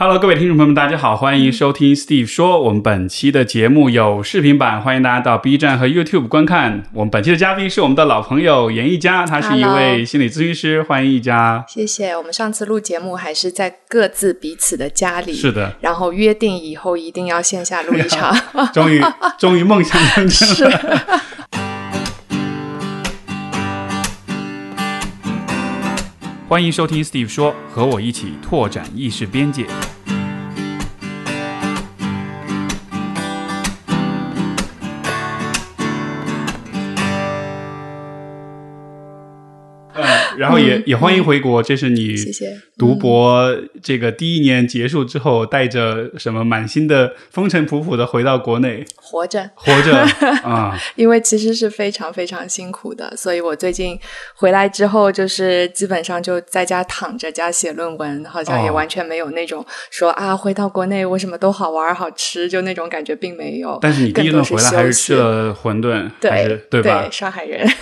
Hello，各位听众朋友们，大家好，欢迎收听 Steve 说。我们本期的节目有视频版，欢迎大家到 B 站和 YouTube 观看。我们本期的嘉宾是我们的老朋友严艺佳，他是一位心理咨询师，欢迎一佳。谢谢。我们上次录节目还是在各自彼此的家里，是的，然后约定以后一定要线下录一场。终于，终于梦想成真了。欢迎收听 Steve 说，和我一起拓展意识边界。然后也也欢迎回国，这是你谢谢读博这个第一年结束之后，带着什么满心的风尘仆仆的回到国内，活着 活着啊！因为其实是非常非常辛苦的，所以我最近回来之后，就是基本上就在家躺着加写论文，好像也完全没有那种说啊，回到国内我什么都好玩好吃，就那种感觉并没有。但是你第一顿回来还是吃了馄饨，对对吧？上海人。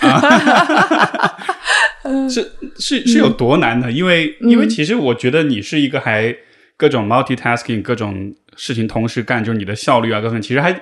是是是有多难呢？因为因为其实我觉得你是一个还各种 multitasking 各种事情同时干，就是你的效率啊，各种其实还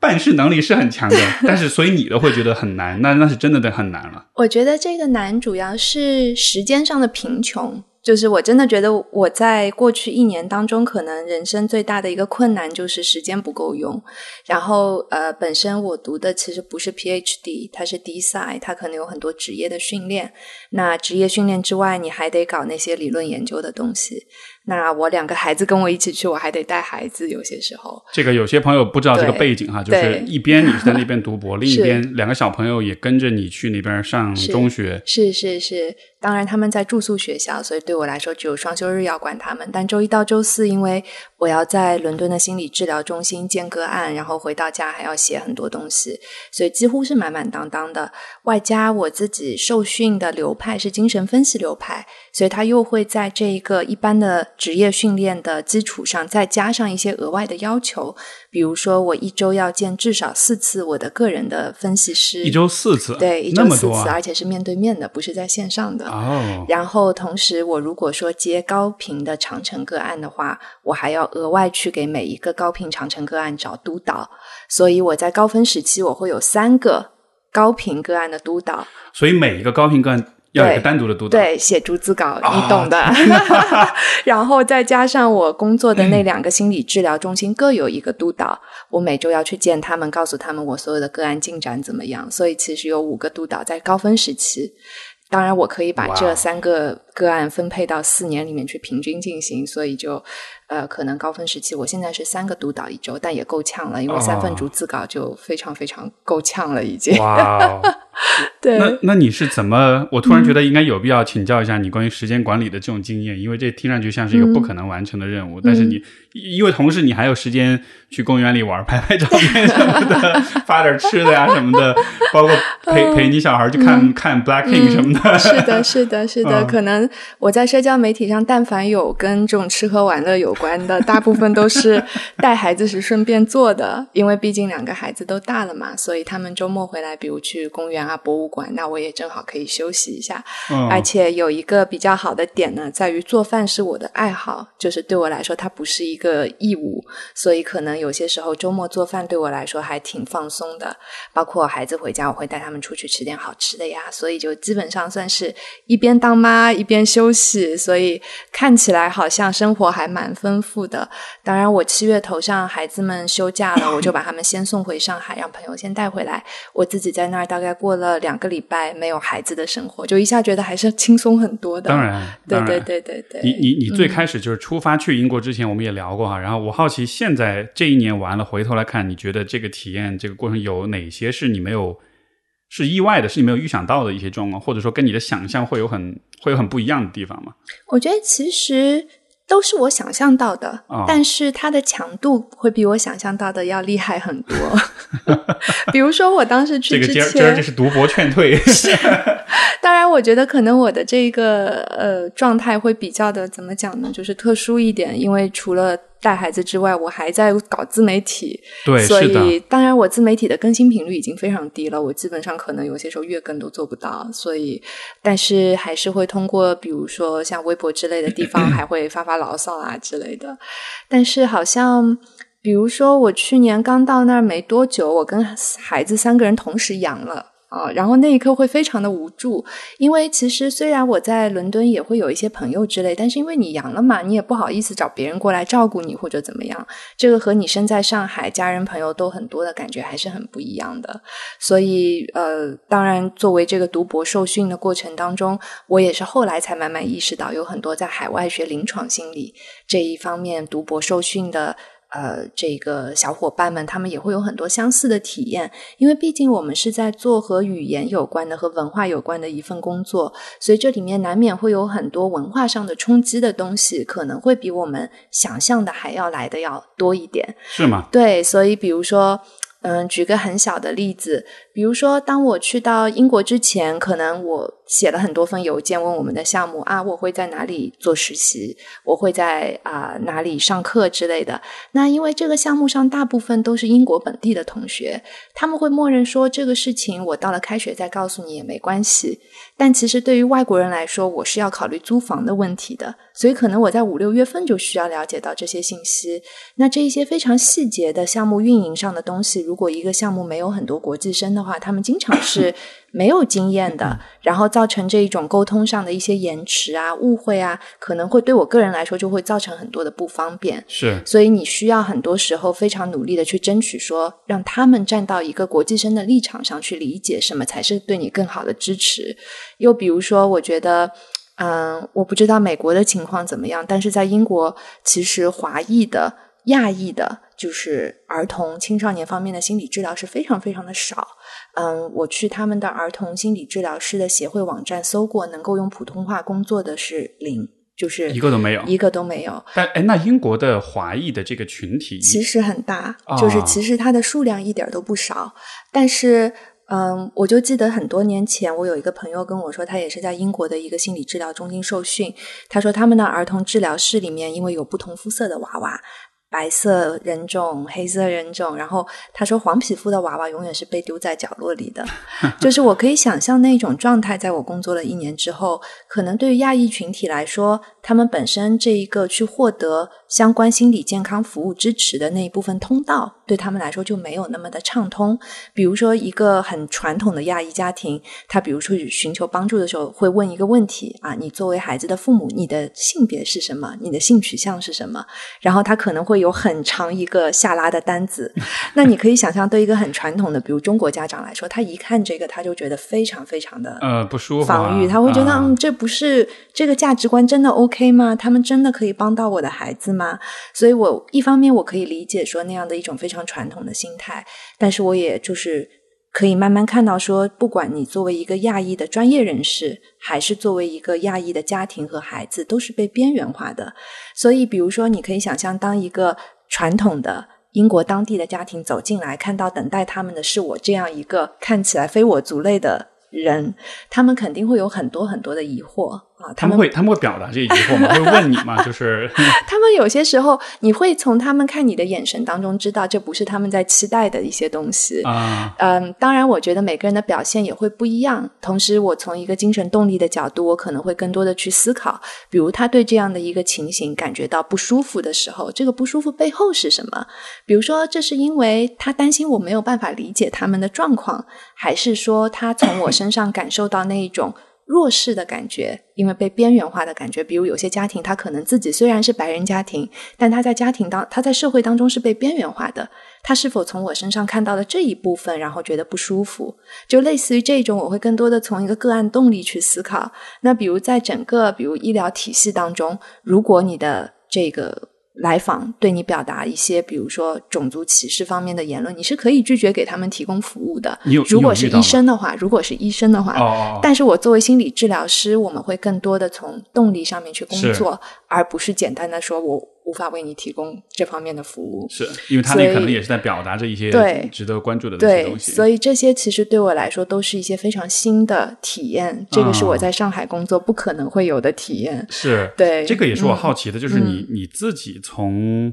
办事能力是很强的。但是所以你都会觉得很难，那那是真的得很难了。我觉得这个难主要是时间上的贫穷。就是我真的觉得我在过去一年当中，可能人生最大的一个困难就是时间不够用。然后呃，本身我读的其实不是 PhD，它是 D Sci，它可能有很多职业的训练。那职业训练之外，你还得搞那些理论研究的东西。那我两个孩子跟我一起去，我还得带孩子。有些时候，这个有些朋友不知道这个背景哈，就是一边你是在那边读博，另一边两个小朋友也跟着你去那边上中学。是是是，当然他们在住宿学校，所以对我来说只有双休日要管他们。但周一到周四，因为我要在伦敦的心理治疗中心见个案，然后回到家还要写很多东西，所以几乎是满满当当的。外加我自己受训的流派是精神分析流派，所以他又会在这一个一般的。职业训练的基础上，再加上一些额外的要求，比如说我一周要见至少四次我的个人的分析师，一周四次，对，一周四次，而且是面对面的，不是在线上的。哦，然后同时，我如果说接高频的长程个案的话，我还要额外去给每一个高频长程个案找督导，所以我在高分时期我会有三个高频个案的督导，所以每一个高频个案。要一个单独的督导，对，写逐字稿，你懂的。然后再加上我工作的那两个心理治疗中心各有一个督导，我每周要去见他们，告诉他们我所有的个案进展怎么样。所以其实有五个督导在高峰时期。当然，我可以把这三个个案分配到四年里面去平均进行，所以就。呃，可能高分时期，我现在是三个督导一周，但也够呛了，因为三份逐字稿就非常非常够呛了，已经。哇，对。那那你是怎么？我突然觉得应该有必要请教一下你关于时间管理的这种经验，因为这听上去像是一个不可能完成的任务。但是你因为同时你还有时间去公园里玩，拍拍照片什么的，发点吃的呀什么的，包括陪陪你小孩去看看 Blackpink 什么的。是的，是的，是的。可能我在社交媒体上，但凡有跟这种吃喝玩乐有。关的大部分都是带孩子时顺便做的，因为毕竟两个孩子都大了嘛，所以他们周末回来，比如去公园啊、博物馆，那我也正好可以休息一下。而且有一个比较好的点呢，在于做饭是我的爱好，就是对我来说它不是一个义务，所以可能有些时候周末做饭对我来说还挺放松的。包括孩子回家，我会带他们出去吃点好吃的呀，所以就基本上算是一边当妈一边休息，所以看起来好像生活还蛮。丰富的，当然，我七月头上孩子们休假了，我就把他们先送回上海，让朋友先带回来。我自己在那儿大概过了两个礼拜没有孩子的生活，就一下觉得还是轻松很多的。当然，对对对对对。你你你最开始就是出发去英国之前，我们也聊过哈。然后我好奇，现在这一年完了，回头来看，你觉得这个体验这个过程有哪些是你没有是意外的，是你没有预想到的一些状况，或者说跟你的想象会有很会有很不一样的地方吗？我觉得其实。都是我想象到的，但是它的强度会比我想象到的要厉害很多。比如说，我当时去之前，这是读博劝退。当然，我觉得可能我的这个呃状态会比较的怎么讲呢？就是特殊一点，因为除了。带孩子之外，我还在搞自媒体，对，所以当然我自媒体的更新频率已经非常低了，我基本上可能有些时候月更都做不到，所以但是还是会通过比如说像微博之类的地方，还会发发牢骚啊之类的，但是好像。比如说，我去年刚到那儿没多久，我跟孩子三个人同时阳了啊，然后那一刻会非常的无助，因为其实虽然我在伦敦也会有一些朋友之类，但是因为你阳了嘛，你也不好意思找别人过来照顾你或者怎么样，这个和你身在上海，家人朋友都很多的感觉还是很不一样的。所以呃，当然作为这个读博受训的过程当中，我也是后来才慢慢意识到，有很多在海外学临床心理这一方面读博受训的。呃，这个小伙伴们，他们也会有很多相似的体验，因为毕竟我们是在做和语言有关的、和文化有关的一份工作，所以这里面难免会有很多文化上的冲击的东西，可能会比我们想象的还要来的要多一点。是吗？对，所以比如说。嗯，举个很小的例子，比如说，当我去到英国之前，可能我写了很多封邮件问我们的项目啊，我会在哪里做实习，我会在啊哪里上课之类的。那因为这个项目上大部分都是英国本地的同学，他们会默认说这个事情我到了开学再告诉你也没关系。但其实对于外国人来说，我是要考虑租房的问题的，所以可能我在五六月份就需要了解到这些信息。那这一些非常细节的项目运营上的东西，如果一个项目没有很多国际生的话，他们经常是没有经验的，然后造成这一种沟通上的一些延迟啊、误会啊，可能会对我个人来说就会造成很多的不方便。是，所以你需要很多时候非常努力的去争取，说让他们站到一个国际生的立场上去理解什么才是对你更好的支持。又比如说，我觉得，嗯，我不知道美国的情况怎么样，但是在英国，其实华裔的、亚裔的，就是儿童、青少年方面的心理治疗是非常非常的少。嗯，我去他们的儿童心理治疗师的协会网站搜过，能够用普通话工作的是零，就是一个都没有，一个都没有。但哎，那英国的华裔的这个群体其实很大，就是其实它的数量一点都不少，但是。嗯，我就记得很多年前，我有一个朋友跟我说，他也是在英国的一个心理治疗中心受训。他说，他们的儿童治疗室里面，因为有不同肤色的娃娃。白色人种、黑色人种，然后他说黄皮肤的娃娃永远是被丢在角落里的，就是我可以想象那种状态。在我工作了一年之后，可能对于亚裔群体来说，他们本身这一个去获得相关心理健康服务支持的那一部分通道，对他们来说就没有那么的畅通。比如说，一个很传统的亚裔家庭，他比如说寻求帮助的时候，会问一个问题啊：你作为孩子的父母，你的性别是什么？你的性取向是什么？然后他可能会有很长一个下拉的单子，那你可以想象，对一个很传统的，比如中国家长来说，他一看这个，他就觉得非常非常的呃不舒服，防御，他会觉得嗯，这不是这个价值观真的 OK 吗？他们真的可以帮到我的孩子吗？所以我一方面我可以理解说那样的一种非常非常传统的心态，但是我也就是。可以慢慢看到，说不管你作为一个亚裔的专业人士，还是作为一个亚裔的家庭和孩子，都是被边缘化的。所以，比如说，你可以想象，当一个传统的英国当地的家庭走进来，看到等待他们的是我这样一个看起来非我族类的人，他们肯定会有很多很多的疑惑。他们会他们会表达这疑惑吗？会问你吗？就是 他们有些时候，你会从他们看你的眼神当中知道，这不是他们在期待的一些东西啊。嗯，当然，我觉得每个人的表现也会不一样。同时，我从一个精神动力的角度，我可能会更多的去思考，比如他对这样的一个情形感觉到不舒服的时候，这个不舒服背后是什么？比如说，这是因为他担心我没有办法理解他们的状况，还是说他从我身上感受到那一种？弱势的感觉，因为被边缘化的感觉，比如有些家庭，他可能自己虽然是白人家庭，但他在家庭当他在社会当中是被边缘化的。他是否从我身上看到了这一部分，然后觉得不舒服？就类似于这种，我会更多的从一个个案动力去思考。那比如在整个比如医疗体系当中，如果你的这个。来访对你表达一些，比如说种族歧视方面的言论，你是可以拒绝给他们提供服务的。如果是医生的话，如果是医生的话，哦。但是我作为心理治疗师，我们会更多的从动力上面去工作，而不是简单的说我。无法为你提供这方面的服务，是因为他那可能也是在表达着一些对值得关注的对东西。所以这些其实对我来说都是一些非常新的体验，这个是我在上海工作不可能会有的体验。是对这个也是我好奇的，就是你你自己从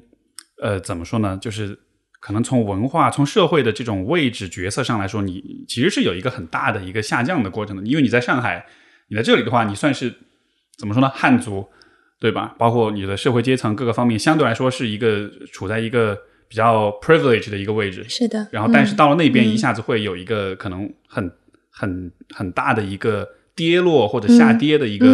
呃，怎么说呢？就是可能从文化、从社会的这种位置角色上来说，你其实是有一个很大的一个下降的过程的。因为你在上海，你在这里的话，你算是怎么说呢？汉族，对吧？包括你的社会阶层各个方面，相对来说是一个处在一个比较 privilege 的一个位置。是的。然后，但是到了那边，一下子会有一个可能很很很大的一个跌落或者下跌的一个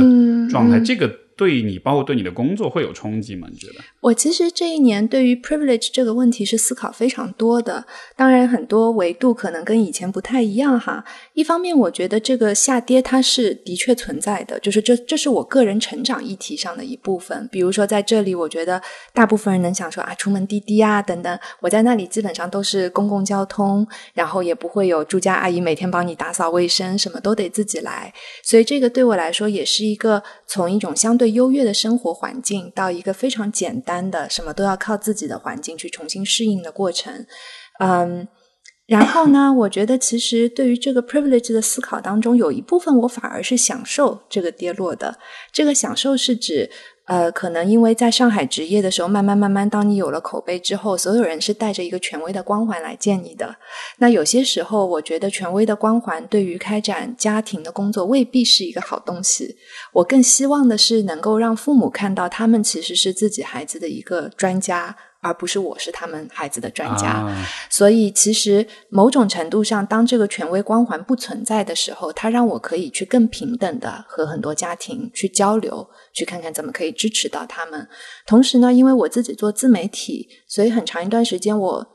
状态。这个。对你，包括对你的工作会有冲击吗？你觉得？我其实这一年对于 privilege 这个问题是思考非常多的，当然很多维度可能跟以前不太一样哈。一方面，我觉得这个下跌它是的确存在的，就是这这是我个人成长议题上的一部分。比如说在这里，我觉得大部分人能想说啊，出门滴滴啊等等，我在那里基本上都是公共交通，然后也不会有住家阿姨每天帮你打扫卫生，什么都得自己来，所以这个对我来说也是一个从一种相对。优越的生活环境到一个非常简单的什么都要靠自己的环境去重新适应的过程，嗯，然后呢，我觉得其实对于这个 privilege 的思考当中，有一部分我反而是享受这个跌落的。这个享受是指。呃，可能因为在上海职业的时候，慢慢慢慢，当你有了口碑之后，所有人是带着一个权威的光环来见你的。那有些时候，我觉得权威的光环对于开展家庭的工作未必是一个好东西。我更希望的是能够让父母看到，他们其实是自己孩子的一个专家。而不是我是他们孩子的专家，所以其实某种程度上，当这个权威光环不存在的时候，它让我可以去更平等的和很多家庭去交流，去看看怎么可以支持到他们。同时呢，因为我自己做自媒体，所以很长一段时间我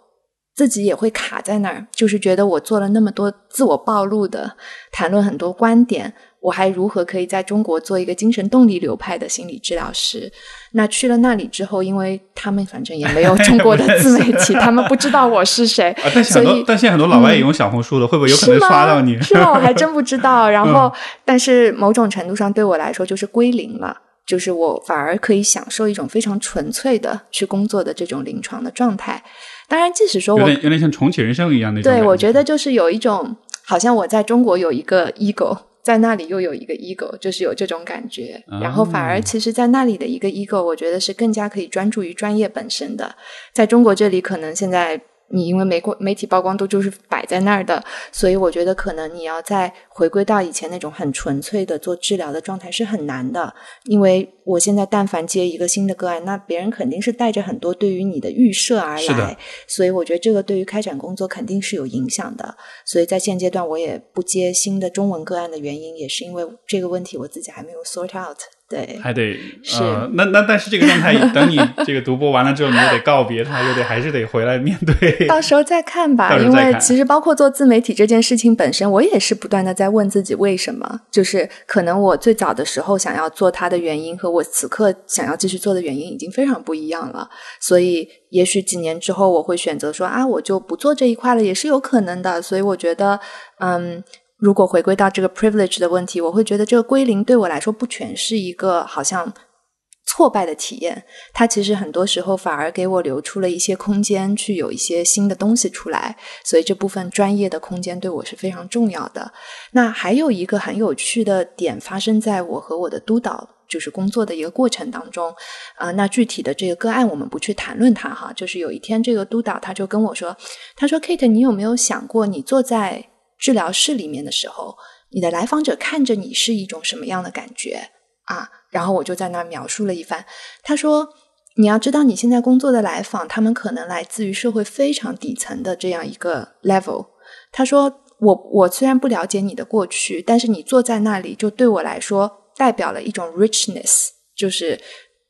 自己也会卡在那儿，就是觉得我做了那么多自我暴露的谈论很多观点。我还如何可以在中国做一个精神动力流派的心理治疗师？那去了那里之后，因为他们反正也没有 中国的自媒体，他们不知道我是谁。但很多，但现在很多老外也用小红书了，会不会有可能刷到你？是吗？我还真不知道。然后，但是某种程度上对我来说就是归零了，就是我反而可以享受一种非常纯粹的去工作的这种临床的状态。当然，即使说我有点有点像重启人生一样那种。对，我觉得就是有一种好像我在中国有一个 ego。在那里又有一个 ego，就是有这种感觉，然后反而其实，在那里的一个 ego，我觉得是更加可以专注于专业本身的。在中国这里，可能现在。你因为媒过媒体曝光度就是摆在那儿的，所以我觉得可能你要再回归到以前那种很纯粹的做治疗的状态是很难的。因为我现在但凡接一个新的个案，那别人肯定是带着很多对于你的预设而来，所以我觉得这个对于开展工作肯定是有影响的。所以在现阶段我也不接新的中文个案的原因，也是因为这个问题我自己还没有 sort out。对，还得呃，那那但是这个状态，等你这个读播完了之后，你又得告别他，又得还是得回来面对。到时候再看吧，因为其实包括做自媒体这件事情本身，我也是不断的在问自己为什么。就是可能我最早的时候想要做它的原因，和我此刻想要继续做的原因已经非常不一样了。所以也许几年之后，我会选择说啊，我就不做这一块了，也是有可能的。所以我觉得，嗯。如果回归到这个 privilege 的问题，我会觉得这个归零对我来说不全是一个好像挫败的体验，它其实很多时候反而给我留出了一些空间，去有一些新的东西出来。所以这部分专业的空间对我是非常重要的。那还有一个很有趣的点发生在我和我的督导就是工作的一个过程当中啊。那具体的这个个案我们不去谈论它哈，就是有一天这个督导他就跟我说，他说 Kate，你有没有想过你坐在治疗室里面的时候，你的来访者看着你是一种什么样的感觉啊？然后我就在那描述了一番。他说：“你要知道，你现在工作的来访，他们可能来自于社会非常底层的这样一个 level。”他说：“我我虽然不了解你的过去，但是你坐在那里，就对我来说代表了一种 richness，就是。”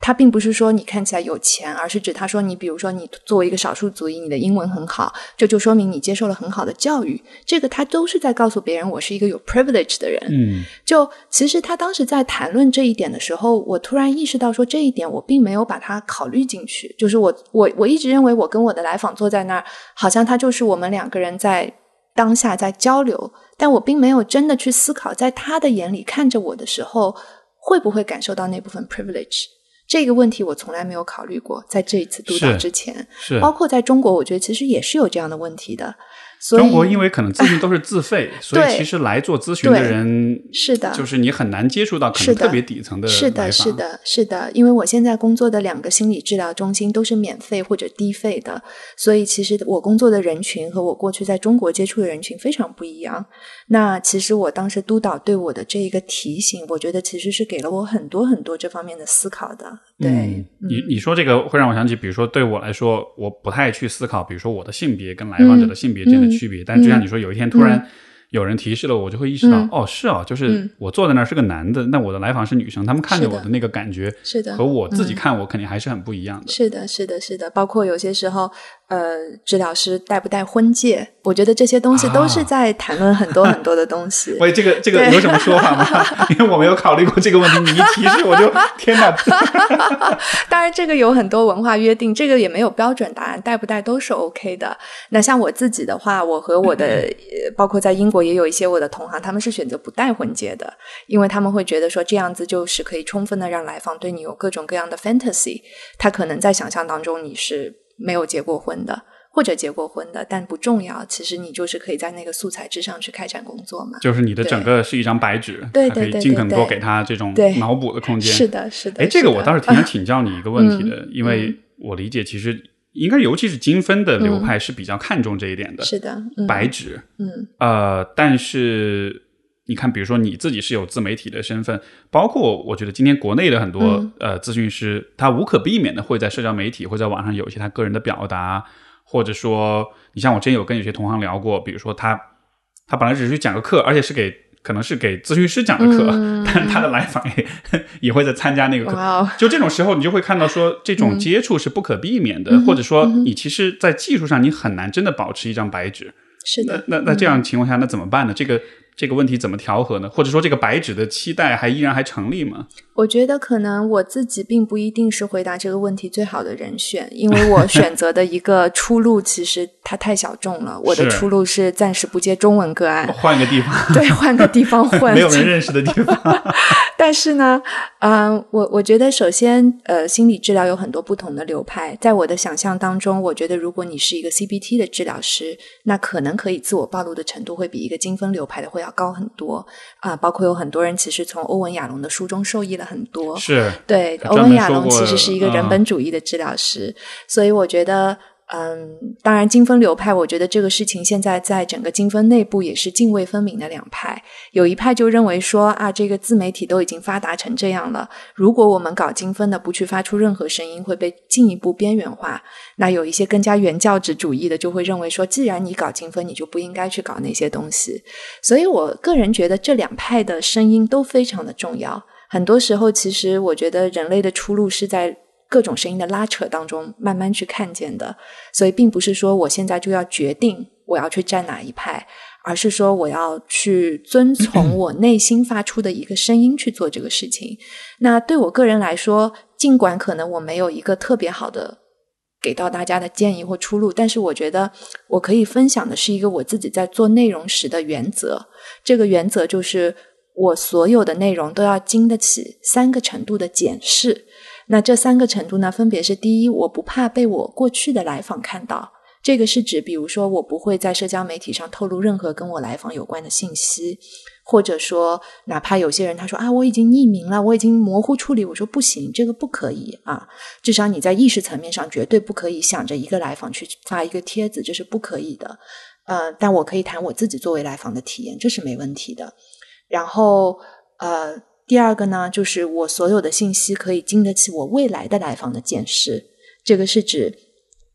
他并不是说你看起来有钱，而是指他说你，比如说你作为一个少数族裔，你的英文很好，这就说明你接受了很好的教育。这个他都是在告诉别人，我是一个有 privilege 的人。嗯，就其实他当时在谈论这一点的时候，我突然意识到说这一点我并没有把它考虑进去。就是我我我一直认为我跟我的来访坐在那儿，好像他就是我们两个人在当下在交流，但我并没有真的去思考，在他的眼里看着我的时候，会不会感受到那部分 privilege。这个问题我从来没有考虑过，在这一次督导之前，是包括在中国，我觉得其实也是有这样的问题的。中国因为可能咨询都是自费，所以其实来做咨询的人是的，就是你很难接触到可能特别底层的。是的，是的，是的，因为我现在工作的两个心理治疗中心都是免费或者低费的，所以其实我工作的人群和我过去在中国接触的人群非常不一样。那其实我当时督导对我的这一个提醒，我觉得其实是给了我很多很多这方面的思考的。对你，你说这个会让我想起，比如说对我来说，我不太去思考，比如说我的性别跟来访者的性别之间的区别。但就像你说，有一天突然。有人提示了我，就会意识到，哦，是哦，就是我坐在那儿是个男的，那我的来访是女生，他们看着我的那个感觉，是的，和我自己看我肯定还是很不一样的。是的，是的，是的，包括有些时候，呃，治疗师戴不戴婚戒，我觉得这些东西都是在谈论很多很多的东西。喂，这个这个有什么说法吗？因为我没有考虑过这个问题，你一提示我就 天哪！当然，这个有很多文化约定，这个也没有标准答案，戴不戴都是 OK 的。那像我自己的话，我和我的 包括在英国。也有一些我的同行，他们是选择不带婚戒的，因为他们会觉得说这样子就是可以充分的让来访对你有各种各样的 fantasy。他可能在想象当中你是没有结过婚的，或者结过婚的，但不重要。其实你就是可以在那个素材之上去开展工作嘛。就是你的整个是一张白纸，对对对，尽可能多给他这种脑补的空间。是的，是的。哎，这个我倒是挺想请教你一个问题的，因为我理解其实。应该尤其是精分的流派是比较看重这一点的，是的，白纸，嗯，呃，但是你看，比如说你自己是有自媒体的身份，包括我觉得今天国内的很多呃咨询师，他无可避免的会在社交媒体或在网上有一些他个人的表达，或者说，你像我之前有跟有些同行聊过，比如说他他本来只是去讲个课，而且是给。可能是给咨询师讲的课，但他的来访也 也会在参加那个课。就这种时候，你就会看到说，这种接触是不可避免的，或者说，你其实，在技术上你很难真的保持一张白纸。是的，那那这样情况下，那怎么办呢？这个。这个问题怎么调和呢？或者说，这个白纸的期待还依然还成立吗？我觉得可能我自己并不一定是回答这个问题最好的人选，因为我选择的一个出路其实它太小众了。我的出路是暂时不接中文个案，换个地方，对，换个地方混，没有人认识的地方。但是呢，嗯，我我觉得首先，呃，心理治疗有很多不同的流派。在我的想象当中，我觉得如果你是一个 CBT 的治疗师，那可能可以自我暴露的程度会比一个精分流派的会要高很多啊。包括有很多人其实从欧文亚龙的书中受益了很多。是对，欧文亚龙其实是一个人本主义的治疗师，所以我觉得。嗯，当然，精分流派，我觉得这个事情现在在整个精分内部也是泾渭分明的两派。有一派就认为说啊，这个自媒体都已经发达成这样了，如果我们搞精分的不去发出任何声音，会被进一步边缘化。那有一些更加原教旨主义的就会认为说，既然你搞精分，你就不应该去搞那些东西。所以我个人觉得这两派的声音都非常的重要。很多时候，其实我觉得人类的出路是在。各种声音的拉扯当中，慢慢去看见的，所以并不是说我现在就要决定我要去站哪一派，而是说我要去遵从 我内心发出的一个声音去做这个事情。那对我个人来说，尽管可能我没有一个特别好的给到大家的建议或出路，但是我觉得我可以分享的是一个我自己在做内容时的原则。这个原则就是我所有的内容都要经得起三个程度的检视。那这三个程度呢，分别是：第一，我不怕被我过去的来访看到，这个是指，比如说，我不会在社交媒体上透露任何跟我来访有关的信息，或者说，哪怕有些人他说啊，我已经匿名了，我已经模糊处理，我说不行，这个不可以啊，至少你在意识层面上绝对不可以想着一个来访去发一个帖子，这是不可以的。呃，但我可以谈我自己作为来访的体验，这是没问题的。然后，呃。第二个呢，就是我所有的信息可以经得起我未来的来访的检视。这个是指，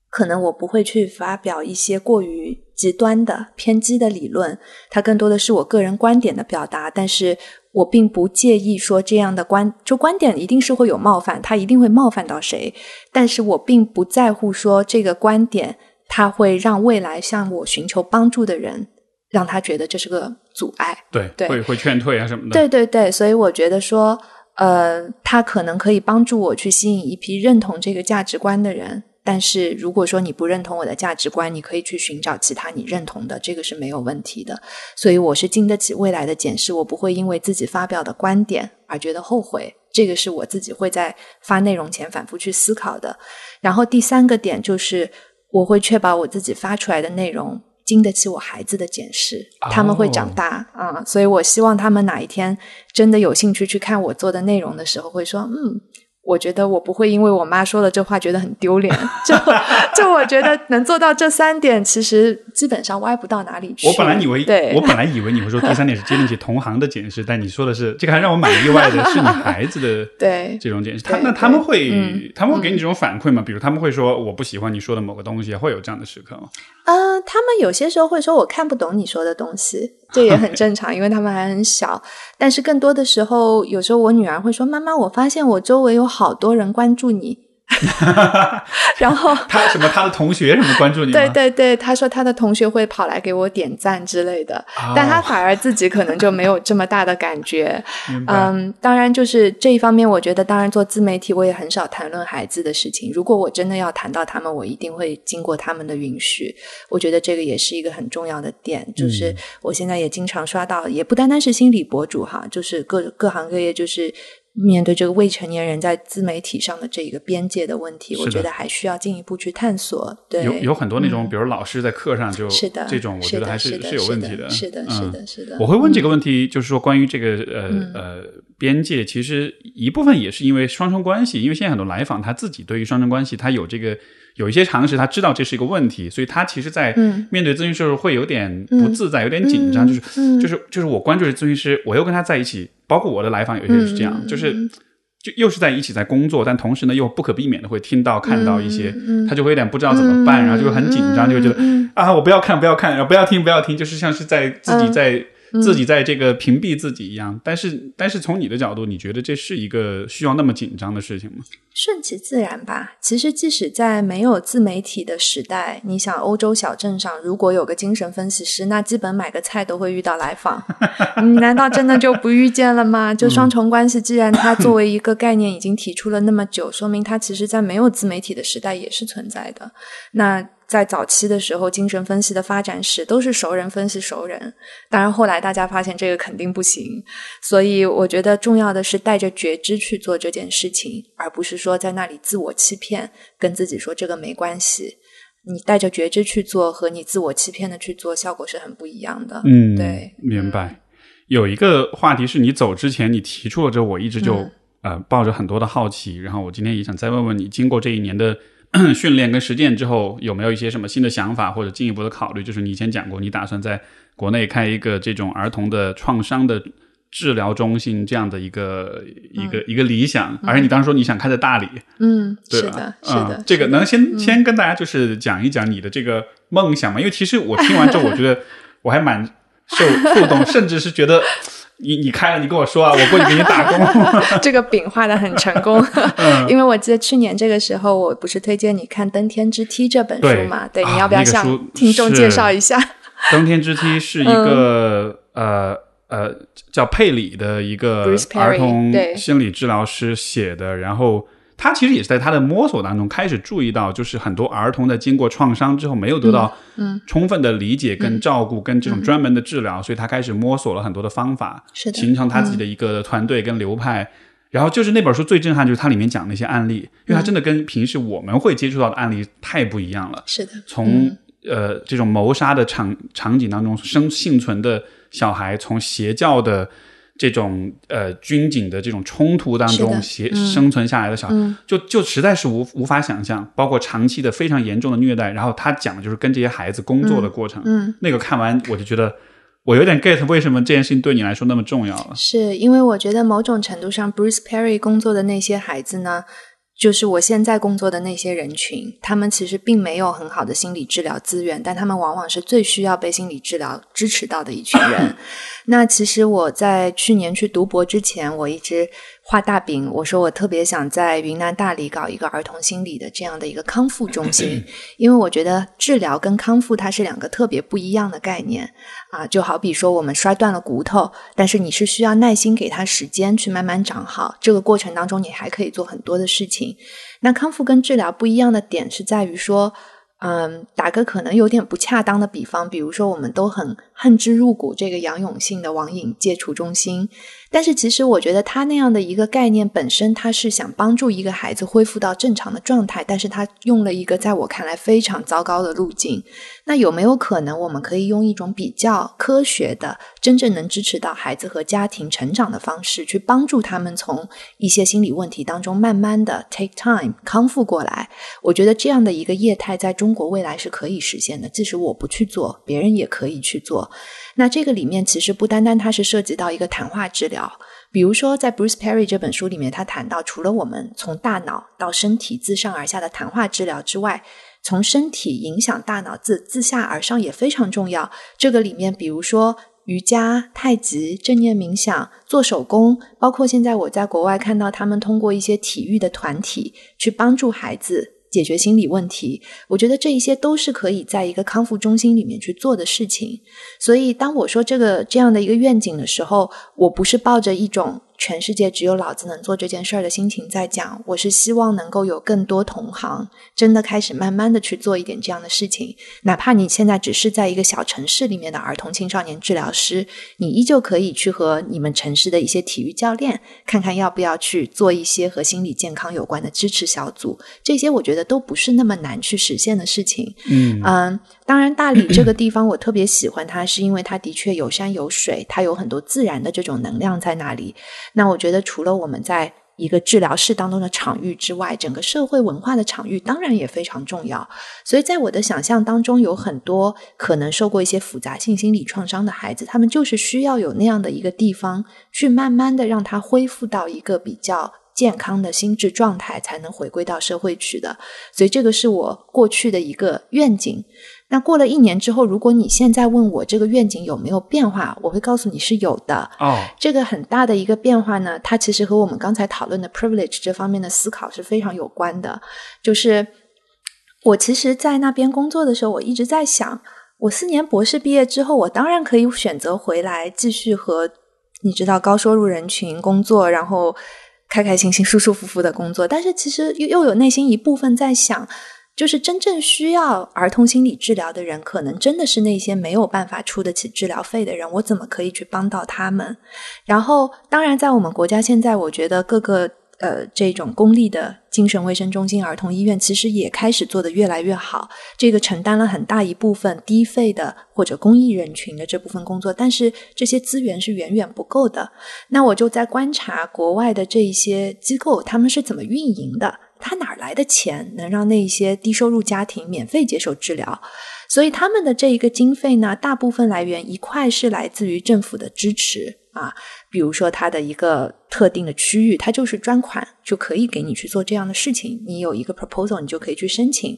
可能我不会去发表一些过于极端的偏激的理论，它更多的是我个人观点的表达。但是我并不介意说这样的观，就观点一定是会有冒犯，它一定会冒犯到谁。但是我并不在乎说这个观点，它会让未来向我寻求帮助的人。让他觉得这是个阻碍，对，会会劝退啊什么的。对对对，所以我觉得说，呃，他可能可以帮助我去吸引一批认同这个价值观的人。但是如果说你不认同我的价值观，你可以去寻找其他你认同的，这个是没有问题的。所以我是经得起未来的检视，我不会因为自己发表的观点而觉得后悔。这个是我自己会在发内容前反复去思考的。然后第三个点就是，我会确保我自己发出来的内容。经得起我孩子的检视，他们会长大啊，所以我希望他们哪一天真的有兴趣去看我做的内容的时候，会说嗯。我觉得我不会因为我妈说了这话觉得很丢脸，就就我觉得能做到这三点，其实基本上歪不到哪里去。我本来以为，对，我本来以为你会说第三点是接得起同行的检视，但你说的是这个还让我蛮意外的，是你孩子的 对这种检视。他那他们会他们会给你这种反馈吗？比如他们会说我不喜欢你说的某个东西，会有这样的时刻吗？呃，他们有些时候会说我看不懂你说的东西。这也很正常，因为他们还很小。但是更多的时候，有时候我女儿会说：“妈妈，我发现我周围有好多人关注你。” 然后 他什么？他的同学什么关注你？对对对，他说他的同学会跑来给我点赞之类的，但他反而自己可能就没有这么大的感觉。嗯，当然就是这一方面，我觉得当然做自媒体，我也很少谈论孩子的事情。如果我真的要谈到他们，我一定会经过他们的允许。我觉得这个也是一个很重要的点。就是我现在也经常刷到，也不单单是心理博主哈，就是各各行各业，就是。面对这个未成年人在自媒体上的这一个边界的问题，我觉得还需要进一步去探索。对，有有很多那种，比如老师在课上就是的这种，我觉得还是是有问题的。是的，是的，是的。我会问这个问题，就是说关于这个呃呃边界，其实一部分也是因为双重关系，因为现在很多来访他自己对于双重关系他有这个。有一些常识，他知道这是一个问题，所以他其实，在面对咨询师时候会有点不自在，有点紧张，就是就是就是我关注的咨询师，我又跟他在一起，包括我的来访，有些人是这样，就是就又是在一起在工作，但同时呢又不可避免的会听到看到一些，他就会有点不知道怎么办，然后就会很紧张，就会觉得啊，我不要看，不要看，然后不要听，不要听，就是像是在自己在。自己在这个屏蔽自己一样，但是但是从你的角度，你觉得这是一个需要那么紧张的事情吗？顺其自然吧。其实即使在没有自媒体的时代，你想欧洲小镇上如果有个精神分析师，那基本买个菜都会遇到来访。你难道真的就不遇见了吗？就双重关系，既然它作 为一个概念已经提出了那么久，说明它其实在没有自媒体的时代也是存在的。那。在早期的时候，精神分析的发展史都是熟人分析熟人。当然，后来大家发现这个肯定不行，所以我觉得重要的是带着觉知去做这件事情，而不是说在那里自我欺骗，跟自己说这个没关系。你带着觉知去做，和你自我欺骗的去做，效果是很不一样的。嗯，对，明白。有一个话题是你走之前你提出了之后，我一直就呃抱着很多的好奇，然后我今天也想再问问你，经过这一年的。训练跟实践之后，有没有一些什么新的想法或者进一步的考虑？就是你以前讲过，你打算在国内开一个这种儿童的创伤的治疗中心这样的一个一个一个理想，而且你当时说你想开在大理，嗯，是的，是的，这个能先先跟大家就是讲一讲你的这个梦想吗？因为其实我听完之后，我觉得我还蛮受 触动，甚至是觉得。你你开了，你跟我说啊，我过去给你打工。这个饼画的很成功，因为我记得去年这个时候，我不是推荐你看《登天之梯》这本书嘛？对，你要不要向听众介绍一下？《登天之梯》是一个呃呃叫佩里的一个儿童心理治疗师写的，然后。他其实也是在他的摸索当中开始注意到，就是很多儿童在经过创伤之后没有得到充分的理解跟照顾跟这种专门的治疗，所以他开始摸索了很多的方法，形成他自己的一个团队跟流派。然后就是那本书最震撼，就是它里面讲那些案例，因为它真的跟平时我们会接触到的案例太不一样了。是的，从呃这种谋杀的场场景当中生幸存的小孩，从邪教的。这种呃军警的这种冲突当中，协生存下来的小，就就实在是无无法想象，包括长期的非常严重的虐待。然后他讲的就是跟这些孩子工作的过程。嗯，那个看完我就觉得，我有点 get 为什么这件事情对你来说那么重要了。是因为我觉得某种程度上，Bruce Perry 工作的那些孩子呢。就是我现在工作的那些人群，他们其实并没有很好的心理治疗资源，但他们往往是最需要被心理治疗支持到的一群人。那其实我在去年去读博之前，我一直。画大饼，我说我特别想在云南大理搞一个儿童心理的这样的一个康复中心，因为我觉得治疗跟康复它是两个特别不一样的概念啊。就好比说我们摔断了骨头，但是你是需要耐心给它时间去慢慢长好，这个过程当中你还可以做很多的事情。那康复跟治疗不一样的点是在于说。嗯，打个可能有点不恰当的比方，比如说我们都很恨之入骨这个杨永信的网瘾戒除中心。但是其实我觉得他那样的一个概念本身，他是想帮助一个孩子恢复到正常的状态，但是他用了一个在我看来非常糟糕的路径。那有没有可能我们可以用一种比较科学的、真正能支持到孩子和家庭成长的方式，去帮助他们从一些心理问题当中慢慢的 take time 康复过来？我觉得这样的一个业态在中国未来是可以实现的，即使我不去做，别人也可以去做。那这个里面其实不单单它是涉及到一个谈话治疗，比如说在 Bruce Perry 这本书里面，他谈到除了我们从大脑到身体自上而下的谈话治疗之外，从身体影响大脑自自下而上也非常重要。这个里面，比如说瑜伽、太极、正念冥想、做手工，包括现在我在国外看到他们通过一些体育的团体去帮助孩子。解决心理问题，我觉得这一些都是可以在一个康复中心里面去做的事情。所以，当我说这个这样的一个愿景的时候，我不是抱着一种。全世界只有老子能做这件事儿的心情在讲，我是希望能够有更多同行真的开始慢慢的去做一点这样的事情，哪怕你现在只是在一个小城市里面的儿童青少年治疗师，你依旧可以去和你们城市的一些体育教练看看要不要去做一些和心理健康有关的支持小组，这些我觉得都不是那么难去实现的事情。嗯嗯。当然，大理这个地方我特别喜欢它，是因为它的确有山有水，它有很多自然的这种能量在那里。那我觉得，除了我们在一个治疗室当中的场域之外，整个社会文化的场域当然也非常重要。所以在我的想象当中，有很多可能受过一些复杂性心理创伤的孩子，他们就是需要有那样的一个地方，去慢慢的让他恢复到一个比较。健康的心智状态才能回归到社会去的，所以这个是我过去的一个愿景。那过了一年之后，如果你现在问我这个愿景有没有变化，我会告诉你是有的。哦，这个很大的一个变化呢，它其实和我们刚才讨论的 privilege 这方面的思考是非常有关的。就是我其实，在那边工作的时候，我一直在想，我四年博士毕业之后，我当然可以选择回来继续和你知道高收入人群工作，然后。开开心心、舒舒服服的工作，但是其实又又有内心一部分在想，就是真正需要儿童心理治疗的人，可能真的是那些没有办法出得起治疗费的人。我怎么可以去帮到他们？然后，当然，在我们国家现在，我觉得各个。呃，这种公立的精神卫生中心、儿童医院，其实也开始做得越来越好。这个承担了很大一部分低费的或者公益人群的这部分工作，但是这些资源是远远不够的。那我就在观察国外的这一些机构，他们是怎么运营的？他哪来的钱能让那些低收入家庭免费接受治疗？所以他们的这一个经费呢，大部分来源一块是来自于政府的支持啊。比如说，它的一个特定的区域，它就是专款，就可以给你去做这样的事情。你有一个 proposal，你就可以去申请。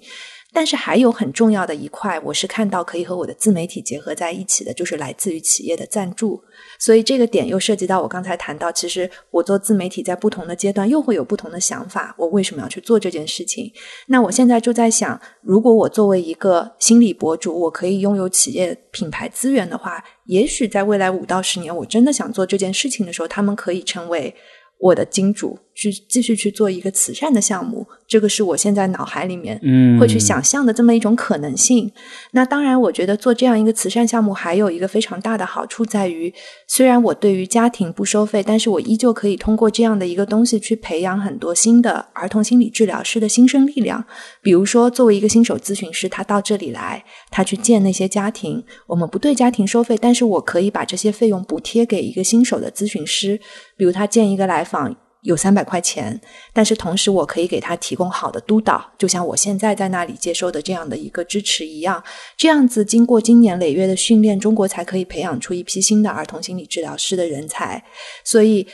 但是还有很重要的一块，我是看到可以和我的自媒体结合在一起的，就是来自于企业的赞助。所以这个点又涉及到我刚才谈到，其实我做自媒体在不同的阶段又会有不同的想法。我为什么要去做这件事情？那我现在就在想，如果我作为一个心理博主，我可以拥有企业品牌资源的话，也许在未来五到十年，我真的想做这件事情的时候，他们可以成为我的金主。去继续去做一个慈善的项目，这个是我现在脑海里面会去想象的这么一种可能性。那当然，我觉得做这样一个慈善项目还有一个非常大的好处在于，虽然我对于家庭不收费，但是我依旧可以通过这样的一个东西去培养很多新的儿童心理治疗师的新生力量。比如说，作为一个新手咨询师，他到这里来，他去见那些家庭，我们不对家庭收费，但是我可以把这些费用补贴给一个新手的咨询师，比如他见一个来访。有三百块钱，但是同时我可以给他提供好的督导，就像我现在在那里接受的这样的一个支持一样。这样子经过经年累月的训练，中国才可以培养出一批新的儿童心理治疗师的人才。所以，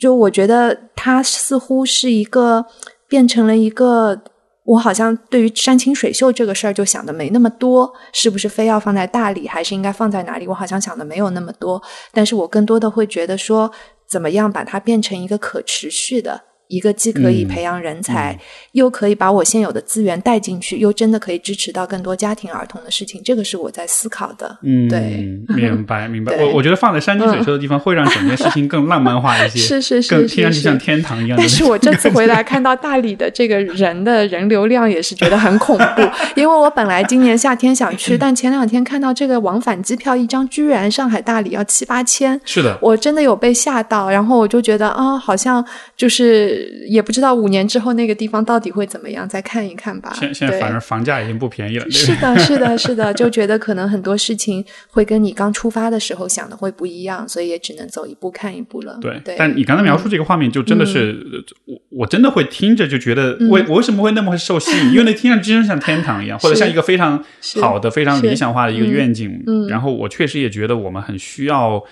就我觉得他似乎是一个变成了一个，我好像对于山清水秀这个事儿就想的没那么多，是不是非要放在大理，还是应该放在哪里？我好像想的没有那么多，但是我更多的会觉得说。怎么样把它变成一个可持续的一个既可以培养人才，又可以把我现有的资源带进去，又真的可以支持到更多家庭儿童的事情，这个是我在思考的。嗯，对，明白明白。我我觉得放在山清水秀的地方，会让整件事情更浪漫化一 些，是是是听上去是像天堂一样。但是我这次回来 看到大理的这个人的人流量，也是觉得很恐怖。因为我本来今年夏天想去，但前两天看到这个往返机票一张，居然上海大理要七八千，是的，我真的有被吓到。然后我就觉得啊，好像就是也不知道五年之后那个地方到底会怎么样，再看一看吧。现现在反正房价已经不便宜了，是的，是的，是的，就觉得可能很多事情会跟你刚出发的时候想的会不一样，所以也只能走一步看一步了。对，对，但你刚才描述这个画面，就真的是、呃我我真的会听着就觉得，为、我为什么会那么受吸引？因为那听上去真像天堂一样，或者像一个非常好的、非常理想化的一个愿景。嗯然后我确实也觉得我们很需要。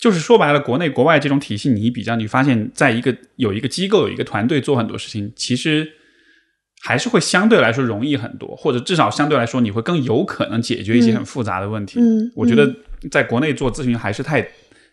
就是说白了，国内国外这种体系，你一比较，你发现在一个有一个机构、有一个团队做很多事情，其实还是会相对来说容易很多，或者至少相对来说，你会更有可能解决一些很复杂的问题。嗯我觉得在国内做咨询还是太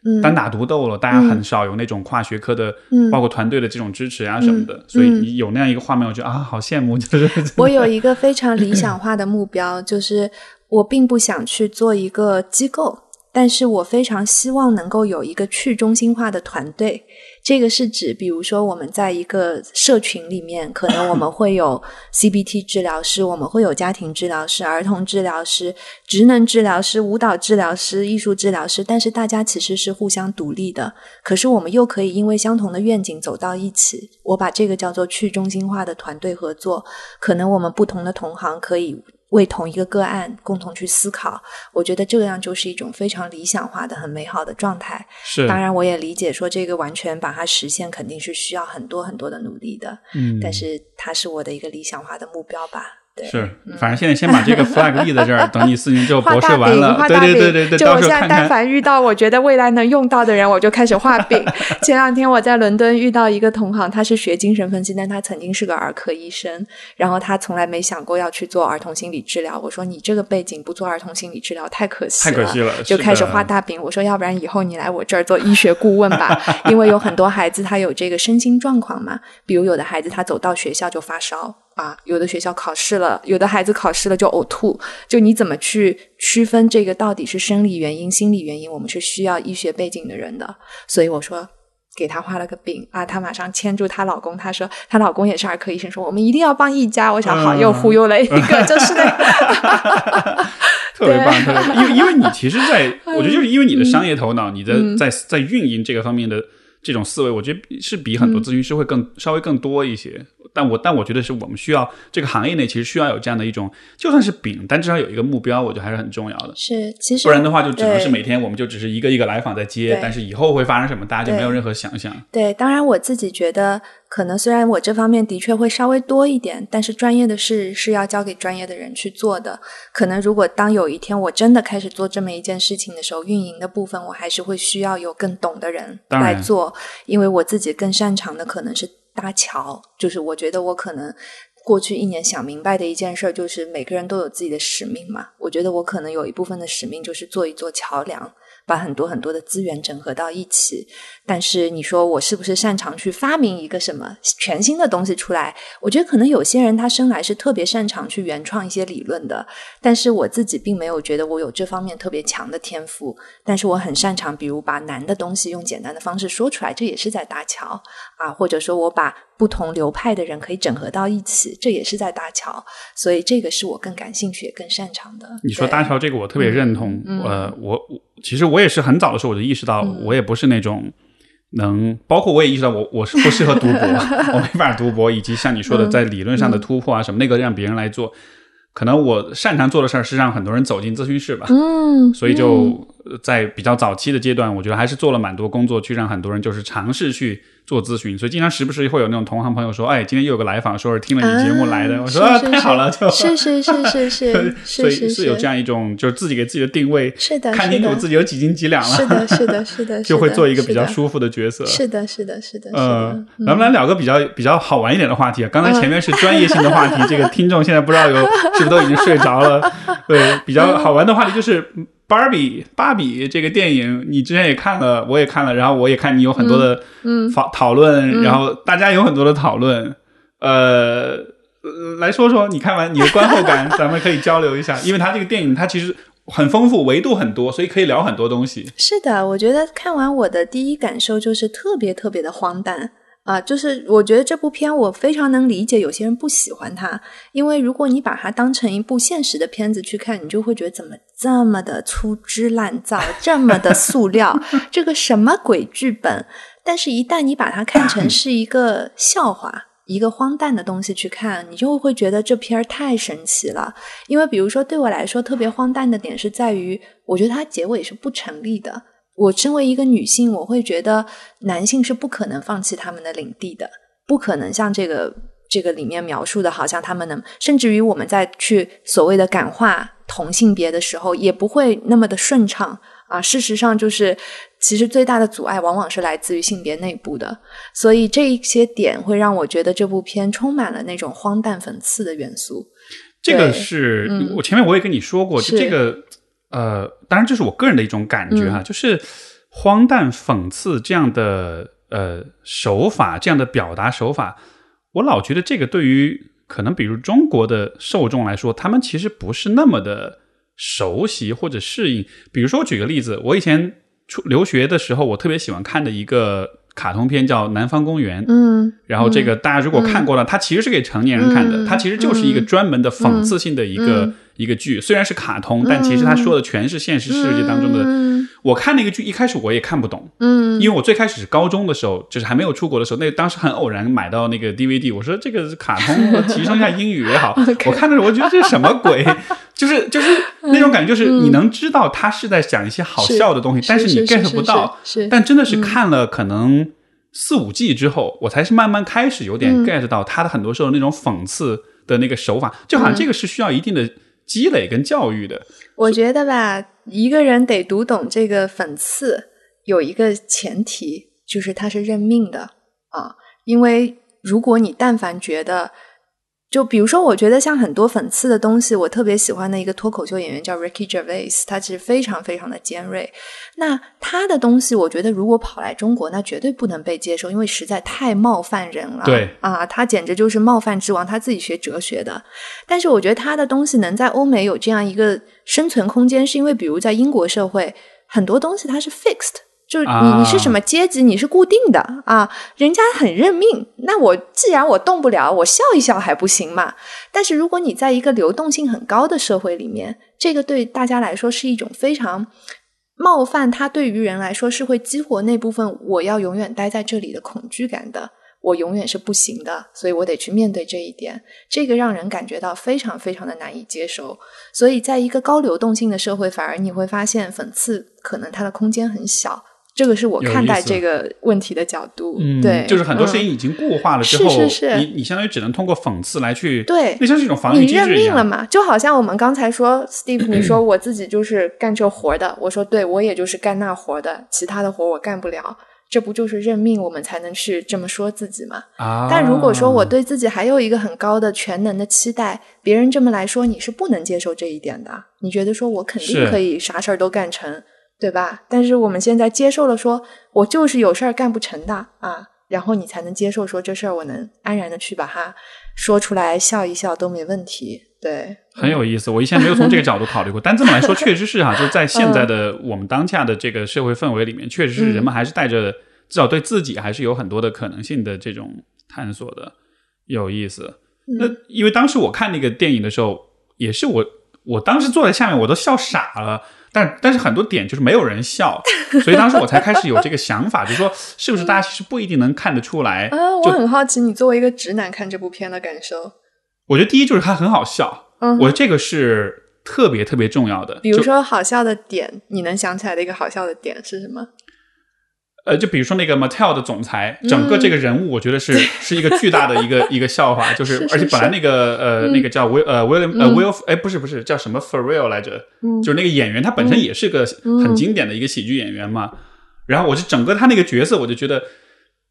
嗯单打独斗了，大家很少有那种跨学科的，嗯包括团队的这种支持啊什么的。所以你有那样一个画面，我觉得啊，好羡慕，就是 我有一个非常理 想化的目标，就是我并不想去做一个机构，但是我非常希望能够有一个去中心化的团队。这个是指，比如说我们在一个社群里面，可能我们会有 CBT 治疗师，我们会有家庭治疗师、儿童治疗师、职能治疗师、舞蹈治疗师、艺术治疗师，但是大家其实是互相独立的。可是我们又可以因为相同的愿景走到一起。我把这个叫做去中心化的团队合作。可能我们不同的同行可以为同一个个案共同去思考。我觉得这样就是一种非常理想化的、很美好的状态。是当然，我也理解说这个完全把它实现肯定是需要很多很多的努力的。嗯，但是它是我的一个理想化的目标吧。对。是，反正现在先把这个 flag 立在这儿，等你四年之后画博士大饼，完了，画大饼。对对对对对，就我现在但。凡遇到我觉得未来能用到的人，我就开始画饼。前两天我在伦敦遇到一个同行，他是学精神分析，但他曾经是个儿科医生，然后他从来没想过要去做儿童心理治疗。我说你这个背景不做儿童心理治疗太可惜了，太可惜了就开始画大饼。我说要不然以后你来我这儿做医学顾问吧，因为有很多孩子他有这个身心状况嘛，比如有的孩子他走到学校就发烧。啊，有的学校考试了，有的孩子考试了就呕吐，就你怎么去区分这个到底是生理原因、心理原因？我们是需要医学背景的人的，所以我说给她画了个饼啊，她马上牵住她老公，她说她老公也是儿科医生，说我们一定要帮一家。我想好嗯。又忽悠了一个，就是那个。特别棒，特别棒，因为因为你其实在，嗯我觉得就是因为你的商业头脑，你的在在运营这个方面的这种思维，我觉得是比很多咨询师会更稍微更多一些。但我但我觉得是我们需要这个行业内其实需要有这样的一种，就算是饼，但至少有一个目标，我觉得还是很重要的。是，其实不然的话，就只能是每天我们就只是一个一个来访在接，但是以后会发生什么，大家就没有任何想象。对，当然我自己觉得，可能虽然我这方面的确会稍微多一点，但是专业的事是要交给专业的人去做的。可能如果当有一天我真的开始做这么一件事情的时候，运营的部分我还是会需要有更懂的人来做，因为我自己更擅长的可能是搭桥，就是我觉得我可能。过去一年想明白的一件事儿，就是每个人都有自己的使命嘛。我觉得我可能有一部分的使命就是做一座桥梁，把很多很多的资源整合到一起。但是你说我是不是擅长去发明一个什么全新的东西出来？我觉得可能有些人他生来是特别擅长去原创一些理论的，但是我自己并没有觉得我有这方面特别强的天赋。但是我很擅长，比如把难的东西用简单的方式说出来，这也是在搭桥啊，或者说我把不同流派的人可以整合到一起，这也是在搭桥。所以这个是我更感兴趣也更擅长的。你说搭桥这个，我特别认同。嗯呃，我我其实我也是很早的时候我就意识到，我也不是那种能，包括我也意识到我我是不适合读博，我没法读博，以及像你说的在理论上的突破啊什么，那个让别人来做。可能我擅长做的事儿是让很多人走进咨询室吧，嗯，所以就呃在比较早期的阶段，我觉得还是做了蛮多工作，去让很多人就是尝试去做咨询。所以经常时不时会有那种同行朋友说：“哎，今天又有个来访，说是听了你节目来的。啊我说：“啊，太好了！”就，是是是是 是所以是是有这样一种，就是自己给自己的定位，是的看清楚自己有几斤几两了，是的，是的，是的，就会做一个比较舒服的角色。是的，是的，是的，是呃的。，咱们来聊个比较比较好玩一点的话题啊。刚才前面是专业性的话题，这个听众现在不知道有是不是都已经睡着了。对，比较好玩的话题就是，芭比芭比这个电影，你之前也看了，我也看了，然后我也看你有很多的嗯讨讨论，嗯然后大家有很多的讨论，呃。呃来说说你看完你的观后感，咱们可以交流一下，因为它这个电影它其实很丰富，维度很多，所以可以聊很多东西。是的，我觉得看完我的第一感受就是特别特别的荒诞啊！就是我觉得这部片我非常能理解有些人不喜欢它，因为如果你把它当成一部现实的片子去看，你就会觉得怎么这么的粗制滥造，这么的塑料，这个什么鬼剧本？但是，一旦你把它看成 是一个笑话。一个荒诞的东西去看，你就会觉得这片儿太神奇了。因为比如说，对我来说特别荒诞的点是在于，我觉得它结尾是不成立的。我身为一个女性，我会觉得男性是不可能放弃他们的领地的，不可能像这个这个里面描述的，好像他们能，甚至于我们在去所谓的感化同性别的时候，也不会那么的顺畅啊。事实上，就是其实最大的阻碍往往是来自于性别内部的，所以这一些点会让我觉得这部片充满了那种荒诞讽刺的元素。这个是、嗯我前面我也跟你说过，就这个呃，当然这是我个人的一种感觉嗯哈，就是荒诞讽刺这样的呃手法，这样的表达手法，我老觉得这个对于可能比如中国的受众来说，他们其实不是那么的熟悉或者适应。比如说，我举个例子，我以前出留学的时候，我特别喜欢看的一个卡通片叫《南方公园》。嗯，然后这个大家如果看过了，它其实是给成年人看的，嗯它其实就是一个专门的讽刺性的一个、嗯一个剧，虽然是卡通，但其实它说的全是现实世界当中的。嗯我看那个剧一开始我也看不懂，嗯。因为我最开始是高中的时候，就是还没有出国的时候，那当时很偶然买到那个 DVD，我说这个卡通 提升一下英语也好，我看的时候我觉得这是什么鬼，就是就是那种感觉，就是你能知道他是在讲一些好笑的东西，但是你 get 不到，但真的是看了可能四五季之后，我才是慢慢开始有点嗯 get 到他的很多时候那种讽刺的那个手法，就好像这个是需要一定的积累跟教育的。我觉得吧，一个人得读懂这个讽刺，有一个前提就是他是认命的啊。因为如果你但凡觉得，就比如说，我觉得像很多讽刺的东西，我特别喜欢的一个脱口秀演员叫 Ricky Gervais，他其实非常非常的尖锐。那他的东西，我觉得如果跑来中国，那绝对不能被接受，因为实在太冒犯人了。对啊，他简直就是冒犯之王，他自己学哲学的。但是我觉得他的东西能在欧美有这样一个生存空间，是因为比如在英国社会，很多东西它是 fixed。就是你啊你是什么阶级，你是固定的啊，人家很认命。那我既然我动不了，我笑一笑还不行嘛？但是如果你在一个流动性很高的社会里面，这个对大家来说是一种非常冒犯，它对于人来说是会激活那部分我要永远待在这里的恐惧感的。我永远是不行的，所以我得去面对这一点。这个让人感觉到非常非常的难以接受。所以，在一个高流动性的社会，反而你会发现讽刺可能它的空间很小。这个是我看待这个问题的角度。嗯，对，就是很多事嗯情已经固化了之后，是是是你你相当于只能通过讽刺来去，对那像是一种防御你认机制一样。命了嘛？就好像我们刚才说，Steve，你说我自己就是干这活的，我说对，我也就是干那活的，其他的活我干不了，这不就是认命，我们才能去这么说自己嘛？啊，但如果说我对自己还有一个很高的全能的期待，别人这么来说，你是不能接受这一点的。你觉得说我肯定是可以啥事儿都干成，对吧？但是我们现在接受了说，我就是有事儿干不成的啊，然后你才能接受说这事儿我能安然的去把它说出来，笑一笑都没问题。对，很有意思，我以前没有从这个角度考虑过，但这么来说，确实是哈、就是在现在的我们当下的这个社会氛围里面，确实是人们还是带着至少对自己还是有很多的可能性的这种探索的，有意思。那因为当时我看那个电影的时候，也是我我当时坐在下面我都笑傻了，但但是很多点就是没有人笑，所以当时我才开始有这个想法，就是说是不是大家其实不一定能看得出来。啊，我就很好奇你作为一个直男看这部片的感受。我觉得第一就是它很好笑，嗯我觉得这个是特别特别重要的。比如说好笑的点，你能想起来的一个好笑的点是什么？呃，就比如说那个 Mattel 的总裁，嗯整个这个人物，我觉得是是一个巨大的一个一个笑话，就是而且本来那个呃嗯那个叫 Will 呃 William 呃嗯。Will 哎不是不是叫什么 Ferrell 来着，嗯。就是那个演员他本身也是个很经典的一个喜剧演员嘛，然后我就整个他那个角色，我就觉得。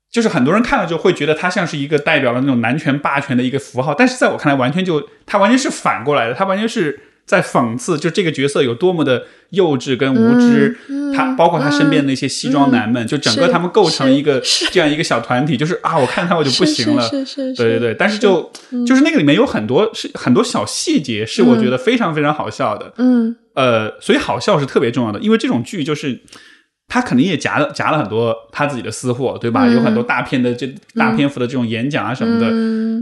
就是很多人看了之后会觉得他像是一个代表了那种男权霸权的一个符号，但是在我看来，完全就他完全是反过来的，他完全是在讽刺，就这个角色有多么的幼稚跟无知。他包括他身边的那些西装男们，就整个他们构成一个这样一个小团体，就是啊，我看他我就不行了。是是对对对，但是就就是那个里面有很多是很多小细节，是我觉得非常非常好笑的。嗯，呃，所以好笑是特别重要的，因为这种剧就是。他肯定也夹了夹了很多他自己的私货，对吧？有很多大片的这大篇幅的这种演讲啊什么的。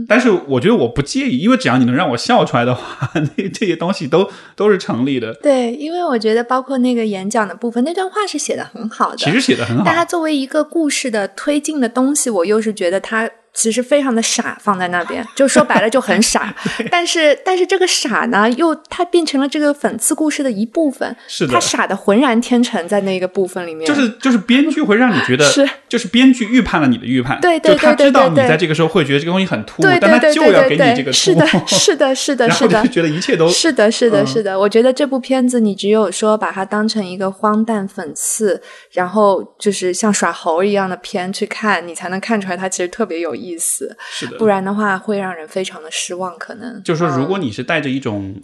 但是我觉得我不介意，因为只要你能让我笑出来的话，那这些东西都都是成立的。对，因为我觉得包括那个演讲的部分，那段话是写的很好的，其实写的很好。但它作为一个故事的推进的东西，我又是觉得它。其实非常的傻，放在那边就说白了就很傻。但是但是这个傻呢，又它变成了这个讽刺故事的一部分。是的，他傻的浑然天成在那个部分里面。就是就是编剧会让你觉得 是，就是编剧预判了你的预判。对对对对对。他知道你在这个时候会觉得这个东西很突兀，但他就要给你这个。是的，是的，是的，是的。觉得一切都是的，是的，是的。我觉得这部片子你只有说把它当成一个荒诞讽刺，然后就是像耍猴一样的片去看，你才能看出来它其实特别有意思。是的不然的话，会让人非常的失望。可能就是说，如果你是带着一种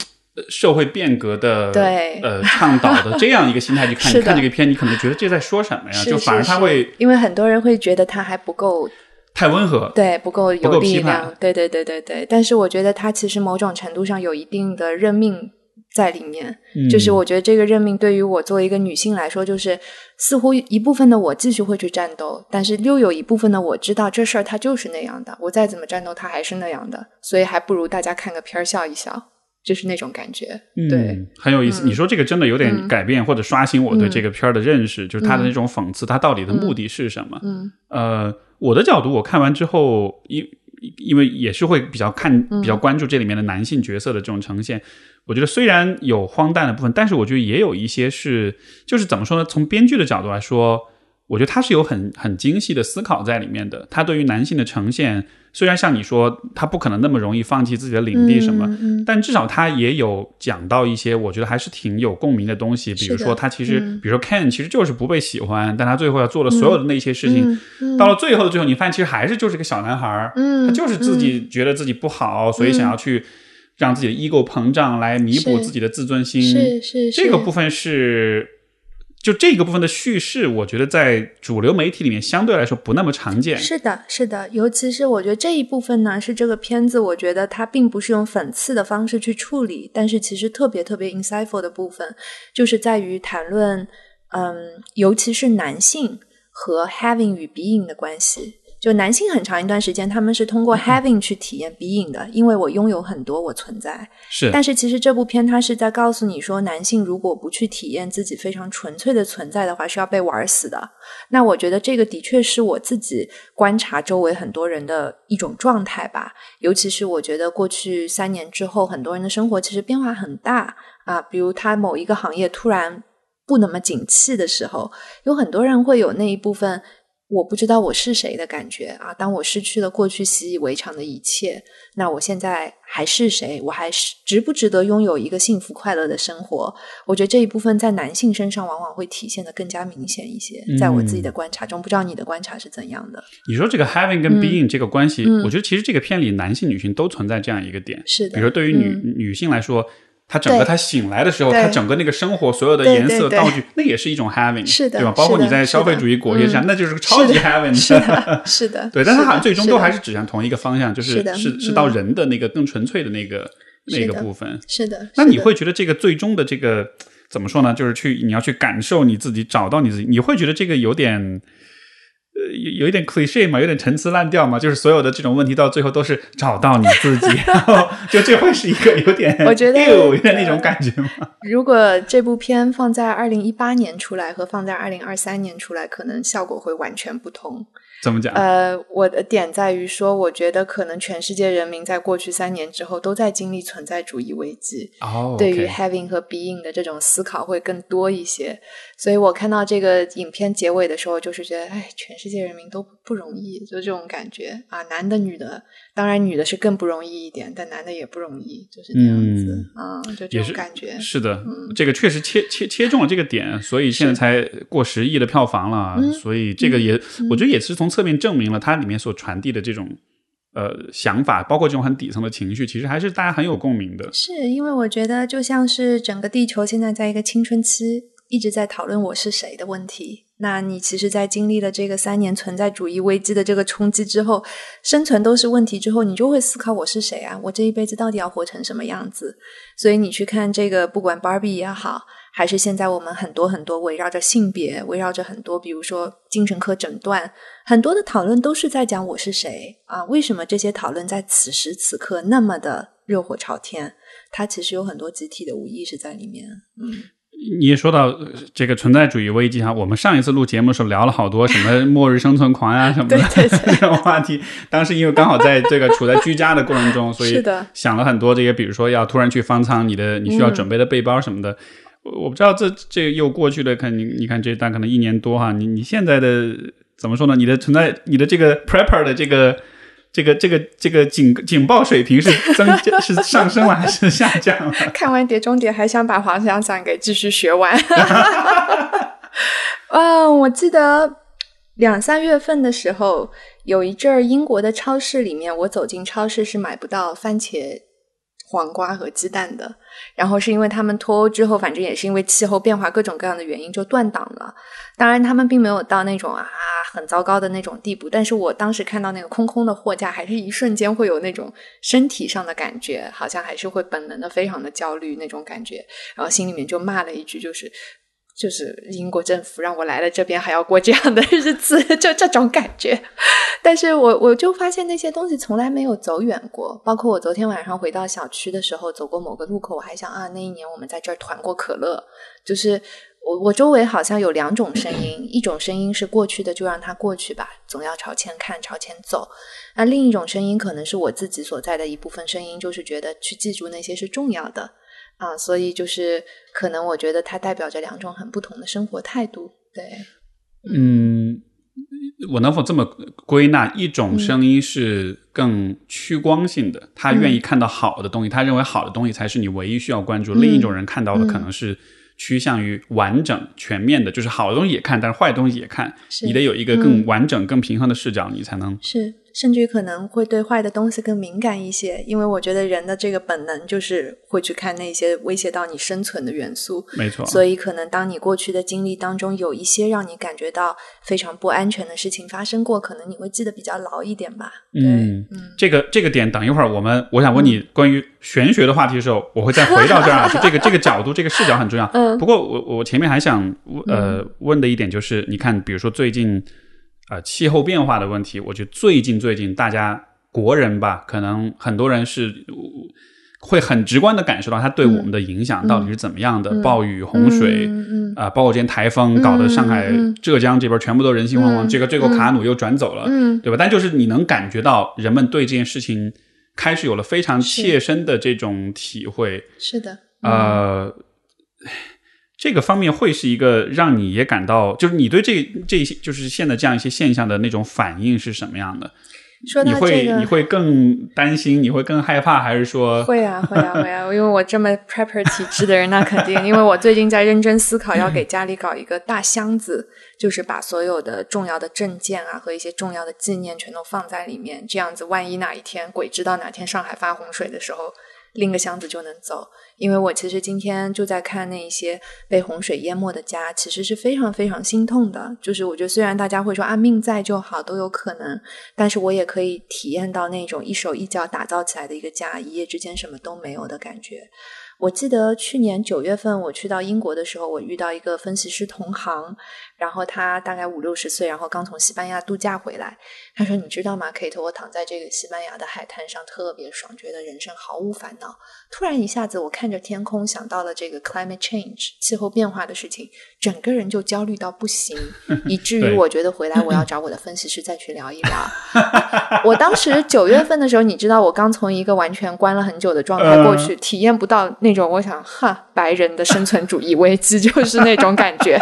社会变革的对呃倡导的这样一个心态去看 看这个片，你可能觉得这在说什么呀？就反而他会，因为很多人会觉得他还不够太温和，对，不够有力量，对对对对对。但是我觉得他其实某种程度上有一定的认命。在里面，就是我觉得这个任命对于我作为一个女性来说，就是似乎一部分的我继续会去战斗，但是又有一部分的我知道这事儿它就是那样的，我再怎么战斗它还是那样的，所以还不如大家看个片儿笑一笑，就是那种感觉。对，很有意思。你说这个真的有点改变或者刷新我对这个片儿的认识，就是他的那种讽刺，他到底的目的是什么？嗯，呃，我的角度，我看完之后，因因为也是会比较看比较关注这里面的男性角色的这种呈现。我觉得虽然有荒诞的部分，但是我觉得也有一些是，就是怎么说呢？从编剧的角度来说，我觉得他是有很很精细的思考在里面的。他对于男性的呈现，虽然像你说他不可能那么容易放弃自己的领地什么，但至少他也有讲到一些我觉得还是挺有共鸣的东西。比如说他其实，比如说 Ken 其实就是不被喜欢，但他最后要做的所有的那些事情，到了最后的最后，你发现其实还是就是个小男孩儿，他就是自己觉得自己不好，所以想要去。让自己的 ego 膨胀来弥补自己的自尊心，是是这个部分是，就这个部分的叙事，我觉得在主流媒体里面相对来说不那么常见。是的，是的，尤其是我觉得这一部分呢，是这个片子，我觉得它并不是用讽刺的方式去处理，但是其实特别特别 insightful 的部分，就是在于谈论，嗯，尤其是男性和 having 与 being 的关系。就男性很长一段时间，他们是通过 having 去体验 being 的，因为我拥有很多，我存在。是，但是其实这部片它是在告诉你说，男性如果不去体验自己非常纯粹的存在的话，是要被玩死的。那我觉得这个的确是我自己观察周围很多人的一种状态吧。尤其是我觉得过去三年之后，很多人的生活其实变化很大啊。比如他某一个行业突然不那么景气的时候，有很多人会有那一部分。我不知道我是谁的感觉啊！当我失去了过去习以为常的一切，那我现在还是谁？我还是值不值得拥有一个幸福快乐的生活？我觉得这一部分在男性身上往往会体现的更加明显一些。在我自己的观察中，不知道你的观察是怎样的？你说这个 having 跟 being 这个关系，我觉得其实这个片里男性、女性都存在这样一个点。是的，比如说对于女女性来说。他整个他醒来的时候，他整个那个生活所有的颜色道具，那也是一种 having，是的，对吧？包括你在消费主义国家下，那就是个超级 having，是的，是的。对，但他好像最终都还是指向同一个方向，就是是是到人的那个更纯粹的那个那个部分。是的。那你会觉得这个最终的这个怎么说呢？就是去你要去感受你自己，找到你自己，你会觉得这个有点。呃，有有一点 cliche 嘛，有点陈词滥调嘛，就是所有的这种问题到最后都是找到你自己，然后就这会是一个有点，我觉得有点那种感觉吗？如果这部片放在二零一八年出来和放在二零二三年出来，可能效果会完全不同。怎么讲？呃，我的点在于说，我觉得可能全世界人民在过去三年之后都在经历存在主义危机，哦，对于 having 和 being 的这种思考会更多一些。所以我看到这个影片结尾的时候，就是觉得，哎，全世界人民都不容易，就这种感觉啊，男的、女的，当然女的是更不容易一点，但男的也不容易，就是这样子啊，就这种感觉。是的，这个确实切切切中了这个点，所以现在才过十亿的票房了。所以这个也，我觉得也是从。侧面证明了它里面所传递的这种呃想法，包括这种很底层的情绪，其实还是大家很有共鸣的。是因为我觉得，就像是整个地球现在在一个青春期，一直在讨论我是谁的问题。那你其实，在经历了这个三年存在主义危机的这个冲击之后，生存都是问题之后，你就会思考我是谁啊？我这一辈子到底要活成什么样子？所以你去看这个，不管 Barbie 也好，还是现在我们很多很多围绕着性别，围绕着很多，比如说精神科诊断，很多的讨论都是在讲我是谁啊？为什么这些讨论在此时此刻那么的热火朝天？它其实有很多集体的无意识在里面，嗯。你也说到这个存在主义危机哈，我们上一次录节目的时候聊了好多什么末日生存狂呀什么的 这种话题。当时因为刚好在这个处在居家的过程中，所以想了很多这些，比如说要突然去方舱，你的你需要准备的背包什么的。我不知道这这又过去了，看你你看这大可能一年多哈，你你现在的怎么说呢？你的存在，你的这个 prepper 的这个。这个这个这个警警报水平是增是上升了还是下降了？看完《碟中谍》还想把黄翔伞给继续学完。嗯，我记得两三月份的时候，有一阵儿英国的超市里面，我走进超市是买不到番茄。黄瓜和鸡蛋的，然后是因为他们脱欧之后，反正也是因为气候变化各种各样的原因就断档了。当然，他们并没有到那种啊很糟糕的那种地步。但是我当时看到那个空空的货架，还是一瞬间会有那种身体上的感觉，好像还是会本能的非常的焦虑那种感觉。然后心里面就骂了一句，就是。就是英国政府让我来了这边，还要过这样的日子，就这种感觉。但是我我就发现那些东西从来没有走远过。包括我昨天晚上回到小区的时候，走过某个路口，我还想啊，那一年我们在这儿团过可乐。就是我我周围好像有两种声音，一种声音是过去的就让它过去吧，总要朝前看，朝前走。那另一种声音可能是我自己所在的一部分声音，就是觉得去记住那些是重要的。啊，所以就是可能我觉得它代表着两种很不同的生活态度。对，嗯，我能否这么归纳？一种声音是更趋光性的，他愿意看到好的东西，他认为好的东西才是你唯一需要关注。另一种人看到的可能是趋向于完整、全面的，就是好的东西也看，但是坏的东西也看。你得有一个更完整、更平衡的视角，你才能是。甚至于可能会对坏的东西更敏感一些，因为我觉得人的这个本能就是会去看那些威胁到你生存的元素。没错。所以可能当你过去的经历当中有一些让你感觉到非常不安全的事情发生过，可能你会记得比较牢一点吧。嗯，这个这个点，等一会儿我们我想问你关于玄学的话题的时候，我会再回到这儿。就这个 这个角度，这个视角很重要。嗯。不过我我前面还想呃问的一点就是，你看，比如说最近。呃，气候变化的问题，我觉得最近最近大家国人吧，可能很多人是会很直观的感受到它对我们的影响到底是怎么样的。暴雨、洪水，啊，包括今天台风搞得上海、浙江这边全部都人心惶惶。这个最后卡努又转走了，对吧？但就是你能感觉到人们对这件事情开始有了非常切身的这种体会。是的，呃。这个方面会是一个让你也感到，就是你对这这些就是现在这样一些现象的那种反应是什么样的？你会你会更担心，你会更害怕，还是说会啊会啊会啊？因为我这么 prepper 体质的人，那肯定。因为我最近在认真思考，要给家里搞一个大箱子，就是把所有的重要的证件啊和一些重要的纪念全都放在里面。这样子，万一哪一天鬼知道哪天上海发洪水的时候，拎个箱子就能走。因为我其实今天就在看那些被洪水淹没的家，其实是非常非常心痛的。就是我觉得虽然大家会说啊命在就好都有可能，但是我也可以体验到那种一手一脚打造起来的一个家，一夜之间什么都没有的感觉。我记得去年九月份我去到英国的时候，我遇到一个分析师同行，然后他大概五六十岁，然后刚从西班牙度假回来。他说：“你知道吗，Kate？我躺在这个西班牙的海滩上，特别爽，觉得人生毫无烦恼。突然一下子，我看着天空，想到了这个 climate change 气候变化的事情，整个人就焦虑到不行，以至于我觉得回来我要找我的分析师再去聊一聊。我当时九月份的时候，你知道，我刚从一个完全关了很久的状态过去，体验不到那种我想哈白人的生存主义危机，就是那种感觉。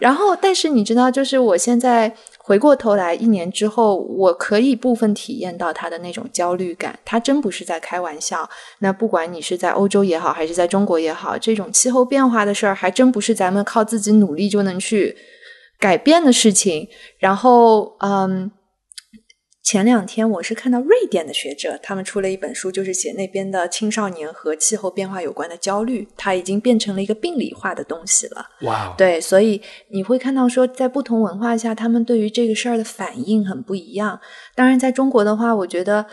然后，但是你知道，就是我现在。回过头来，一年之后，我可以部分体验到他的那种焦虑感。他真不是在开玩笑。那不管你是在欧洲也好，还是在中国也好，这种气候变化的事儿，还真不是咱们靠自己努力就能去改变的事情。然后，嗯。前两天我是看到瑞典的学者，他们出了一本书，就是写那边的青少年和气候变化有关的焦虑，它已经变成了一个病理化的东西了。哇，对，所以你会看到说，在不同文化下，他们对于这个事儿的反应很不一样。当然，在中国的话，我觉得。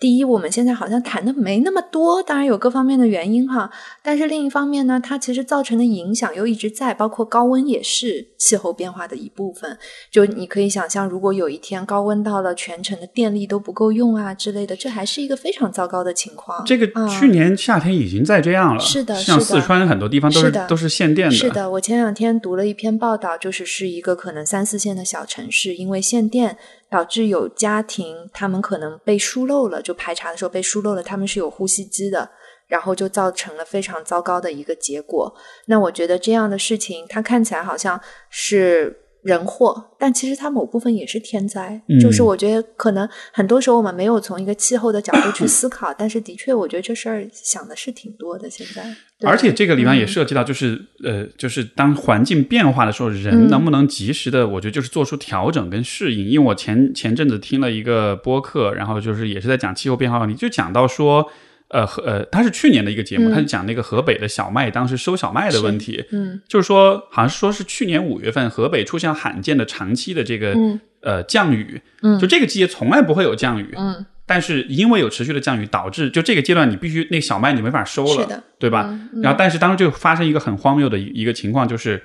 第一，我们现在好像谈的没那么多，当然有各方面的原因哈。但是另一方面呢，它其实造成的影响又一直在，包括高温也是气候变化的一部分。就你可以想象，如果有一天高温到了，全城的电力都不够用啊之类的，这还是一个非常糟糕的情况。这个去年夏天已经在这样了，是的，像四川很多地方都是都是限电的。是的，我前两天读了一篇报道，就是是一个可能三四线的小城市，因为限电。导致有家庭，他们可能被疏漏了，就排查的时候被疏漏了，他们是有呼吸机的，然后就造成了非常糟糕的一个结果。那我觉得这样的事情，它看起来好像是。人祸，但其实它某部分也是天灾。就是我觉得可能很多时候我们没有从一个气候的角度去 思考，但是的确，我觉得这事儿想的是挺多的。现在，而且这个里面也涉及到，就是呃，就是当环境变化的时候，人能不能及时的，我觉得就是做出调整跟适应。因为我前前阵子听了一个播客，然后就是也是在讲气候变化问题，就讲到说。呃，河呃，他是去年的一个节目，他就讲那个河北的小麦当时收小麦的问题，嗯，就是说好像是说是去年五月份河北出现罕见的长期的这个呃降雨，嗯，就这个季节从来不会有降雨，嗯，但是因为有持续的降雨，导致就这个阶段你必须那小麦你没法收了，对吧？然后但是当时就发生一个很荒谬的一个情况，就是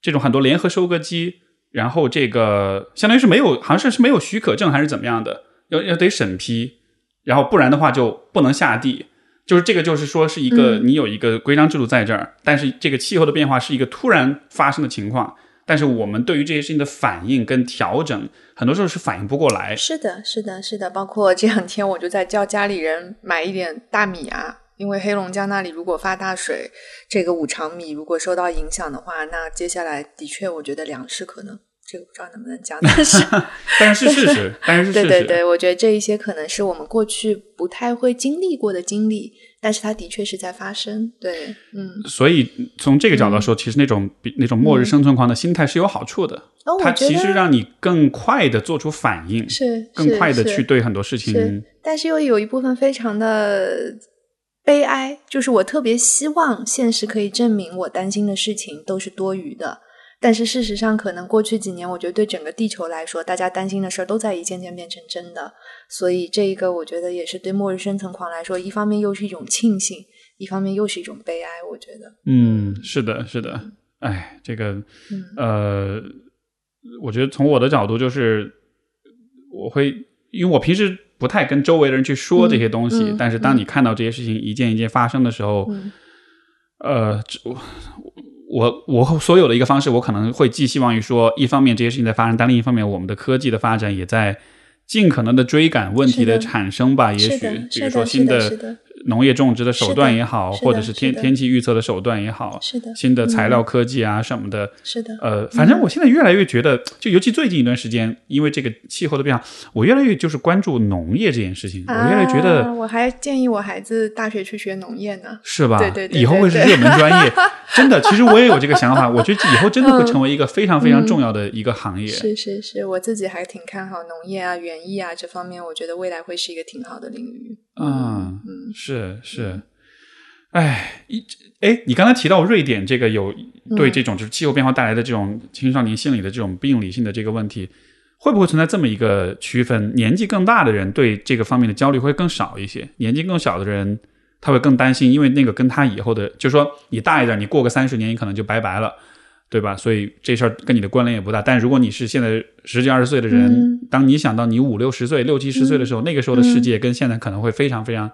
这种很多联合收割机，然后这个相当于是没有，好像是是没有许可证还是怎么样的，要要得审批。然后不然的话就不能下地，就是这个，就是说是一个你有一个规章制度在这儿，但是这个气候的变化是一个突然发生的情况，但是我们对于这些事情的反应跟调整，很多时候是反应不过来。是的，是的，是的。包括这两天我就在叫家里人买一点大米啊，因为黑龙江那里如果发大水，这个五常米如果受到影响的话，那接下来的确我觉得粮食可能。这个不知道能不能讲，但 是但是事实，但是对对对，我觉得这一些可能是我们过去不太会经历过的经历，但是它的确是在发生。对，嗯，所以从这个角度说，其实那种那种末日生存狂的心态是有好处的。它其实让你更快的做出反应，是更快的去对很多事情。但是又有一部分非常的悲哀，就是我特别希望现实可以证明我担心的事情都是多余的。但是事实上，可能过去几年，我觉得对整个地球来说，大家担心的事儿都在一件件变成真的。所以，这一个我觉得也是对末日生存狂来说，一方面又是一种庆幸，一方面又是一种悲哀。我觉得，嗯，是的，是的。哎，这个，呃，我觉得从我的角度，就是我会，因为我平时不太跟周围的人去说这些东西，但是当你看到这些事情一件一件发生的时候，呃，我。我我所有的一个方式，我可能会寄希望于说，一方面这些事情在发生，但另一方面，我们的科技的发展也在尽可能的追赶问题的产生吧。也许，比如说新的。农业种植的手段也好，或者是天天气预测的手段也好，是的，新的材料科技啊什么的，是的。呃，反正我现在越来越觉得，就尤其最近一段时间，因为这个气候的变化，我越来越就是关注农业这件事情。我越来越觉得，我还建议我孩子大学去学农业呢，是吧？对对对，以后会是热门专业。真的，其实我也有这个想法，我觉得以后真的会成为一个非常非常重要的一个行业。是是是，我自己还挺看好农业啊、园艺啊这方面，我觉得未来会是一个挺好的领域。嗯嗯，是是。哎，一哎，你刚才提到瑞典这个有对这种就是气候变化带来的这种青少年心理的这种病理性的这个问题，会不会存在这么一个区分？年纪更大的人对这个方面的焦虑会更少一些，年纪更小的人他会更担心，因为那个跟他以后的，就是说你大一点，你过个三十年，你可能就拜拜了，对吧？所以这事儿跟你的关联也不大。但如果你是现在十几二十岁的人，当你想到你五六十岁、六七十岁的时候，那个时候的世界跟现在可能会非常非常。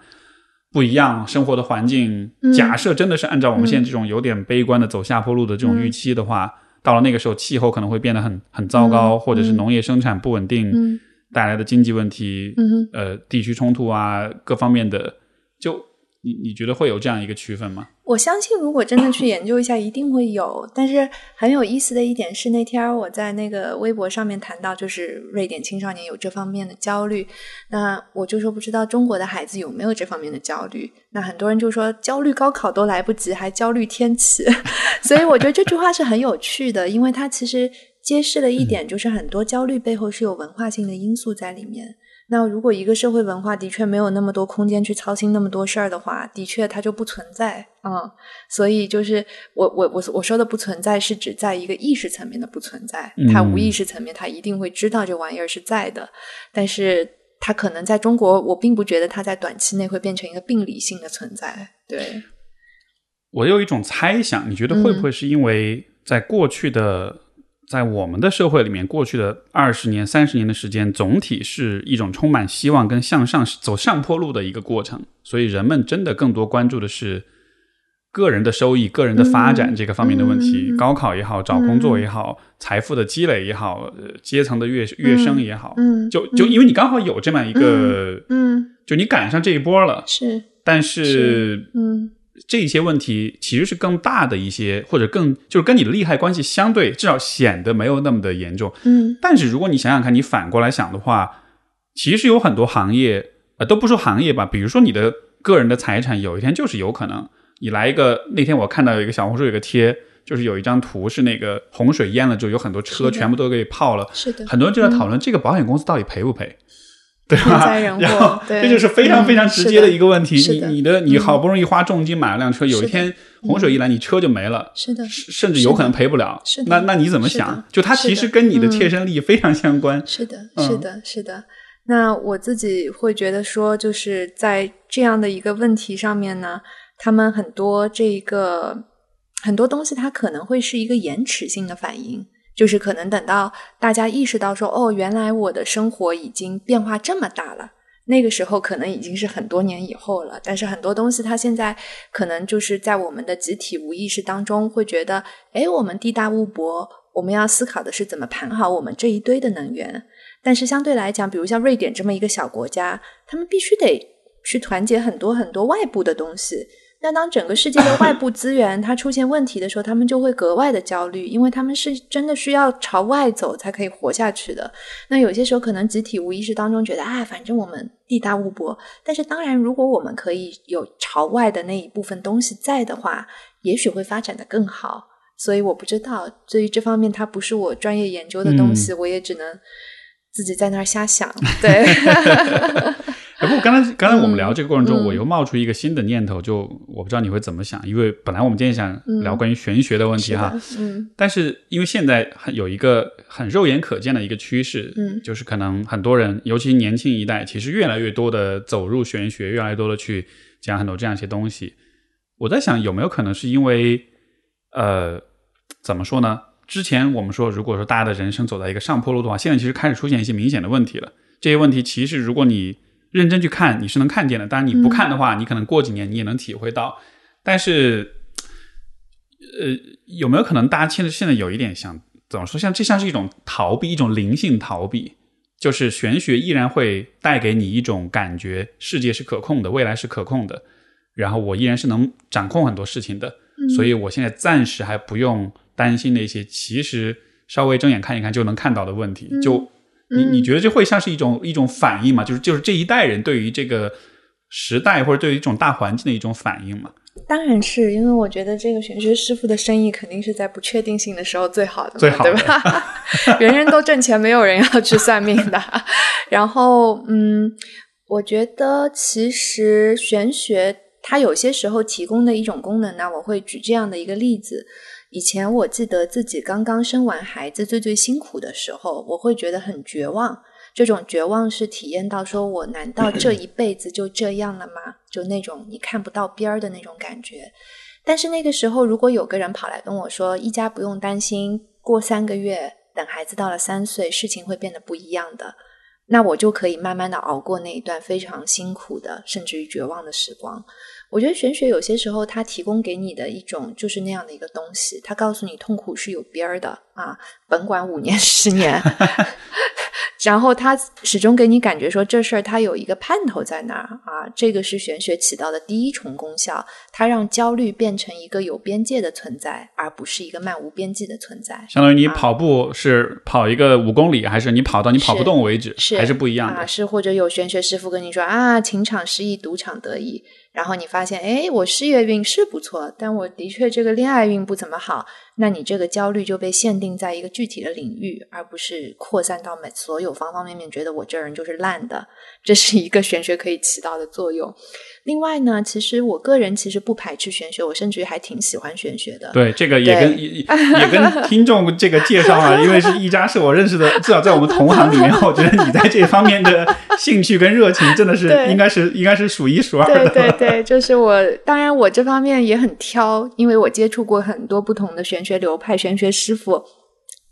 不一样生活的环境，假设真的是按照我们现在这种有点悲观的走下坡路的这种预期的话，到了那个时候，气候可能会变得很很糟糕，或者是农业生产不稳定带来的经济问题，呃，地区冲突啊，各方面的就。你你觉得会有这样一个区分吗？我相信，如果真的去研究一下，一定会有。但是很有意思的一点是，那天我在那个微博上面谈到，就是瑞典青少年有这方面的焦虑。那我就说，不知道中国的孩子有没有这方面的焦虑？那很多人就说，焦虑高考都来不及，还焦虑天气。所以我觉得这句话是很有趣的，因为它其实揭示了一点，就是很多焦虑背后是有文化性的因素在里面。那如果一个社会文化的确没有那么多空间去操心那么多事儿的话，的确它就不存在啊。所以就是我我我我说的不存在，是指在一个意识层面的不存在。它无意识层面，它一定会知道这玩意儿是在的，但是它可能在中国，我并不觉得它在短期内会变成一个病理性的存在。对，我有一种猜想，你觉得会不会是因为在过去的？在我们的社会里面，过去的二十年、三十年的时间，总体是一种充满希望跟向上走上坡路的一个过程。所以，人们真的更多关注的是个人的收益、个人的发展这个方面的问题。高考也好，找工作也好，财富的积累也好，阶层的跃跃升也好，嗯，就就因为你刚好有这么一个，嗯，就你赶上这一波了，是，但是，嗯。这些问题其实是更大的一些，或者更就是跟你的利害关系相对，至少显得没有那么的严重。嗯，但是如果你想想看，你反过来想的话，其实有很多行业，呃，都不说行业吧，比如说你的个人的财产，有一天就是有可能，你来一个那天我看到有一个小红书有个贴，就是有一张图是那个洪水淹了之后，有很多车全部都给泡了，是的，很多人就在讨论这个保险公司到底赔不赔。对吧？然后这就是非常非常直接的一个问题。你你的你好不容易花重金买了辆车，有一天洪水一来，你车就没了，是的，甚至有可能赔不了。是的，那那你怎么想？就它其实跟你的切身利益非常相关。是的，是的，是的。那我自己会觉得说，就是在这样的一个问题上面呢，他们很多这一个很多东西，它可能会是一个延迟性的反应。就是可能等到大家意识到说，哦，原来我的生活已经变化这么大了，那个时候可能已经是很多年以后了。但是很多东西，它现在可能就是在我们的集体无意识当中会觉得，哎，我们地大物博，我们要思考的是怎么盘好我们这一堆的能源。但是相对来讲，比如像瑞典这么一个小国家，他们必须得去团结很多很多外部的东西。那当整个世界的外部资源它出现问题的时候，他们就会格外的焦虑，因为他们是真的需要朝外走才可以活下去的。那有些时候可能集体无意识当中觉得啊，反正我们地大物博。但是当然，如果我们可以有朝外的那一部分东西在的话，也许会发展的更好。所以我不知道，对于这方面它不是我专业研究的东西，我也只能自己在那儿瞎想。对。不过刚才刚才我们聊这个过程中，我又冒出一个新的念头，就我不知道你会怎么想，因为本来我们今天想聊关于玄学的问题哈，嗯，但是因为现在有一个很肉眼可见的一个趋势，嗯，就是可能很多人，尤其年轻一代，其实越来越多的走入玄学，越来越多的去讲很多这样一些东西。我在想，有没有可能是因为，呃，怎么说呢？之前我们说，如果说大家的人生走在一个上坡路的话，现在其实开始出现一些明显的问题了。这些问题其实，如果你认真去看，你是能看见的。当然，你不看的话，你可能过几年你也能体会到。但是，呃，有没有可能大家现在现在有一点想怎么说？像这像是一种逃避，一种灵性逃避，就是玄学依然会带给你一种感觉，世界是可控的，未来是可控的。然后我依然是能掌控很多事情的，所以我现在暂时还不用担心那些其实稍微睁眼看一看就能看到的问题。就你你觉得这会像是一种一种反应吗？就是就是这一代人对于这个时代或者对于一种大环境的一种反应吗？当然是因为我觉得这个玄学师傅的生意肯定是在不确定性的时候最好的，最好对吧？人人都挣钱，没有人要去算命的。然后，嗯，我觉得其实玄学它有些时候提供的一种功能呢，我会举这样的一个例子。以前我记得自己刚刚生完孩子最最辛苦的时候，我会觉得很绝望。这种绝望是体验到说，我难道这一辈子就这样了吗？就那种你看不到边儿的那种感觉。但是那个时候，如果有个人跑来跟我说，一家不用担心，过三个月，等孩子到了三岁，事情会变得不一样的，那我就可以慢慢的熬过那一段非常辛苦的，甚至于绝望的时光。我觉得玄学有些时候，它提供给你的一种就是那样的一个东西，它告诉你痛苦是有边儿的啊，甭管五年十年，然后它始终给你感觉说这事儿它有一个盼头在那儿啊，这个是玄学起到的第一重功效，它让焦虑变成一个有边界的存在，而不是一个漫无边际的存在。相当于你跑步是跑一个五公里，还是你跑到你跑不动为止，还是不一样的？是或者有玄学师傅跟你说啊，情场失意，赌场得意。然后你发现，哎，我事业运是不错，但我的确这个恋爱运不怎么好。那你这个焦虑就被限定在一个具体的领域，而不是扩散到每所有方方面面，觉得我这人就是烂的。这是一个玄学可以起到的作用。另外呢，其实我个人其实不排斥玄学，我甚至于还挺喜欢玄学的。对，这个也跟也也跟听众这个介绍啊，因为是一家是我认识的，至少在我们同行里面，我觉得你在这方面的兴趣跟热情真的是应该是应该是数一数二的。对对对，就是我，当然我这方面也很挑，因为我接触过很多不同的玄学流派、玄学师傅。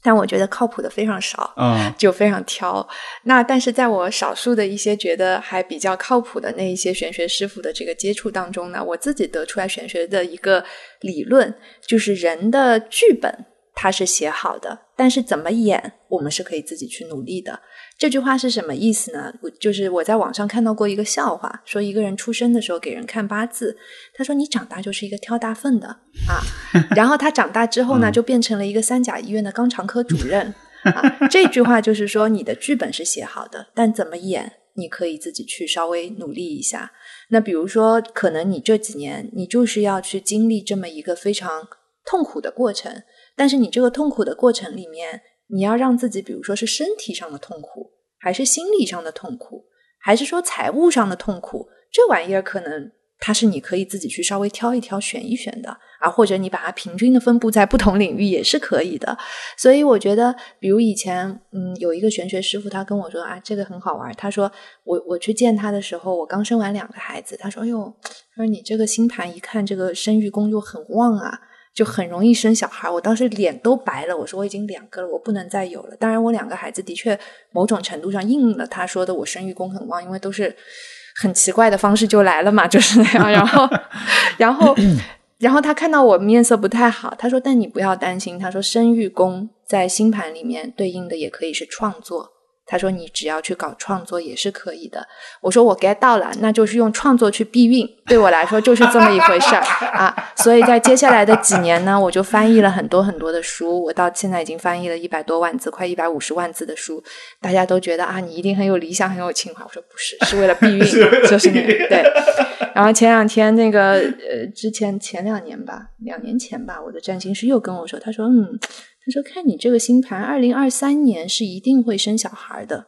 但我觉得靠谱的非常少，嗯，就非常挑。那但是在我少数的一些觉得还比较靠谱的那一些玄学师傅的这个接触当中呢，我自己得出来玄学的一个理论，就是人的剧本它是写好的，但是怎么演，我们是可以自己去努力的。这句话是什么意思呢？我就是我在网上看到过一个笑话，说一个人出生的时候给人看八字，他说你长大就是一个挑大粪的啊，然后他长大之后呢，就变成了一个三甲医院的肛肠科主任啊。这句话就是说你的剧本是写好的，但怎么演，你可以自己去稍微努力一下。那比如说，可能你这几年你就是要去经历这么一个非常痛苦的过程，但是你这个痛苦的过程里面。你要让自己，比如说是身体上的痛苦，还是心理上的痛苦，还是说财务上的痛苦？这玩意儿可能它是你可以自己去稍微挑一挑、选一选的啊，或者你把它平均的分布在不同领域也是可以的。所以我觉得，比如以前，嗯，有一个玄学师傅，他跟我说啊，这个很好玩。他说，我我去见他的时候，我刚生完两个孩子，他说，哎呦，他说你这个星盘一看，这个生育宫就很旺啊。就很容易生小孩，我当时脸都白了。我说我已经两个了，我不能再有了。当然，我两个孩子的确某种程度上应了他说的，我生育宫很旺，因为都是很奇怪的方式就来了嘛，就是那样。然后，然后，然后他看到我面色不太好，他说：“但你不要担心。”他说：“生育宫在星盘里面对应的也可以是创作。”他说：“你只要去搞创作也是可以的。”我说：“我 get 到了，那就是用创作去避孕，对我来说就是这么一回事儿啊。”所以在接下来的几年呢，我就翻译了很多很多的书，我到现在已经翻译了一百多万字，快一百五十万字的书。大家都觉得啊，你一定很有理想，很有情怀。我说不是，是为了避孕，就是那个对。然后前两天那个呃，之前前两年吧，两年前吧，我的占星师又跟我说，他说嗯。他说：“看你这个星盘，二零二三年是一定会生小孩的。”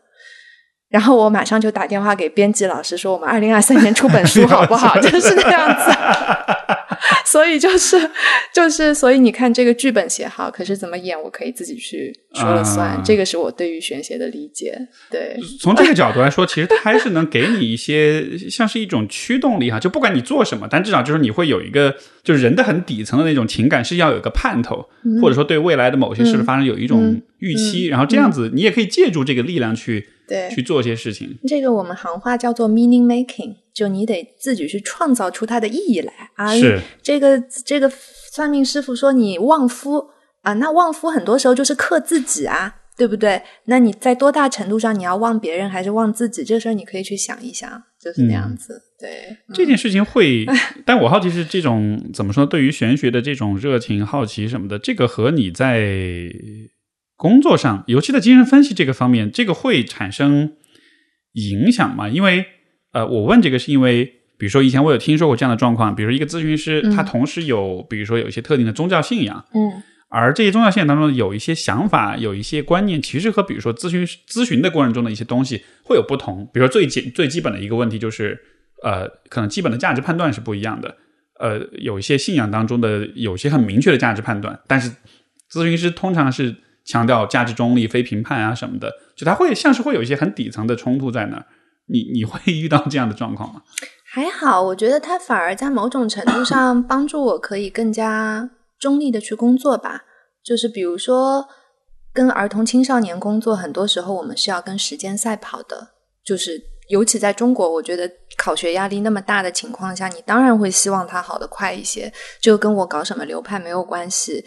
然后我马上就打电话给编辑老师说：“我们二零二三年出本书 好不好？”就是那样子。所以就是 就是，所以你看这个剧本写好，可是怎么演，我可以自己去说了算。这个是我对于玄学的理解。对，从这个角度来说，其实它还是能给你一些像是一种驱动力哈。就不管你做什么，但至少就是你会有一个，就是人的很底层的那种情感是要有个盼头，或者说对未来的某些事发生有一种预期，然后这样子你也可以借助这个力量去。对，去做一些事情。这个我们行话叫做 meaning making，就你得自己去创造出它的意义来啊。是这个这个算命师傅说你旺夫啊，那旺夫很多时候就是克自己啊，对不对？那你在多大程度上你要旺别人还是旺自己？这事儿你可以去想一想，就是那样子。对，这件事情会，但我好奇是这种怎么说？对于玄学的这种热情、好奇什么的，这个和你在。工作上，尤其在精神分析这个方面，这个会产生影响吗？因为，呃，我问这个是因为，比如说以前我有听说过这样的状况，比如说一个咨询师，他同时有，比如说有一些特定的宗教信仰，嗯，而这些宗教信仰当中有一些想法，有一些观念，其实和比如说咨询咨询的过程中的一些东西会有不同。比如说最简最基本的一个问题就是，呃，可能基本的价值判断是不一样的。呃，有一些信仰当中的有些很明确的价值判断，但是咨询师通常是。强调价值中立、非评判啊什么的，就他会像是会有一些很底层的冲突在那儿。你你会遇到这样的状况吗？还好，我觉得他反而在某种程度上 帮助我可以更加中立的去工作吧。就是比如说跟儿童青少年工作，很多时候我们是要跟时间赛跑的。就是尤其在中国，我觉得考学压力那么大的情况下，你当然会希望他好的快一些。就跟我搞什么流派没有关系。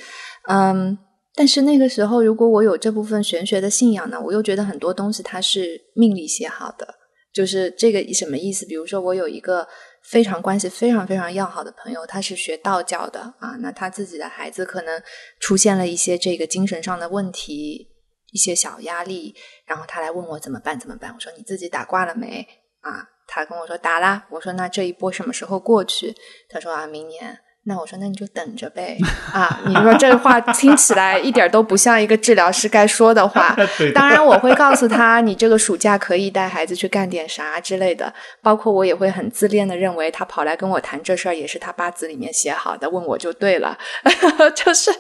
嗯。但是那个时候，如果我有这部分玄学的信仰呢，我又觉得很多东西它是命里写好的。就是这个什么意思？比如说，我有一个非常关系非常非常要好的朋友，他是学道教的啊，那他自己的孩子可能出现了一些这个精神上的问题，一些小压力，然后他来问我怎么办？怎么办？我说你自己打卦了没？啊，他跟我说打啦。我说那这一波什么时候过去？他说啊，明年。那我说，那你就等着呗。啊，你说这话听起来一点都不像一个治疗师该说的话。当然，我会告诉他，你这个暑假可以带孩子去干点啥之类的。包括我也会很自恋的认为，他跑来跟我谈这事儿，也是他八字里面写好的，问我就对了。就是，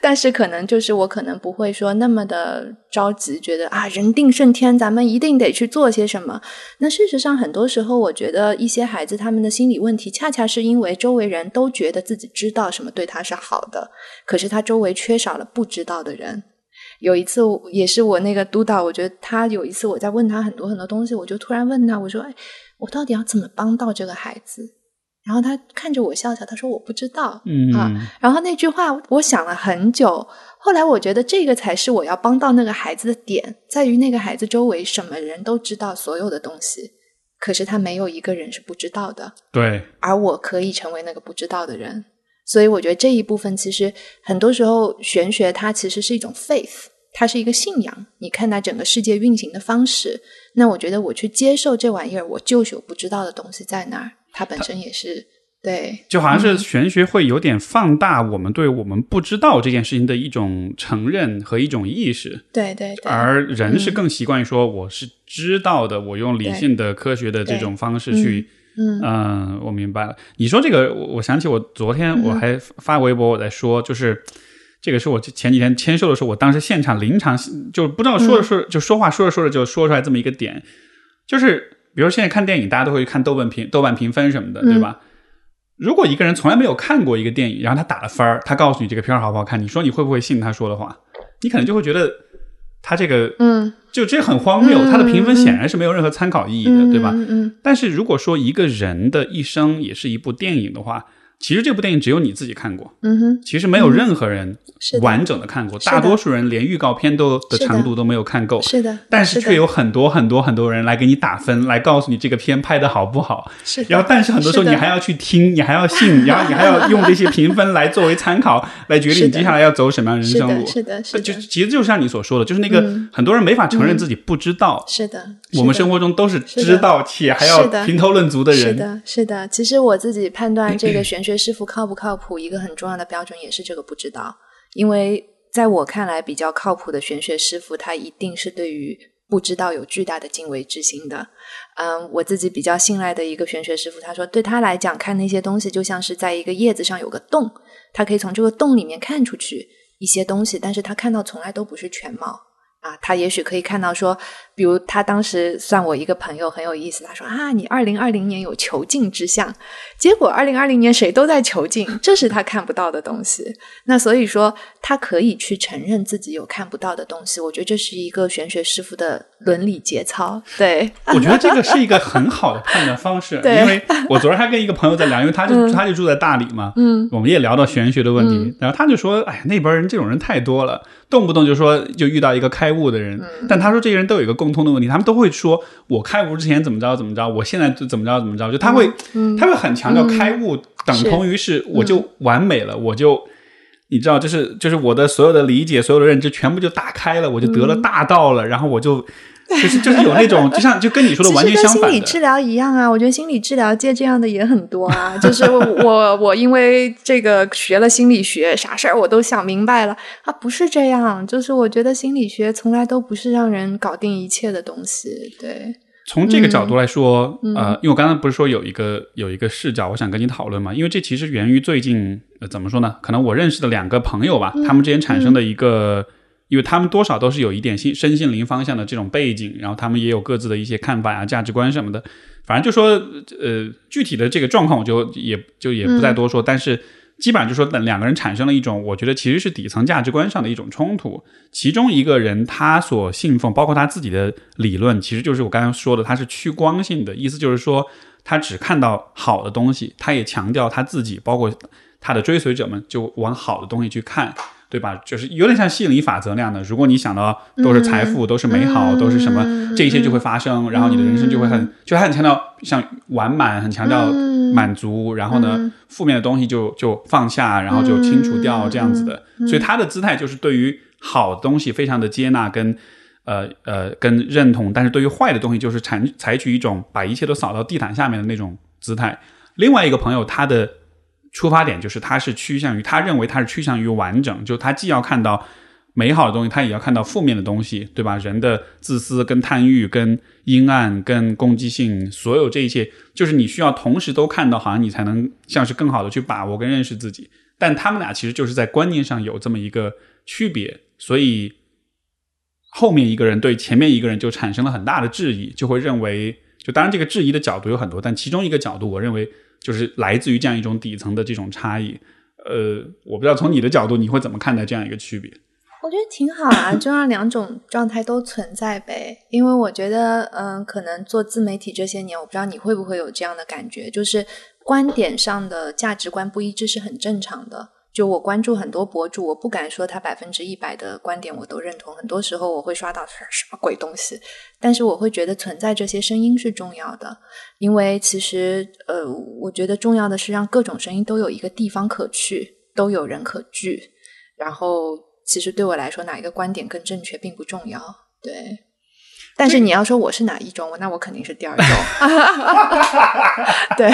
但是可能就是我可能不会说那么的着急，觉得啊人定胜天，咱们一定得去做些什么。那事实上，很多时候我觉得一些孩子他们的心理问题，恰恰是因为周围人都觉得。自己知道什么对他是好的，可是他周围缺少了不知道的人。有一次，也是我那个督导，我觉得他有一次我在问他很多很多东西，我就突然问他，我说：“哎，我到底要怎么帮到这个孩子？”然后他看着我笑笑，他说：“我不知道。”嗯啊，然后那句话我想了很久，后来我觉得这个才是我要帮到那个孩子的点，在于那个孩子周围什么人都知道所有的东西。可是他没有一个人是不知道的，对。而我可以成为那个不知道的人，所以我觉得这一部分其实很多时候玄学它其实是一种 faith，它是一个信仰。你看待整个世界运行的方式，那我觉得我去接受这玩意儿，我就是有不知道的东西在那儿，它本身也是。对，就好像是玄学会有点放大我们对我们不知道这件事情的一种承认和一种意识。对对，而人是更习惯于说我是知道的，我用理性的、科学的这种方式去。嗯，我明白了。你说这个，我我想起我昨天我还发微博我在说，就是这个是我前几天签售的时候，我当时现场临场就不知道说着说着就说话说着说着就说出来这么一个点，就是比如现在看电影，大家都会看豆瓣评豆瓣评分什么的，对吧？如果一个人从来没有看过一个电影，然后他打了分儿，他告诉你这个片儿好不好看，你说你会不会信他说的话？你可能就会觉得他这个，嗯，就这很荒谬。他的评分显然是没有任何参考意义的，对吧？嗯。但是如果说一个人的一生也是一部电影的话。其实这部电影只有你自己看过，嗯哼，其实没有任何人完整的看过，大多数人连预告片都的长度都没有看够，是的，但是却有很多很多很多人来给你打分，来告诉你这个片拍的好不好，是，然后但是很多时候你还要去听，你还要信，然后你还要用这些评分来作为参考，来决定你接下来要走什么样的人生路，是的，是。的，就其实就像你所说的，就是那个很多人没法承认自己不知道，是的，我们生活中都是知道且还要评头论足的人，是的，是的，其实我自己判断 这个玄学师傅靠不。靠谱一个很重要的标准也是这个不知道，因为在我看来比较靠谱的玄学师傅，他一定是对于不知道有巨大的敬畏之心的。嗯，我自己比较信赖的一个玄学师傅，他说对他来讲，看那些东西就像是在一个叶子上有个洞，他可以从这个洞里面看出去一些东西，但是他看到从来都不是全貌。啊，他也许可以看到说，比如他当时算我一个朋友很有意思，他说啊，你二零二零年有囚禁之相，结果二零二零年谁都在囚禁，这是他看不到的东西。那所以说，他可以去承认自己有看不到的东西，我觉得这是一个玄学师傅的伦理节操。对，我觉得这个是一个很好的判断方式，因为我昨天还跟一个朋友在聊，因为他就他就住在大理嘛，嗯，我们也聊到玄学的问题，然后他就说，哎，那边人这种人太多了。动不动就说就遇到一个开悟的人，但他说这些人都有一个共通的问题，他们都会说我开悟之前怎么着怎么着，我现在就怎么着怎么着，就他会他会很强调开悟等同于是我就完美了，我就你知道，就是就是我的所有的理解、所有的认知全部就打开了，我就得了大道了，然后我就。就是就是有那种，就像就跟你说的完全相反的。跟心理治疗一样啊，我觉得心理治疗界这样的也很多啊。就是我我因为这个学了心理学，啥事儿我都想明白了。啊，不是这样，就是我觉得心理学从来都不是让人搞定一切的东西。对，从这个角度来说，呃，因为我刚刚不是说有一个有一个视角，我想跟你讨论嘛。因为这其实源于最近，呃，怎么说呢？可能我认识的两个朋友吧，他们之间产生的一个。因为他们多少都是有一点心身心灵方向的这种背景，然后他们也有各自的一些看法啊、价值观什么的。反正就说，呃，具体的这个状况我就也就也不再多说。但是基本上就说，等两个人产生了一种，我觉得其实是底层价值观上的一种冲突。其中一个人他所信奉，包括他自己的理论，其实就是我刚才说的，他是趋光性的，意思就是说他只看到好的东西，他也强调他自己，包括他的追随者们就往好的东西去看。对吧？就是有点像吸引力法则那样的。如果你想到都是财富，都是美好，都是什么，这些就会发生，然后你的人生就会很，就他很强调像完满，很强调满足。然后呢，负面的东西就就放下，然后就清除掉这样子的。所以他的姿态就是对于好的东西非常的接纳跟呃呃跟认同，但是对于坏的东西就是采采取一种把一切都扫到地毯下面的那种姿态。另外一个朋友，他的。出发点就是他是趋向于他认为他是趋向于完整，就他既要看到美好的东西，他也要看到负面的东西，对吧？人的自私、跟贪欲、跟阴暗、跟攻击性，所有这一切，就是你需要同时都看到，好像你才能像是更好的去把握跟认识自己。但他们俩其实就是在观念上有这么一个区别，所以后面一个人对前面一个人就产生了很大的质疑，就会认为，就当然这个质疑的角度有很多，但其中一个角度，我认为。就是来自于这样一种底层的这种差异，呃，我不知道从你的角度你会怎么看待这样一个区别？我觉得挺好啊，就让两种状态都存在呗。因为我觉得，嗯，可能做自媒体这些年，我不知道你会不会有这样的感觉，就是观点上的价值观不一致是很正常的。就我关注很多博主，我不敢说他百分之一百的观点我都认同。很多时候我会刷到什么鬼东西，但是我会觉得存在这些声音是重要的，因为其实呃，我觉得重要的是让各种声音都有一个地方可去，都有人可聚。然后，其实对我来说，哪一个观点更正确并不重要。对。但是你要说我是哪一种，那我肯定是第二种。对，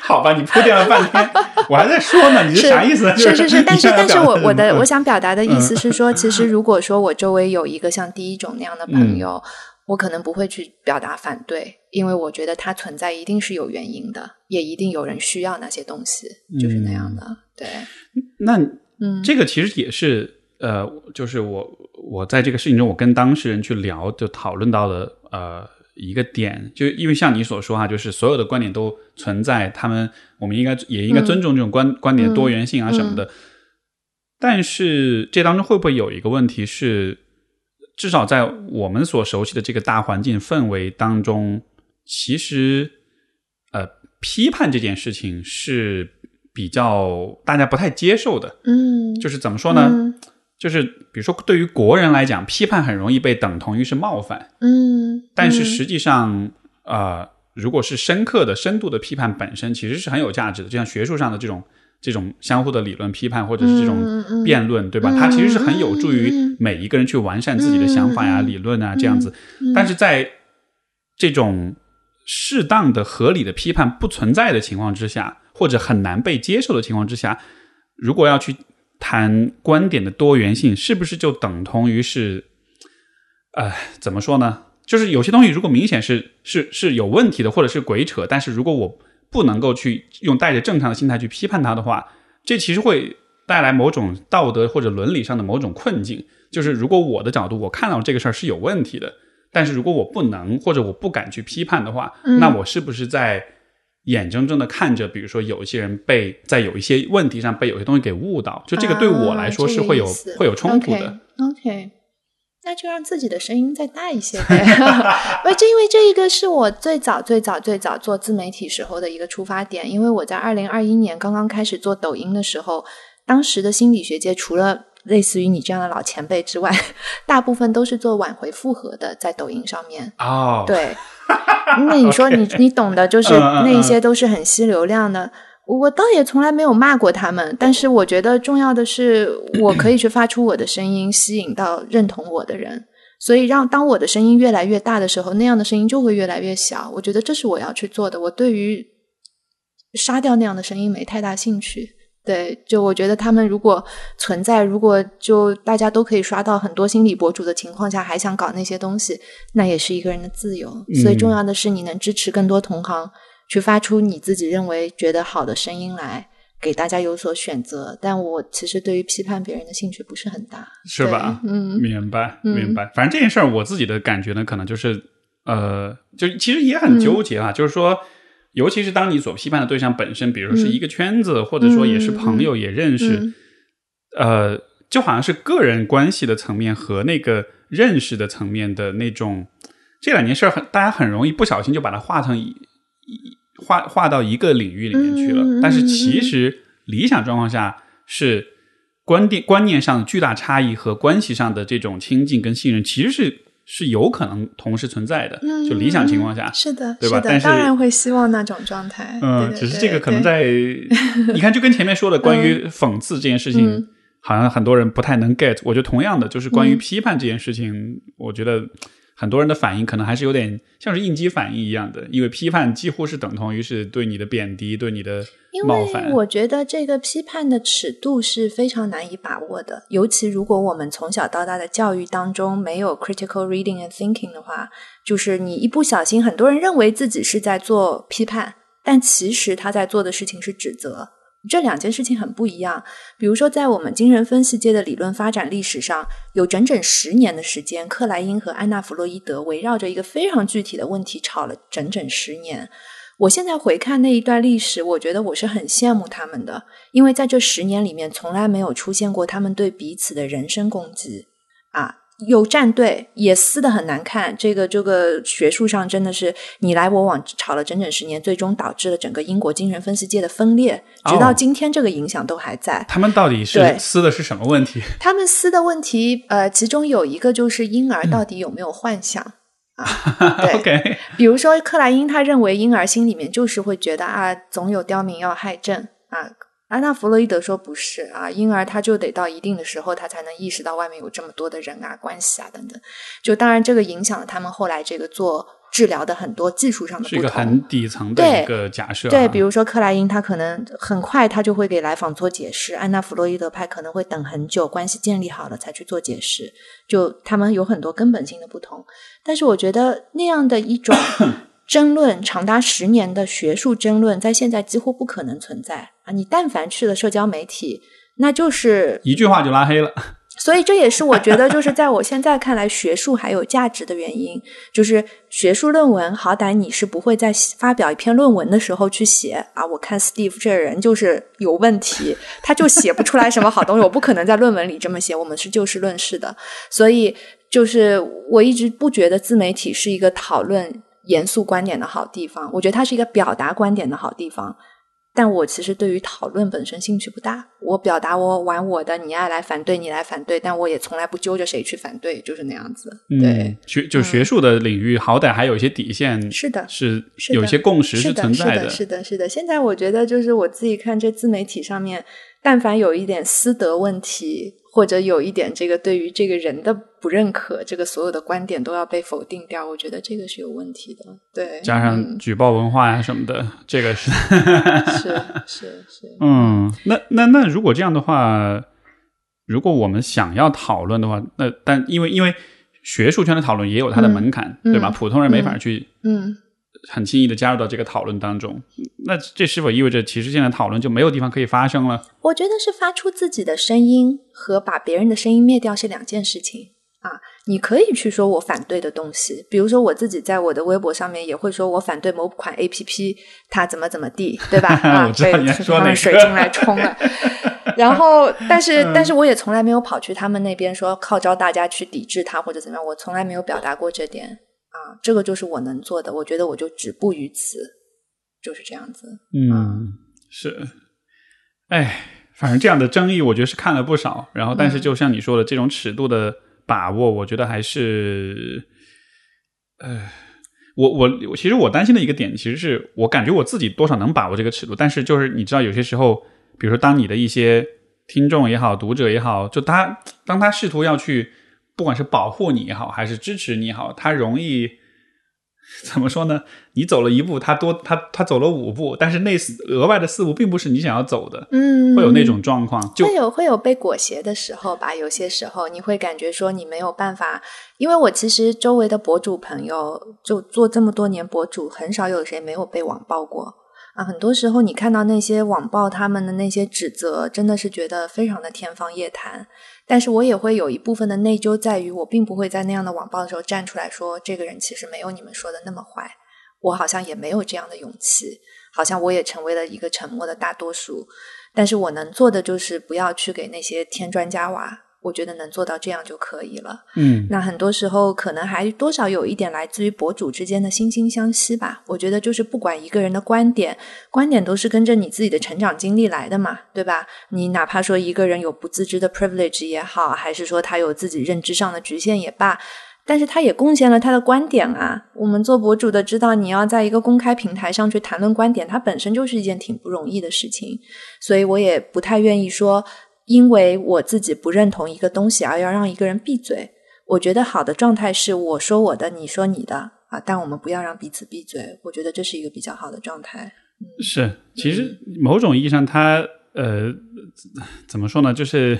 好吧，你铺垫了半天，我还在说呢，你是啥意思？是是是，但是但是我我的我想表达的意思是说，其实如果说我周围有一个像第一种那样的朋友，我可能不会去表达反对，因为我觉得它存在一定是有原因的，也一定有人需要那些东西，就是那样的。对，那嗯，这个其实也是呃，就是我。我在这个事情中，我跟当事人去聊，就讨论到了呃一个点，就因为像你所说哈，就是所有的观点都存在，他们我们应该也应该尊重这种观观点多元性啊什么的。但是这当中会不会有一个问题是，至少在我们所熟悉的这个大环境氛围当中，其实呃批判这件事情是比较大家不太接受的。嗯，就是怎么说呢？就是比如说，对于国人来讲，批判很容易被等同于是冒犯。嗯，但是实际上，呃，如果是深刻的、深度的批判本身，其实是很有价值的。就像学术上的这种这种相互的理论批判，或者是这种辩论，对吧？它其实是很有助于每一个人去完善自己的想法呀、理论啊这样子。但是在这种适当的、合理的批判不存在的情况之下，或者很难被接受的情况之下，如果要去。谈观点的多元性，是不是就等同于是，呃，怎么说呢？就是有些东西如果明显是是是有问题的，或者是鬼扯，但是如果我不能够去用带着正常的心态去批判它的话，这其实会带来某种道德或者伦理上的某种困境。就是如果我的角度我看到这个事儿是有问题的，但是如果我不能或者我不敢去批判的话，那我是不是在？眼睁睁的看着，比如说有一些人被在有一些问题上被有些东西给误导，就这个对我来说是会有会有冲突的。OK，那就让自己的声音再大一些呗。不，这因为这一个是我最早最早最早做自媒体时候的一个出发点，因为我在二零二一年刚刚开始做抖音的时候，当时的心理学界除了类似于你这样的老前辈之外，大部分都是做挽回复合的，在抖音上面。哦，对。那你说你你懂的，就是那些都是很吸流量的。我倒也从来没有骂过他们，但是我觉得重要的是，我可以去发出我的声音，吸引到认同我的人。所以让当我的声音越来越大的时候，那样的声音就会越来越小。我觉得这是我要去做的。我对于杀掉那样的声音没太大兴趣。对，就我觉得他们如果存在，如果就大家都可以刷到很多心理博主的情况下，还想搞那些东西，那也是一个人的自由。所以重要的是你能支持更多同行去发出你自己认为觉得好的声音来，给大家有所选择。但我其实对于批判别人的兴趣不是很大，是吧？嗯，明白，明白。反正这件事儿，我自己的感觉呢，可能就是呃，就其实也很纠结啊，就是说。尤其是当你所批判的对象本身，比如说是一个圈子，或者说也是朋友，也认识，呃，就好像是个人关系的层面和那个认识的层面的那种，这两件事儿很，大家很容易不小心就把它画成一画画到一个领域里面去了。但是其实理想状况下是观点观念上的巨大差异和关系上的这种亲近跟信任，其实是。是有可能同时存在的，就理想情况下，是的，对吧？但是当然会希望那种状态。嗯，只是这个可能在，你看，就跟前面说的关于讽刺这件事情，好像很多人不太能 get。我觉得同样的，就是关于批判这件事情，我觉得很多人的反应可能还是有点像是应激反应一样的，因为批判几乎是等同于是对你的贬低，对你的因为我觉得这个批判的尺度是非常难以把握的，尤其如果我们从小到大的教育当中没有 critical reading and thinking 的话，就是你一不小心，很多人认为自己是在做批判，但其实他在做的事情是指责，这两件事情很不一样。比如说，在我们精神分析界的理论发展历史上，有整整十年的时间，克莱因和安娜弗洛伊德围绕着一个非常具体的问题吵了整整十年。我现在回看那一段历史，我觉得我是很羡慕他们的，因为在这十年里面，从来没有出现过他们对彼此的人身攻击啊，有站队也撕的很难看。这个这个学术上真的是你来我往吵了整整十年，最终导致了整个英国精神分析界的分裂，直到今天这个影响都还在。他们到底是撕的是什么问题？他们撕的问题，呃，其中有一个就是婴儿到底有没有幻想。啊，对，比如说克莱因，他认为婴儿心里面就是会觉得啊，总有刁民要害朕啊。安娜弗洛伊德说不是啊，婴儿他就得到一定的时候，他才能意识到外面有这么多的人啊、关系啊等等。就当然这个影响了他们后来这个做。治疗的很多技术上的不同，是一个很底层的一个假设。对，比如说克莱因，他可能很快他就会给来访做解释；安娜弗洛伊德派可能会等很久，关系建立好了才去做解释。就他们有很多根本性的不同。但是我觉得那样的一种 争论，长达十年的学术争论，在现在几乎不可能存在啊！你但凡去了社交媒体，那就是一句话就拉黑了。所以这也是我觉得，就是在我现在看来，学术还有价值的原因。就是学术论文，好歹你是不会在发表一篇论文的时候去写啊。我看 Steve 这人就是有问题，他就写不出来什么好东西。我不可能在论文里这么写。我们是就事论事的，所以就是我一直不觉得自媒体是一个讨论严肃观点的好地方。我觉得它是一个表达观点的好地方。但我其实对于讨论本身兴趣不大，我表达我玩我的，你爱来反对你来反对，但我也从来不揪着谁去反对，就是那样子。对，学就学术的领域，好歹还有一些底线，是的，是有一些共识是存在的，是的，是的。现在我觉得，就是我自己看这自媒体上面，但凡有一点私德问题。或者有一点这个对于这个人的不认可，这个所有的观点都要被否定掉，我觉得这个是有问题的。对，加上举报文化呀什么的，这个是是是 是。嗯，那那那如果这样的话，如果我们想要讨论的话，那但因为因为学术圈的讨论也有它的门槛，对吧？普通人没法去嗯。很轻易的加入到这个讨论当中，那这是否意味着其实现在讨论就没有地方可以发生了？我觉得是发出自己的声音和把别人的声音灭掉是两件事情啊！你可以去说我反对的东西，比如说我自己在我的微博上面也会说我反对某款 A P P 它怎么怎么地，对吧？啊，被他们水进来冲了。然后，但是但是我也从来没有跑去他们那边说号召大家去抵制它或者怎么样，我从来没有表达过这点。啊，这个就是我能做的，我觉得我就止步于此，就是这样子。嗯，是，哎，反正这样的争议，我觉得是看了不少。然后，但是就像你说的，这种尺度的把握，我觉得还是，呃，我我其实我担心的一个点，其实是我感觉我自己多少能把握这个尺度，但是就是你知道，有些时候，比如说当你的一些听众也好，读者也好，就他当他试图要去。不管是保护你也好，还是支持你也好，他容易怎么说呢？你走了一步，他多他他走了五步，但是那额外的四步并不是你想要走的，嗯，会有那种状况，就会有会有被裹挟的时候吧。有些时候你会感觉说你没有办法，因为我其实周围的博主朋友就做这么多年博主，很少有谁没有被网暴过啊。很多时候你看到那些网暴他们的那些指责，真的是觉得非常的天方夜谭。但是我也会有一部分的内疚，在于我并不会在那样的网暴的时候站出来说，这个人其实没有你们说的那么坏。我好像也没有这样的勇气，好像我也成为了一个沉默的大多数。但是我能做的就是不要去给那些添砖加瓦。我觉得能做到这样就可以了。嗯，那很多时候可能还多少有一点来自于博主之间的惺惺相惜吧。我觉得就是不管一个人的观点，观点都是跟着你自己的成长经历来的嘛，对吧？你哪怕说一个人有不自知的 privilege 也好，还是说他有自己认知上的局限也罢，但是他也贡献了他的观点啊。我们做博主的知道，你要在一个公开平台上去谈论观点，它本身就是一件挺不容易的事情。所以我也不太愿意说。因为我自己不认同一个东西，而要让一个人闭嘴，我觉得好的状态是我说我的，你说你的啊，但我们不要让彼此闭嘴。我觉得这是一个比较好的状态。是，其实某种意义上，他呃，怎么说呢？就是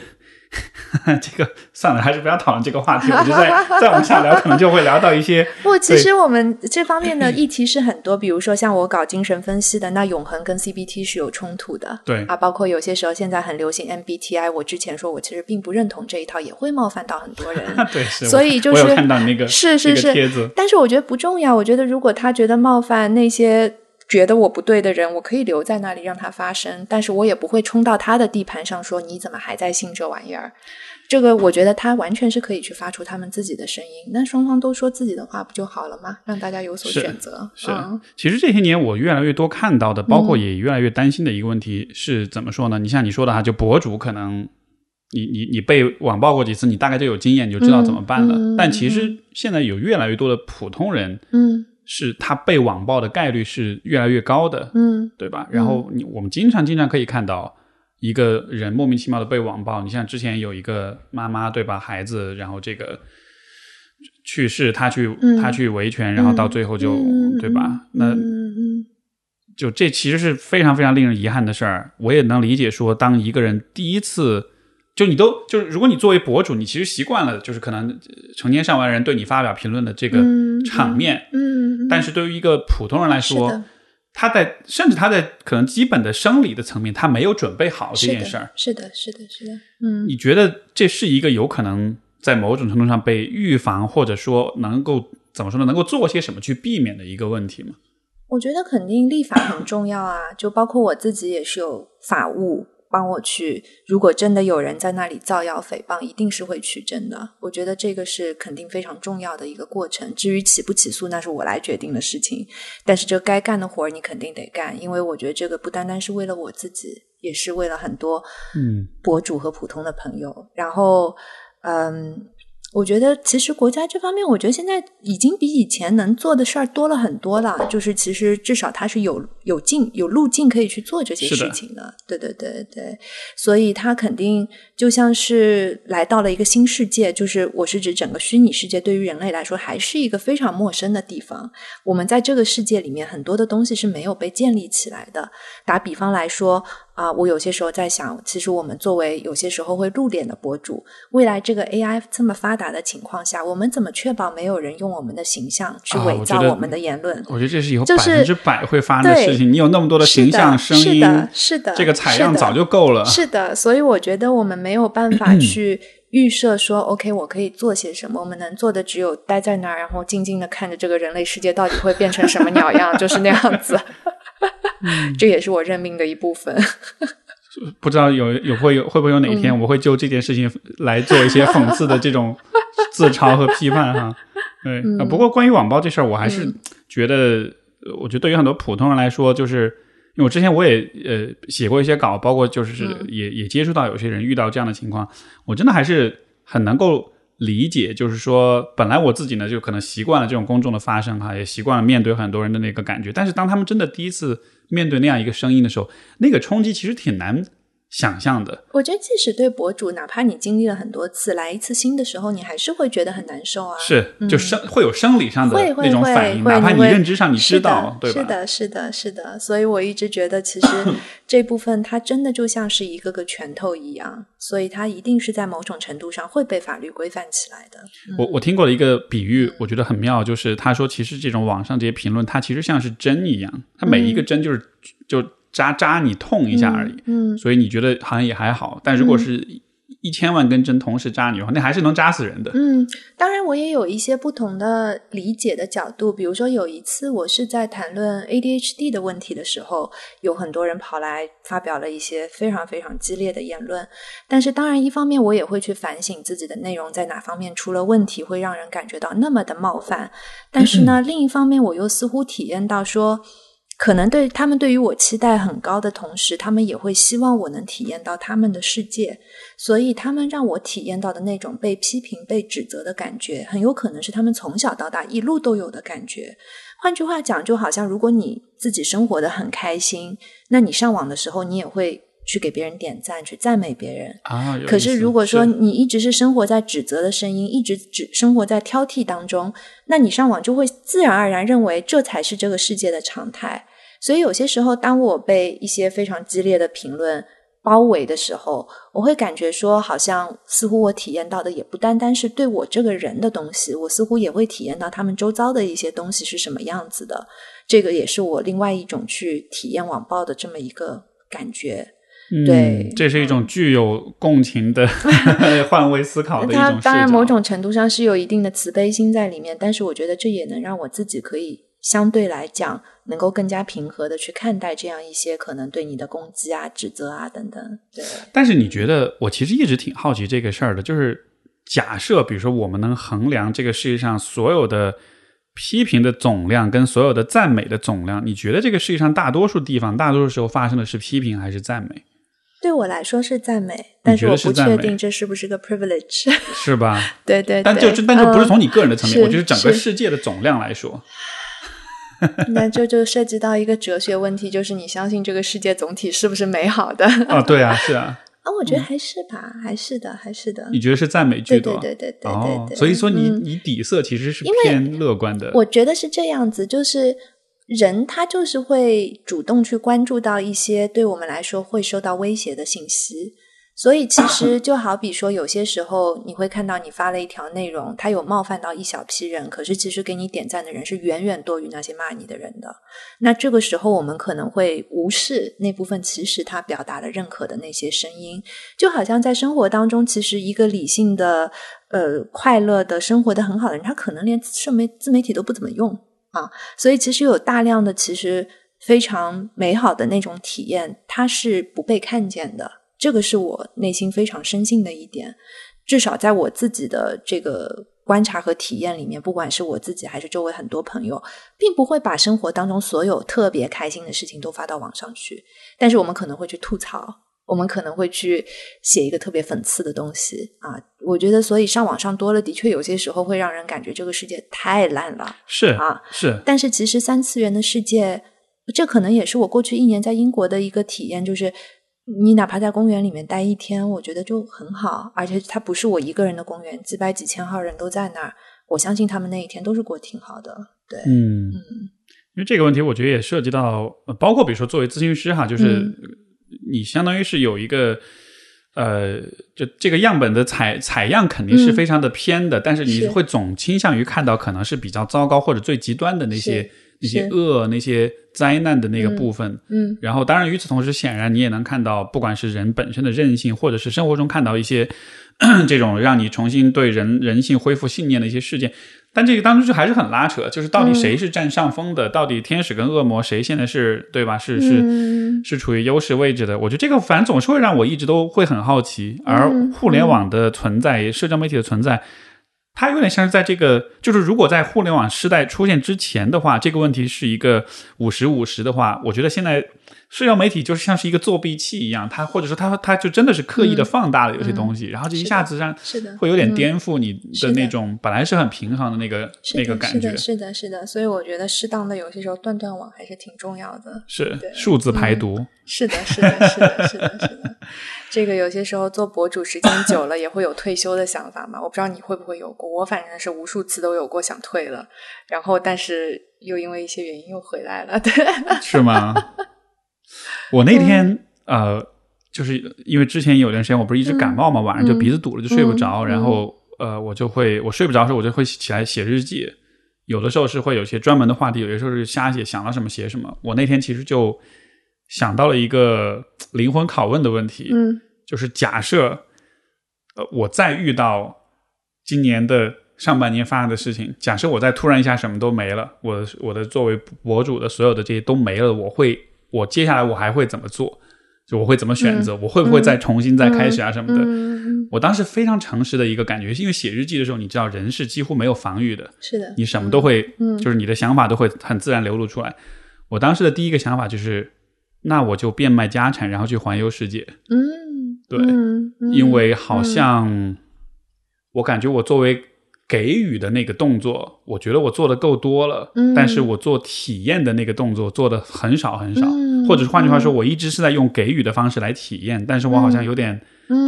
这个算了，还是不要讨论这个话题。我觉得再再往下聊，可能就会聊到一些。不，其实我们这方面的议题是很多，比如说像我搞精神分析的，那永恒跟 CBT 是有冲突的。对啊，包括有些时候现在很流行 MBTI，我之前说我其实并不认同这一套，也会冒犯到很多人。对，是。所以就是看到那个是是是但是我觉得不重要。我觉得如果他觉得冒犯那些。觉得我不对的人，我可以留在那里让他发声，但是我也不会冲到他的地盘上说你怎么还在信这玩意儿。这个我觉得他完全是可以去发出他们自己的声音，那双方都说自己的话不就好了吗？让大家有所选择。是，其实这些年我越来越多看到的，包括也越来越担心的一个问题是怎么说呢？你像你说的哈，就博主可能你你你被网暴过几次，你大概就有经验，你就知道怎么办了。但其实现在有越来越多的普通人，嗯。是他被网暴的概率是越来越高的，嗯，对吧？然后你我们经常经常可以看到一个人莫名其妙的被网暴。你像之前有一个妈妈，对吧？孩子然后这个去世，他去他去维权，然后到最后就对吧？那就这其实是非常非常令人遗憾的事儿。我也能理解说，当一个人第一次。就你都就是，如果你作为博主，你其实习惯了，就是可能成千上万人对你发表评论的这个场面，嗯，但是对于一个普通人来说，他在甚至他在可能基本的生理的层面，他没有准备好这件事儿，是的，是的，是的，嗯，你觉得这是一个有可能在某种程度上被预防，或者说能够怎么说呢？能够做些什么去避免的一个问题吗？我觉得肯定立法很重要啊，就包括我自己也是有法务。帮我去，如果真的有人在那里造谣诽谤，一定是会取证的。我觉得这个是肯定非常重要的一个过程。至于起不起诉，那是我来决定的事情。但是这该干的活儿你肯定得干，因为我觉得这个不单单是为了我自己，也是为了很多嗯博主和普通的朋友。然后，嗯。我觉得其实国家这方面，我觉得现在已经比以前能做的事儿多了很多了。就是其实至少它是有有径有路径可以去做这些事情的。对对对对，所以它肯定就像是来到了一个新世界。就是我是指整个虚拟世界对于人类来说还是一个非常陌生的地方。我们在这个世界里面很多的东西是没有被建立起来的。打比方来说。啊，我有些时候在想，其实我们作为有些时候会露脸的博主，未来这个 AI 这么发达的情况下，我们怎么确保没有人用我们的形象去伪造我们的言论？我觉得这是以后百分之百会发生的事情。你有那么多的形象、声音，是的，是的，这个采样早就够了。是的，所以我觉得我们没有办法去预设说，OK，我可以做些什么。我们能做的只有待在那儿，然后静静的看着这个人类世界到底会变成什么鸟样，就是那样子。这也是我认命的一部分。不知道有有会有会不会有哪一天，我会就这件事情来做一些讽刺的这种 自嘲和批判哈。对，不过关于网暴这事儿，我还是觉得，我觉得对于很多普通人来说，就是因为我之前我也呃写过一些稿，包括就是也也接触到有些人遇到这样的情况，我真的还是很能够理解，就是说本来我自己呢就可能习惯了这种公众的发声哈，也习惯了面对很多人的那个感觉，但是当他们真的第一次。面对那样一个声音的时候，那个冲击其实挺难想象的。我觉得，即使对博主，哪怕你经历了很多次，来一次新的时候，你还是会觉得很难受啊。是，就生会有生理上的那种反应，哪怕你认知上你知道，对吧？是的，是的，是的。所以我一直觉得，其实 这部分它真的就像是一个个拳头一样，所以它一定是在某种程度上会被法律规范起来的。我我听过的一个比喻，我觉得很妙，就是他说，其实这种网上这些评论，它其实像是针一样，它每一个针就是就。扎扎你痛一下而已，嗯，所以你觉得好像也还好，但如果是一千万根针同时扎你的话，那还是能扎死人的。嗯，当然我也有一些不同的理解的角度，比如说有一次我是在谈论 ADHD 的问题的时候，有很多人跑来发表了一些非常非常激烈的言论，但是当然一方面我也会去反省自己的内容在哪方面出了问题，会让人感觉到那么的冒犯，但是呢，另一方面我又似乎体验到说。可能对他们对于我期待很高的同时，他们也会希望我能体验到他们的世界，所以他们让我体验到的那种被批评、被指责的感觉，很有可能是他们从小到大一路都有的感觉。换句话讲，就好像如果你自己生活的很开心，那你上网的时候，你也会。去给别人点赞，去赞美别人啊。可是如果说你一直是生活在指责的声音，一直只生活在挑剔当中，那你上网就会自然而然认为这才是这个世界的常态。所以有些时候，当我被一些非常激烈的评论包围的时候，我会感觉说，好像似乎我体验到的也不单单是对我这个人的东西，我似乎也会体验到他们周遭的一些东西是什么样子的。这个也是我另外一种去体验网暴的这么一个感觉。对，这是一种具有共情的 换位思考的一种。当然，某种程度上是有一定的慈悲心在里面，但是我觉得这也能让我自己可以相对来讲能够更加平和的去看待这样一些可能对你的攻击啊、指责啊等等。对。但是你觉得，我其实一直挺好奇这个事儿的，就是假设，比如说我们能衡量这个世界上所有的批评的总量跟所有的赞美的总量，你觉得这个世界上大多数地方、大多数时候发生的是批评还是赞美？对我来说是赞美，但是我不确定这是不是个 privilege，是吧？对对，但就但就不是从你个人的层面，我觉得整个世界的总量来说，那这就涉及到一个哲学问题，就是你相信这个世界总体是不是美好的？啊，对啊，是啊。啊，我觉得还是吧，还是的，还是的。你觉得是赞美居多？对对对对对对。所以说，你你底色其实是偏乐观的。我觉得是这样子，就是。人他就是会主动去关注到一些对我们来说会受到威胁的信息，所以其实 就好比说，有些时候你会看到你发了一条内容，它有冒犯到一小批人，可是其实给你点赞的人是远远多于那些骂你的人的。那这个时候，我们可能会无视那部分其实他表达了认可的那些声音，就好像在生活当中，其实一个理性的、呃快乐的生活的很好的人，他可能连社媒自媒体都不怎么用。啊，所以其实有大量的其实非常美好的那种体验，它是不被看见的。这个是我内心非常深信的一点。至少在我自己的这个观察和体验里面，不管是我自己还是周围很多朋友，并不会把生活当中所有特别开心的事情都发到网上去。但是我们可能会去吐槽。我们可能会去写一个特别讽刺的东西啊，我觉得，所以上网上多了，的确有些时候会让人感觉这个世界太烂了。是啊，是。但是其实三次元的世界，这可能也是我过去一年在英国的一个体验，就是你哪怕在公园里面待一天，我觉得就很好，而且它不是我一个人的公园，几百几千号人都在那儿，我相信他们那一天都是过挺好的。对，嗯嗯，因为这个问题，我觉得也涉及到，包括比如说作为咨询师哈，就是。你相当于是有一个，呃，就这个样本的采采样肯定是非常的偏的，但是你会总倾向于看到可能是比较糟糕或者最极端的那些那些恶那些灾难的那个部分。嗯，然后当然与此同时，显然你也能看到，不管是人本身的韧性，或者是生活中看到一些 这种让你重新对人人性恢复信念的一些事件。但这个当中就还是很拉扯，就是到底谁是占上风的？到底天使跟恶魔谁现在是对吧？是是是处于优势位置的？我觉得这个反正总是会让我一直都会很好奇。而互联网的存在，社交媒体的存在，它有点像是在这个，就是如果在互联网时代出现之前的话，这个问题是一个五十五十的话，我觉得现在。社交媒体就是像是一个作弊器一样，它或者说它它就真的是刻意的放大了有些东西，然后就一下子让是的会有点颠覆你的那种本来是很平衡的那个那个感觉。是的，是的，所以我觉得适当的有些时候断断网还是挺重要的。是数字排毒。是的，是的，是的，是的，是的。这个有些时候做博主时间久了也会有退休的想法嘛？我不知道你会不会有过，我反正是无数次都有过想退了，然后但是又因为一些原因又回来了。对，是吗？我那天呃，就是因为之前有段时间我不是一直感冒嘛，晚上就鼻子堵了，就睡不着。然后呃，我就会我睡不着的时候，我就会起来写日记。有的时候是会有些专门的话题，有些时候是瞎写，想到什么写什么。我那天其实就想到了一个灵魂拷问的问题，嗯，就是假设呃我再遇到今年的上半年发生的事情，假设我再突然一下什么都没了，我我的作为博主的所有的这些都没了，我会。我接下来我还会怎么做？就我会怎么选择？我会不会再重新再开始啊什么的？我当时非常诚实的一个感觉，因为写日记的时候，你知道人是几乎没有防御的，是的，你什么都会，就是你的想法都会很自然流露出来。我当时的第一个想法就是，那我就变卖家产，然后去环游世界。嗯，对，因为好像我感觉我作为。给予的那个动作，我觉得我做的够多了，但是我做体验的那个动作做的很少很少，或者是换句话说，我一直是在用给予的方式来体验，但是我好像有点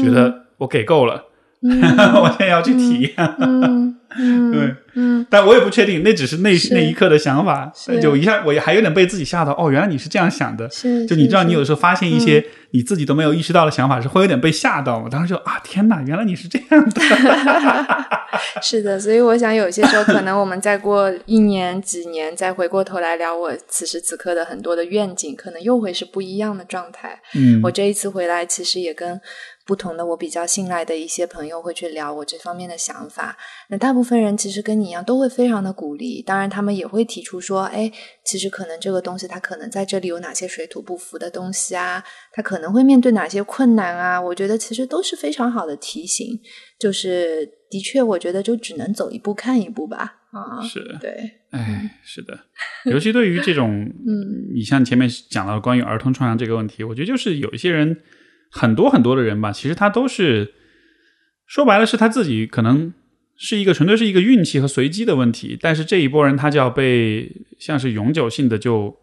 觉得我给够了，我现在要去体验。嗯嗯，对，嗯，但我也不确定，那只是那是那一刻的想法，就一下我还有点被自己吓到。哦，原来你是这样想的。是，就你知道，你有时候发现一些你自己都没有意识到的想法，是会有点被吓到。我当时就啊，天哪，原来你是这样的。是的，所以我想有些时候，可能我们再过一年、几年，再回过头来聊我此时此刻的很多的愿景，可能又会是不一样的状态。嗯我这一次回来，其实也跟不同的我比较信赖的一些朋友会去聊我这方面的想法。那大部分人其实跟你一样，都会非常的鼓励。当然，他们也会提出说，哎，其实可能这个东西它可能在这里有哪些水土不服的东西啊，它可能会面对哪些困难啊。我觉得其实都是非常好的提醒。就是的确，我觉得就只能走一步看一步吧。啊，是，对，哎，是的，尤其对于这种，嗯，你像前面讲到关于儿童创伤这个问题，我觉得就是有一些人，很多很多的人吧，其实他都是说白了是他自己可能是一个纯粹是一个运气和随机的问题，但是这一波人他就要被像是永久性的就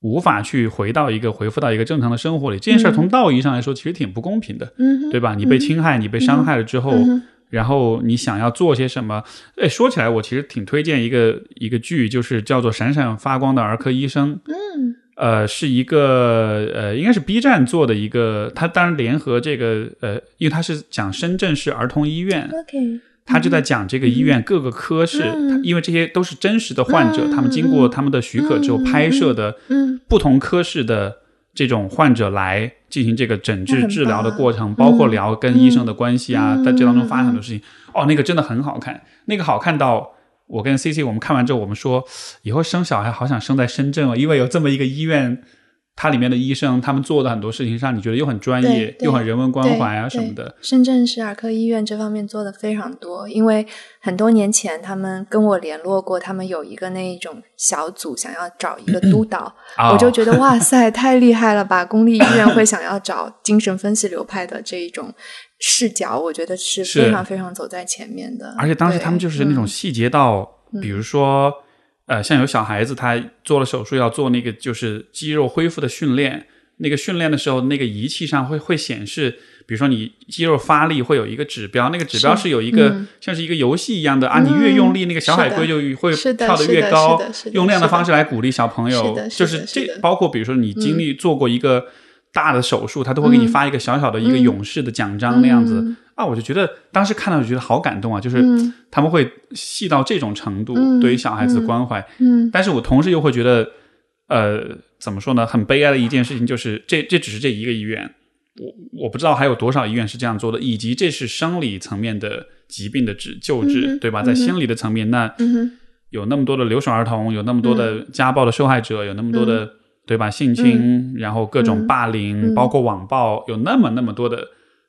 无法去回到一个回复到一个正常的生活里，这件事儿从道义上来说其实挺不公平的，嗯，对吧？你被侵害，你被伤害了之后。嗯然后你想要做些什么？哎，说起来，我其实挺推荐一个一个剧，就是叫做《闪闪发光的儿科医生》。嗯呃，是一个呃，应该是 B 站做的一个，它当然联合这个呃，因为它是讲深圳市儿童医院，，OK，他就在讲这个医院各个科室，嗯因为这些都是真实的患者，嗯他们经过他们的许可之后嗯拍摄的嗯不同科室的这种患者来进行这个诊治治疗的过程，包括聊跟医生的关系啊，嗯在这当中发生很多事情。哦，那个真的很好看，那个好看到我跟 C C 我们看完之后，我们说以后生小孩好想生在深圳哦，因为有这么一个医院。它里面的医生，他们做的很多事情上，你觉得又很专业又很人文关怀啊什么的。深圳市儿科医院这方面做的非常多，因为很多年前他们跟我联络过，他们有一个那一种小组想要找一个督导，哦我就觉得哇塞，太厉害了吧！公立医院会想要找精神分析流派的这一种视角，我觉得是是非常非常走在前面的。而且当时他们就是那种嗯细节到，比如说，呃，像有小孩子他做了手术要做那个就是肌肉恢复的训练，那个训练的时候，那个仪器上会会显示，比如说你肌肉发力会有一个指标，那个指标是是有一个、嗯像是一个游戏一样的啊，你越用力，那个小海龟就会跳得越高用那样的方式来鼓励小朋友就是这包括比如说你经历做过一个。大的手术，他都会给你嗯。发一个小小的一个嗯。勇士的奖章那样子、嗯。啊，我就觉得当时看到就觉得好感动啊，就是嗯。他们会细到这种程度，嗯对于小孩子的关怀。嗯。但是我同时又会觉得，呃，怎么说呢？很悲哀的一件事情就是，这这只是这一个医院，我我不知道还有多少医院是这样做的，以及这是生理层面的疾病的治救治，嗯对吧？在心理的层面，那有那么多的留守儿童，有那么多的家暴的受害者，有那么多的、对吧性侵，然后各种霸凌，嗯包括网暴，有那么那么多的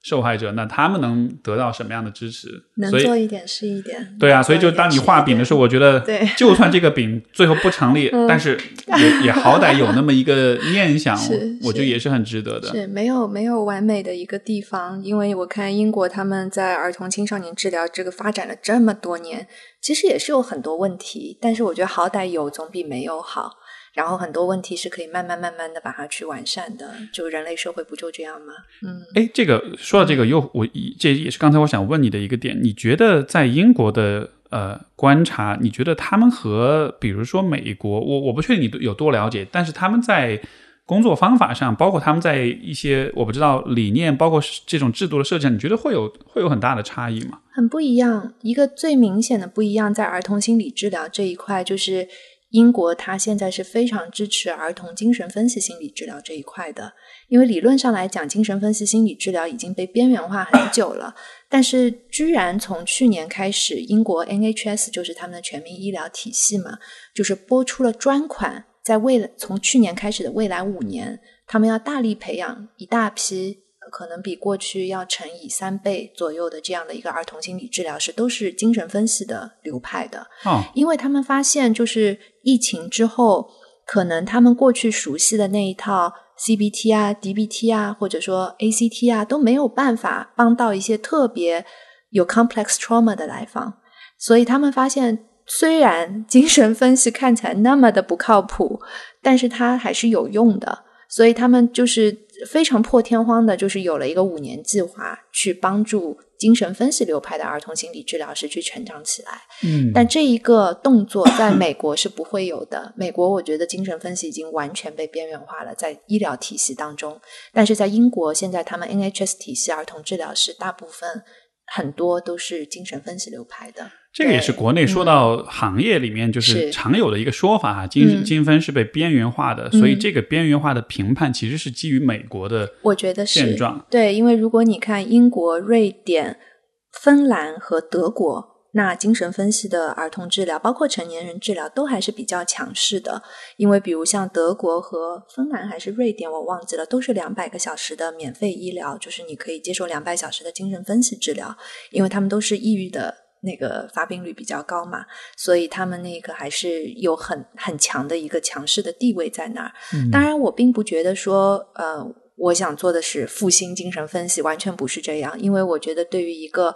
受害者，那他们能得到什么样的支持？能做一点是一点。对啊，所以就当你画饼的时候，我觉得对，就算这个饼最后不成立，嗯但是也 也好歹有那么一个念想，是我觉得也是很值得的。是没有没有完美的一个地方，因为我看英国他们在儿童青少年治疗这个发展了这么多年，其实也是有很多问题，但是我觉得好歹有总比没有好。然后很多问题是可以慢慢慢慢的把它去完善的，就人类社会不就这样吗？嗯哎，这个说到这个，又我这也是刚才我想问你的一个点，你觉得在英国的呃观察，你觉得他们和比如说美国，我我不确定你有多了解，但是他们在工作方法上，包括他们在一些我不知道理念，包括这种制度的设计上，你觉得会有会有很大的差异吗？很不一样。一个最明显的不一样，在儿童心理治疗这一块，就是英国它现在是非常支持儿童精神分析心理治疗这一块的。因为理论上来讲，精神分析心理治疗已经被边缘化很久了，但是居然从去年开始，英国 NHS 就是他们的全民医疗体系嘛，就是拨出了专款，在未来从去年开始的未来五年，他们要大力培养一大批可能比过去要乘以三倍左右的这样的一个儿童心理治疗师，都是精神分析的流派的。哦，因为他们发现，就是疫情之后，可能他们过去熟悉的那一套 CBT 啊、DBT 啊，或者说 ACT 啊，都没有办法帮到一些特别有 complex trauma 的来访，所以他们发现，虽然精神分析看起来那么的不靠谱，但是它还是有用的，所以他们就是非常破天荒的，就是有了一个五年计划，去帮助精神分析流派的儿童心理治疗师去成长起来。嗯，但这一个动作在美国是不会有的。美国我觉得精神分析已经完全被边缘化了，在医疗体系当中。但是在英国，现在他们 NHS 体系儿童治疗师大部分很多都是精神分析流派的。这个也是国内说到行业里面就是常有的一个说法啊，精精分是被边缘化的，所以这个边缘化的评判其实是基于美国的，我觉得现状对，因为如果你看英国、瑞典、芬兰和德国。那精神分析的儿童治疗，包括成年人治疗，都还是比较强势的。因为比如像德国和芬兰还是瑞典，我忘记了，都是两百个小时的免费医疗，就是你可以接受两百小时的精神分析治疗。因为他们都是抑郁的那个发病率比较高嘛，所以他们那个还是有很很强的一个强势的地位在那儿。当然，我并不觉得说，呃，我想做的是复兴精神分析，完全不是这样。因为我觉得对于一个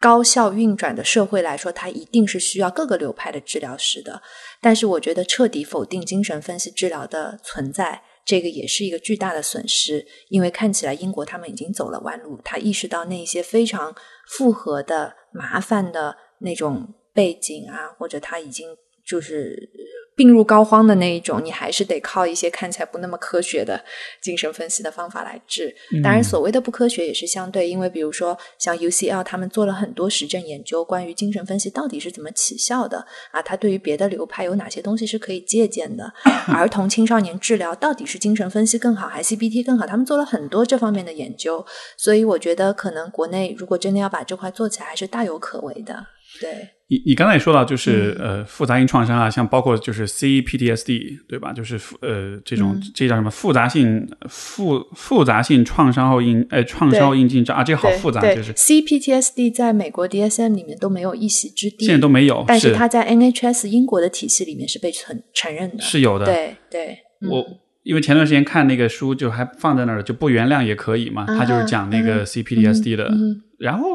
高效运转的社会来说，它一定是需要各个流派的治疗师的。但是，我觉得彻底否定精神分析治疗的存在，这个也是一个巨大的损失。因为看起来英国他们已经走了弯路，他意识到那些非常复合的、麻烦的那种背景啊，或者他已经就是。病入膏肓的那一种，你还是得靠一些看起来不那么科学的精神分析的方法来治。当然，所谓的不科学也是相对，因为比如说像 UCL 他们做了很多实证研究，关于精神分析到底是怎么起效的啊，它对于别的流派有哪些东西是可以借鉴的？儿童青少年治疗到底是精神分析更好还是 CBT 更好？他们做了很多这方面的研究，所以我觉得可能国内如果真的要把这块做起来，还是大有可为的。对。你你刚才也说到，就是呃复杂性创伤啊，像包括就是 CPTSD 对吧？就是呃这种这叫什么复杂性复复杂性创伤后应呃创伤后应激症啊，这个好复杂，就是 CPTSD 在美国 DSM 里面都没有一席之地，现在都没有，但是它在 NHS 英国的体系里面是被承承认的，是有的。对对，我因为前段时间看那个书，就还放在那儿，就不原谅也可以嘛，他就是讲那个 CPTSD 的，然后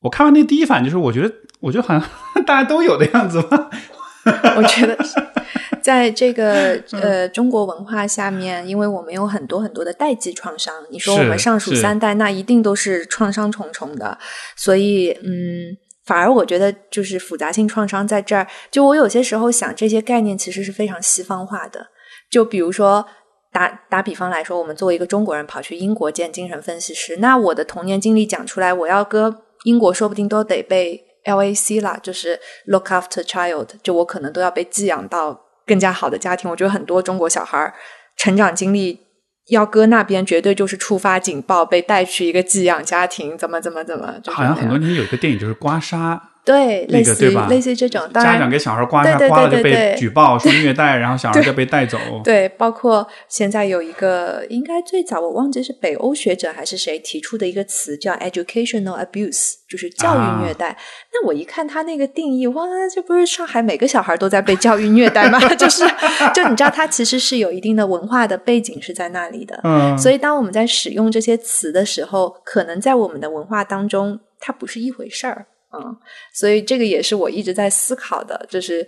我看完那第一反应就是，我觉得。我觉得好像 大家都有的样子吧。我觉得 在这个呃中国文化下面，因为我们有很多很多的代际创伤，你说我们上属三代，那一定都是创伤重重的。所以，嗯，反而我觉得就是复杂性创伤在这儿。就我有些时候想，这些概念其实是非常西方化的。就比如说，打打比方来说，我们作为一个中国人跑去英国见精神分析师，那我的童年经历讲出来，我要搁英国，说不定都得被。LAC 啦，就是 look after child，就我可能都要被寄养到更加好的家庭。我觉得很多中国小孩成长经历要搁那边，绝对就是触发警报，被带去一个寄养家庭，怎么怎么怎么。好像很多年有一个电影就是刮痧。对，类似对吧？类似这种当，家长给小孩刮痧，刮了就被举报说虐待，然后小孩就被带走。对，包括现在有一个，应该最早我忘记是北欧学者还是谁提出的一个词，叫 educational abuse，就是教育虐待。那我一看他那个定义，哇，这不是上海每个小孩都在被教育虐待吗？就是，就你知道，他其实是有一定的文化的背景是在那里的。嗯，所以当我们在使用这些词的时候，可能在我们的文化当中，它不是一回事儿。嗯，所以这个也是我一直在思考的，就是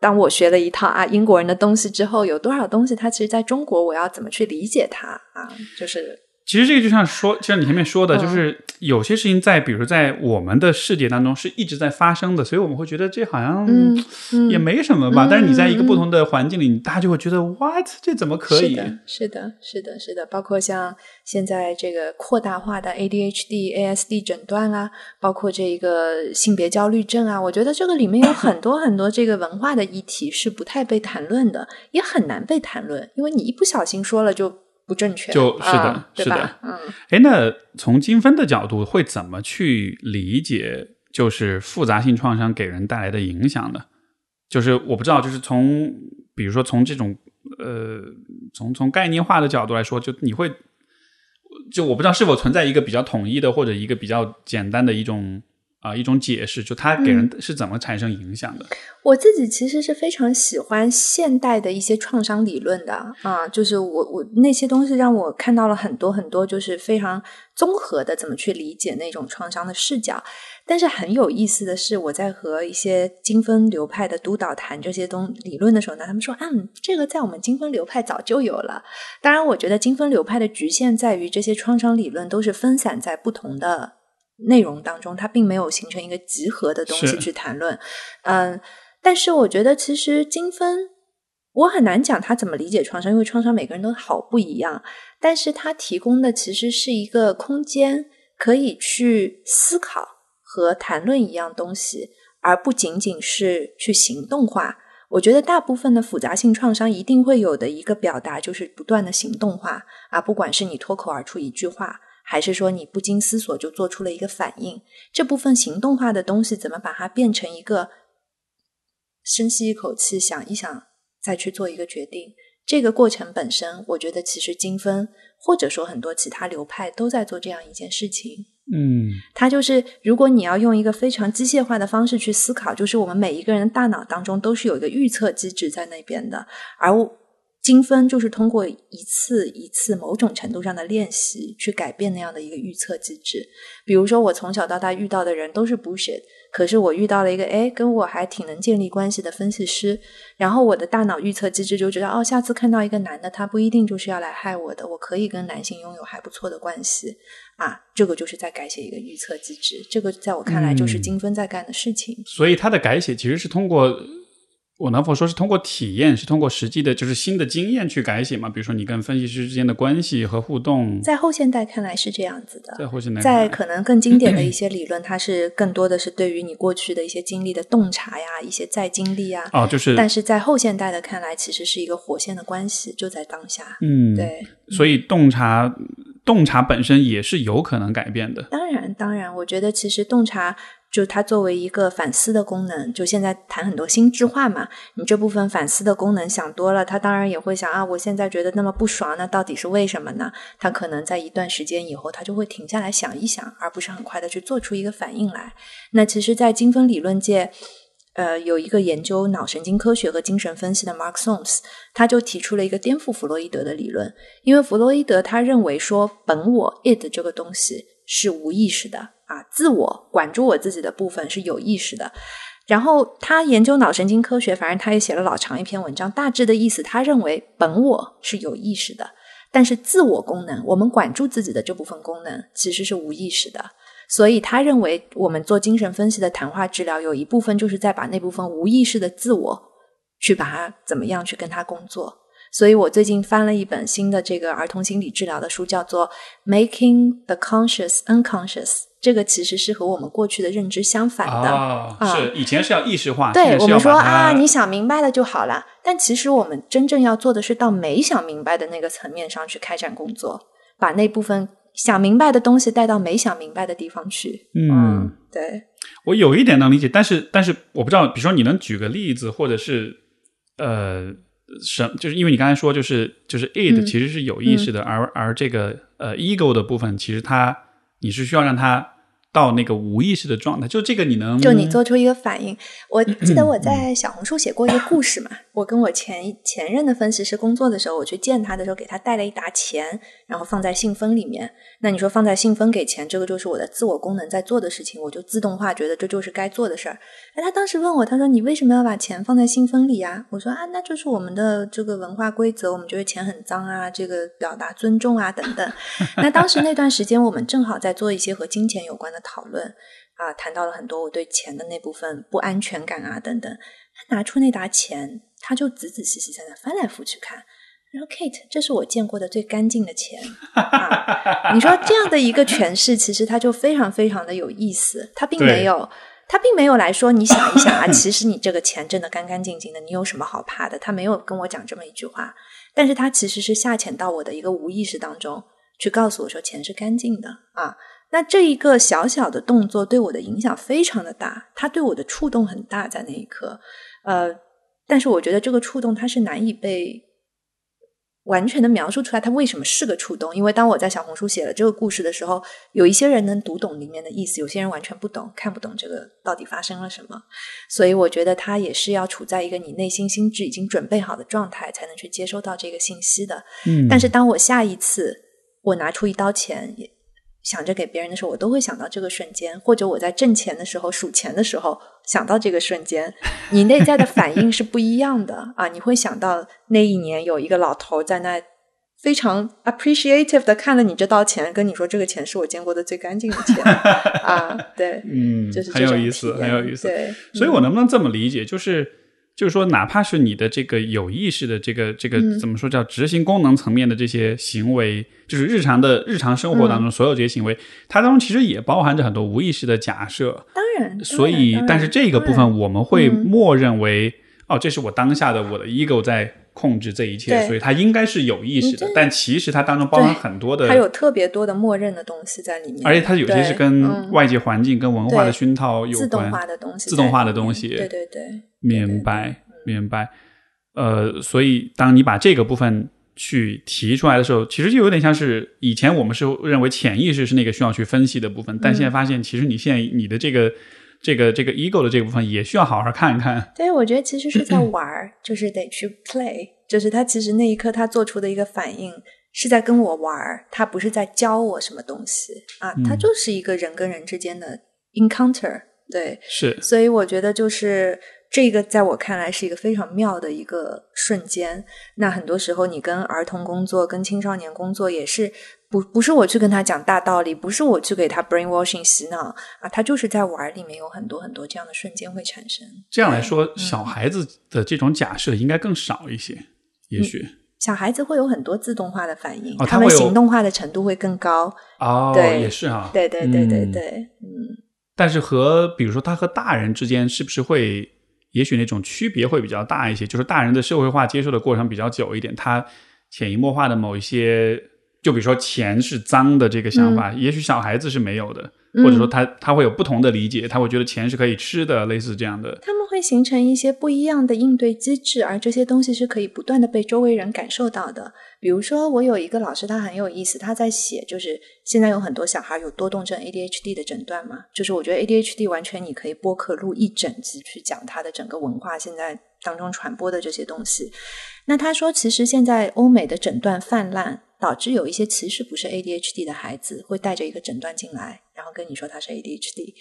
当我学了一套啊英国人的东西之后，有多少东西它其实在中国，我要怎么去理解它啊？就是。其实这个就像说，就像你前面说的，就是有些事情在，比如在我们的世界当中是一直在发生的，所以我们会觉得这好像也没什么吧。但是你在一个不同的环境里，大家就会觉得 what 这怎么可以？是的，是的，是的，包括像现在这个扩大化的 ADHD、ASD 诊断啊，包括这个性别焦虑症啊，我觉得这个里面有很多很多这个文化的议题是不太被谈论的，也很难被谈论，因为你一不小心说了就。不正确，就是的，是的，嗯，哎，那从精分的角度会怎么去理解，就是复杂性创伤给人带来的影响呢？就是我不知道，就是从比如说从这种呃，从从概念化的角度来说，就你会，就我不知道是否存在一个比较统一的或者一个比较简单的一种。啊，一种解释，就它给人是怎么产生影响的？我自己其实是非常喜欢现代的一些创伤理论的啊，就是我我那些东西让我看到了很多很多，就是非常综合的怎么去理解那种创伤的视角。但是很有意思的是，我在和一些精分流派的督导谈这些东理论的时候呢，他们说，嗯，这个在我们精分流派早就有了。当然，我觉得精分流派的局限在于这些创伤理论都是分散在不同的。内容当中，它并没有形成一个集合的东西去谈论。嗯，但是我觉得其实精分，我很难讲他怎么理解创伤，因为创伤每个人都好不一样。但是它提供的其实是一个空间，可以去思考和谈论一样东西，而不仅仅是去行动化。我觉得大部分的复杂性创伤一定会有的一个表达，就是不断的行动化啊，不管是你脱口而出一句话，还是说你不经思索就做出了一个反应，这部分行动化的东西，怎么把它变成一个深吸一口气，想一想，再去做一个决定，这个过程本身，我觉得其实精分或者说很多其他流派都在做这样一件事情。嗯，它就是，如果你要用一个非常机械化的方式去思考，就是我们每一个人的大脑当中都是有一个预测机制在那边的，而精分就是通过一次一次某种程度上的练习去改变那样的一个预测机制。比如说，我从小到大遇到的人都是 bullshit。可是我遇到了一个哎，跟我还挺能建立关系的分析师，然后我的大脑预测机制就知道，哦，下次看到一个男的，他不一定就是要来害我的，我可以跟男性拥有还不错的关系啊，这个就是在改写一个预测机制，这个在我看来就是精分在干的事情。所以他的改写其实是通过。我能否说是通过体验，是通过实际的，就是新的经验去改写嘛？比如说你跟分析师之间的关系和互动，在后现代看来是这样子的。在后现代，在可能更经典的一 些理论，它是更多的是对于你过去的一些经历的洞察呀，一些再经历啊。哦，就是。但是在后现代的看来，其实是一个活现的关系，就在当下。嗯，对。所以洞察，洞察本身也是有可能改变的。当然，当然，我觉得其实洞察。就它作为一个反思的功能，就现在谈很多心智化嘛，你这部分反思的功能想多了，他当然也会想啊，我现在觉得那么不爽，那到底是为什么呢？他可能在一段时间以后，他就会停下来想一想，而不是很快的去做出一个反应来。那其实，在精分理论界，呃，有一个研究脑神经科学和精神分析的 Mark Soms，他就提出了一个颠覆弗洛伊德的理论，因为弗洛伊德他认为说本我 it 这个东西是无意识的。啊，自我管住我自己的部分是有意识的。然后他研究脑神经科学，反正他也写了老长一篇文章。大致的意思，他认为本我是有意识的，但是自我功能，我们管住自己的这部分功能其实是无意识的。所以他认为，我们做精神分析的谈话治疗，有一部分就是在把那部分无意识的自我去把它怎么样去跟他工作。所以我最近翻了一本新的这个儿童心理治疗的书，叫做《Making the Conscious Unconscious》。这个其实是和我们过去的认知相反的啊，是以前是要意识化，对我们说啊，你想明白了就好了。但其实我们真正要做的是到没想明白的那个层面上去开展工作，把那部分想明白的东西带到没想明白的地方去。嗯，对，我有一点能理解，但是但是我不知道，比如说你能举个例子，或者是呃什，就是因为你刚才说就是就是 it 其实是有意识的，而而这个呃 ego 的部分，其实它你是需要让它。到那个无意识的状态，就这个你能，就你做出一个反应。我记得我在小红书写过一个故事嘛。我跟我前前任的分析师工作的时候，我去见他的时候，给他带了一沓钱，然后放在信封里面。那你说放在信封给钱，这个就是我的自我功能在做的事情，我就自动化觉得这就是该做的事儿。哎，他当时问我，他说你为什么要把钱放在信封里呀？我说啊，那就是我们的这个文化规则，我们觉得钱很脏啊，这个表达尊重啊等等。那当时那段时间，我们正好在做一些和金钱有关的。讨论啊，谈到了很多我对钱的那部分不安全感啊等等。他拿出那沓钱，他就仔仔细细在那翻来覆去看。然后 Kate，这是我见过的最干净的钱。啊你说这样的一个诠释，其实他就非常非常的有意思。他并没有，他并没有来说，你想一想啊，其实你这个钱挣的干干净净的，你有什么好怕的？他没有跟我讲这么一句话，但是他其实是下潜到我的一个无意识当中去告诉我说，钱是干净的啊。那这一个小小的动作对我的影响非常的大，他对我的触动很大，在那一刻，呃，但是我觉得这个触动它是难以被完全的描述出来，它为什么是个触动？因为当我在小红书写了这个故事的时候，有一些人能读懂里面的意思，有些人完全不懂，看不懂这个到底发生了什么。所以我觉得它也是要处在一个你内心心智已经准备好的状态，才能去接收到这个信息的。嗯，但是当我下一次我拿出一刀钱也。想着给别人的时候，我都会想到这个瞬间，或者我在挣钱的时候、数钱的时候想到这个瞬间。你内在的反应是不一样的啊！你会想到那一年有一个老头在那非常 appreciative 的看了你这道钱，跟你说这个钱是我见过的最干净的钱 啊，对，嗯，就是很有意思，很有意思。对，所以我能不能这么理解，就是就是说，哪怕是你的这个有意识的这个这个怎么说叫执行功能层面的这些行为，就是日常的日常生活当中所有这些行为，它当中其实也包含着很多无意识的假设。当然，所以，但是这个部分我们会默认为，哦，这是我当下的我的 ego 在。控制这一切，所以它应该是有意识的，但其实它当中包含很多的，它有特别多的默认的东西在里面，而且它有些是跟外界环境、跟文化的熏陶有关，自动化的东西，自动化的东西，对对对，明白明白。呃，所以当你把这个部分去提出来的时候，其实就有点像是以前我们是认为潜意识是那个需要去分析的部分，但现在发现，其实你现在你的这个。这个这个 ego 的这个部分也需要好好看一看。对，我觉得其实是在 玩儿，就是得去 play，就是他其实那一刻他做出的一个反应是在跟我玩儿，他不是在教我什么东西啊，他就是一个人跟人之间的 encounter。对，是。所以我觉得就是这个，在我看来是一个非常妙的一个瞬间。那很多时候你跟儿童工作、跟青少年工作也是。不不是我去跟他讲大道理，不是我去给他 brainwashing 洗脑啊，他就是在玩里面有很多很多这样的瞬间会产生。这样来说，小孩子的这种假设应该更少一些，也许小孩子会有很多自动化的反应，他们行动化的程度会更高。哦，对，也是哈，对对对对对，嗯。但是和比如说他和大人之间是不是会，也许那种区别会比较大一些？就是大人的社会化接受的过程比较久一点，他潜移默化的某一些。就比如说钱是脏的这个想法，也许小孩子是没有的，或者说他他会有不同的理解，他会觉得钱是可以吃的，类似这样的。他们会形成一些不一样的应对机制，而这些东西是可以不断的被周围人感受到的。比如说，我有一个老师，他很有意思，他在写，就是现在有很多小孩有多动症 ADHD 的诊断嘛，就是我觉得 ADHD 完全你可以播客录一整集去讲他的整个文化现在当中传播的这些东西。那他说，其实现在欧美的诊断泛滥。导致有一些其实不是 ADHD 的孩子会带着一个诊断进来，然后跟你说他是 ADHD。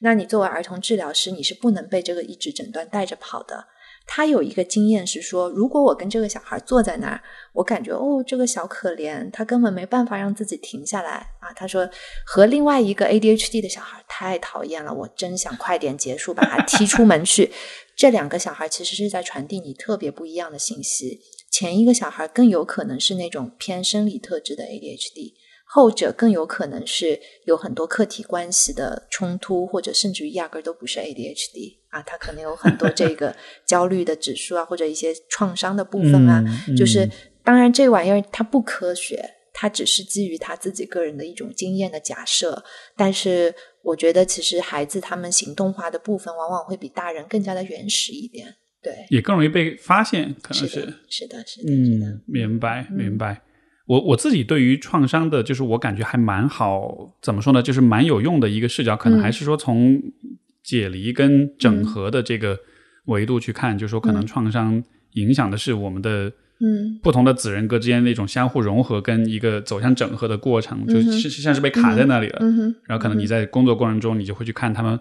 那你作为儿童治疗师，你是不能被这个一纸诊断带着跑的。他有一个经验是说，如果我跟这个小孩坐在那儿，我感觉哦，这个小可怜，他根本没办法让自己停下来啊。他说和另外一个 ADHD 的小孩太讨厌了，我真想快点结束，把他踢出门去。这两个小孩其实是在传递你特别不一样的信息。前一个小孩更有可能是那种偏生理特质的 ADHD，后者更有可能是有很多客体关系的冲突，或者甚至于压根儿都不是 ADHD 啊，他可能有很多这个 焦虑的指数啊，或者一些创伤的部分啊。就是当然这玩意儿它不科学，它只是基于他自己个人的一种经验的假设。但是我觉得其实孩子他们行动化的部分往往会比大人更加的原始一点。对，也更容易被发现，可能是是。的，是的，嗯，明白，明白。我我自己对于创伤的，就是我感觉还蛮好，怎么说呢？就是蛮有用的一个视角，可能还是说从解离跟整合的这个维度去看，就是说可能创伤影响的是我们的嗯。不同的子人格之间那种相互融合跟一个走向整合的过程，就是像是被卡在那里了，然后可能你在工作过程中，你就会去看他们。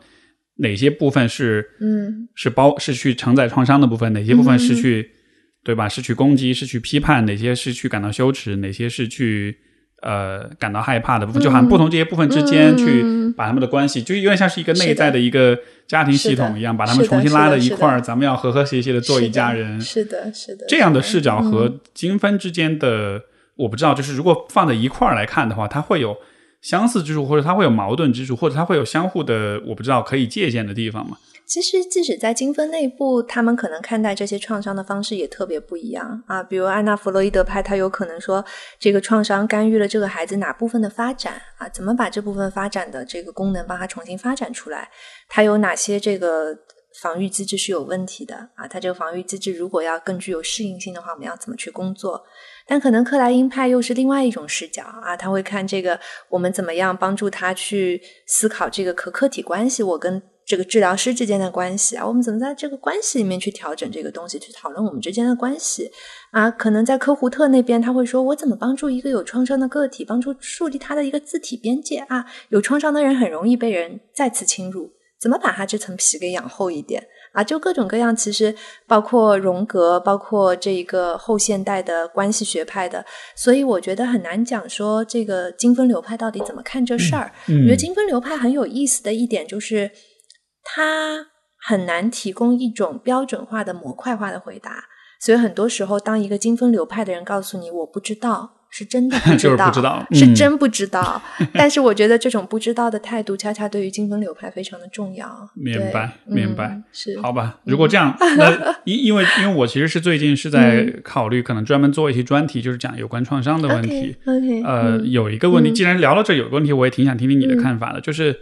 哪些部分是嗯是包是去承载创伤的部分？哪些部分是去对吧？是去攻击，是去批判？哪些是去感到羞耻？哪些是去呃感到害怕的部分？就好像不同这些部分之间去把他们的关系，就有点像是一个内在的一个家庭系统一样，把他们重新拉在一块儿，咱们要和和谐谐的做一家人。是的，是的。这样的视角和精分之间的，我不知道，就是如果放在一块儿来看的话，它会有。相似之处，或者它会有矛盾之处，或者它会有相互的，我不知道可以借鉴的地方吗？其实，即使在精分内部，他们可能看待这些创伤的方式也特别不一样啊。比如安娜弗洛伊德派，他有可能说，这个创伤干预了这个孩子哪部分的发展啊？怎么把这部分发展的这个功能帮他重新发展出来？他有哪些这个防御机制是有问题的啊？他这个防御机制如果要更具有适应性的话，我们要怎么去工作？但可能克莱因派又是另外一种视角啊，他会看这个我们怎么样帮助他去思考这个可客体关系，我跟这个治疗师之间的关系啊，我们怎么在这个关系里面去调整这个东西，去讨论我们之间的关系啊？可能在科胡特那边，他会说我怎么帮助一个有创伤的个体，帮助树立他的一个字体边界啊？有创伤的人很容易被人再次侵入。怎么把他这层皮给养厚一点啊？就各种各样，其实包括荣格，包括这一个后现代的关系学派的，所以我觉得很难讲说这个精分流派到底怎么看这事儿。我觉得精分流派很有意思的一点就是，它很难提供一种标准化的模块化的回答，所以很多时候，当一个精分流派的人告诉你我不知道。是真的不 知道，是真不知道。但是我觉得这种不知道的态度，恰恰对于精分流派非常的重要。明白，明白，是好吧？如果这样，那因因为因为我其实是最近是在考虑，可能专门做一些专题，就是讲有关创伤的问题。OK，呃，有一个问题，既然聊到这，有个问题，我也挺想听听你的看法的，就是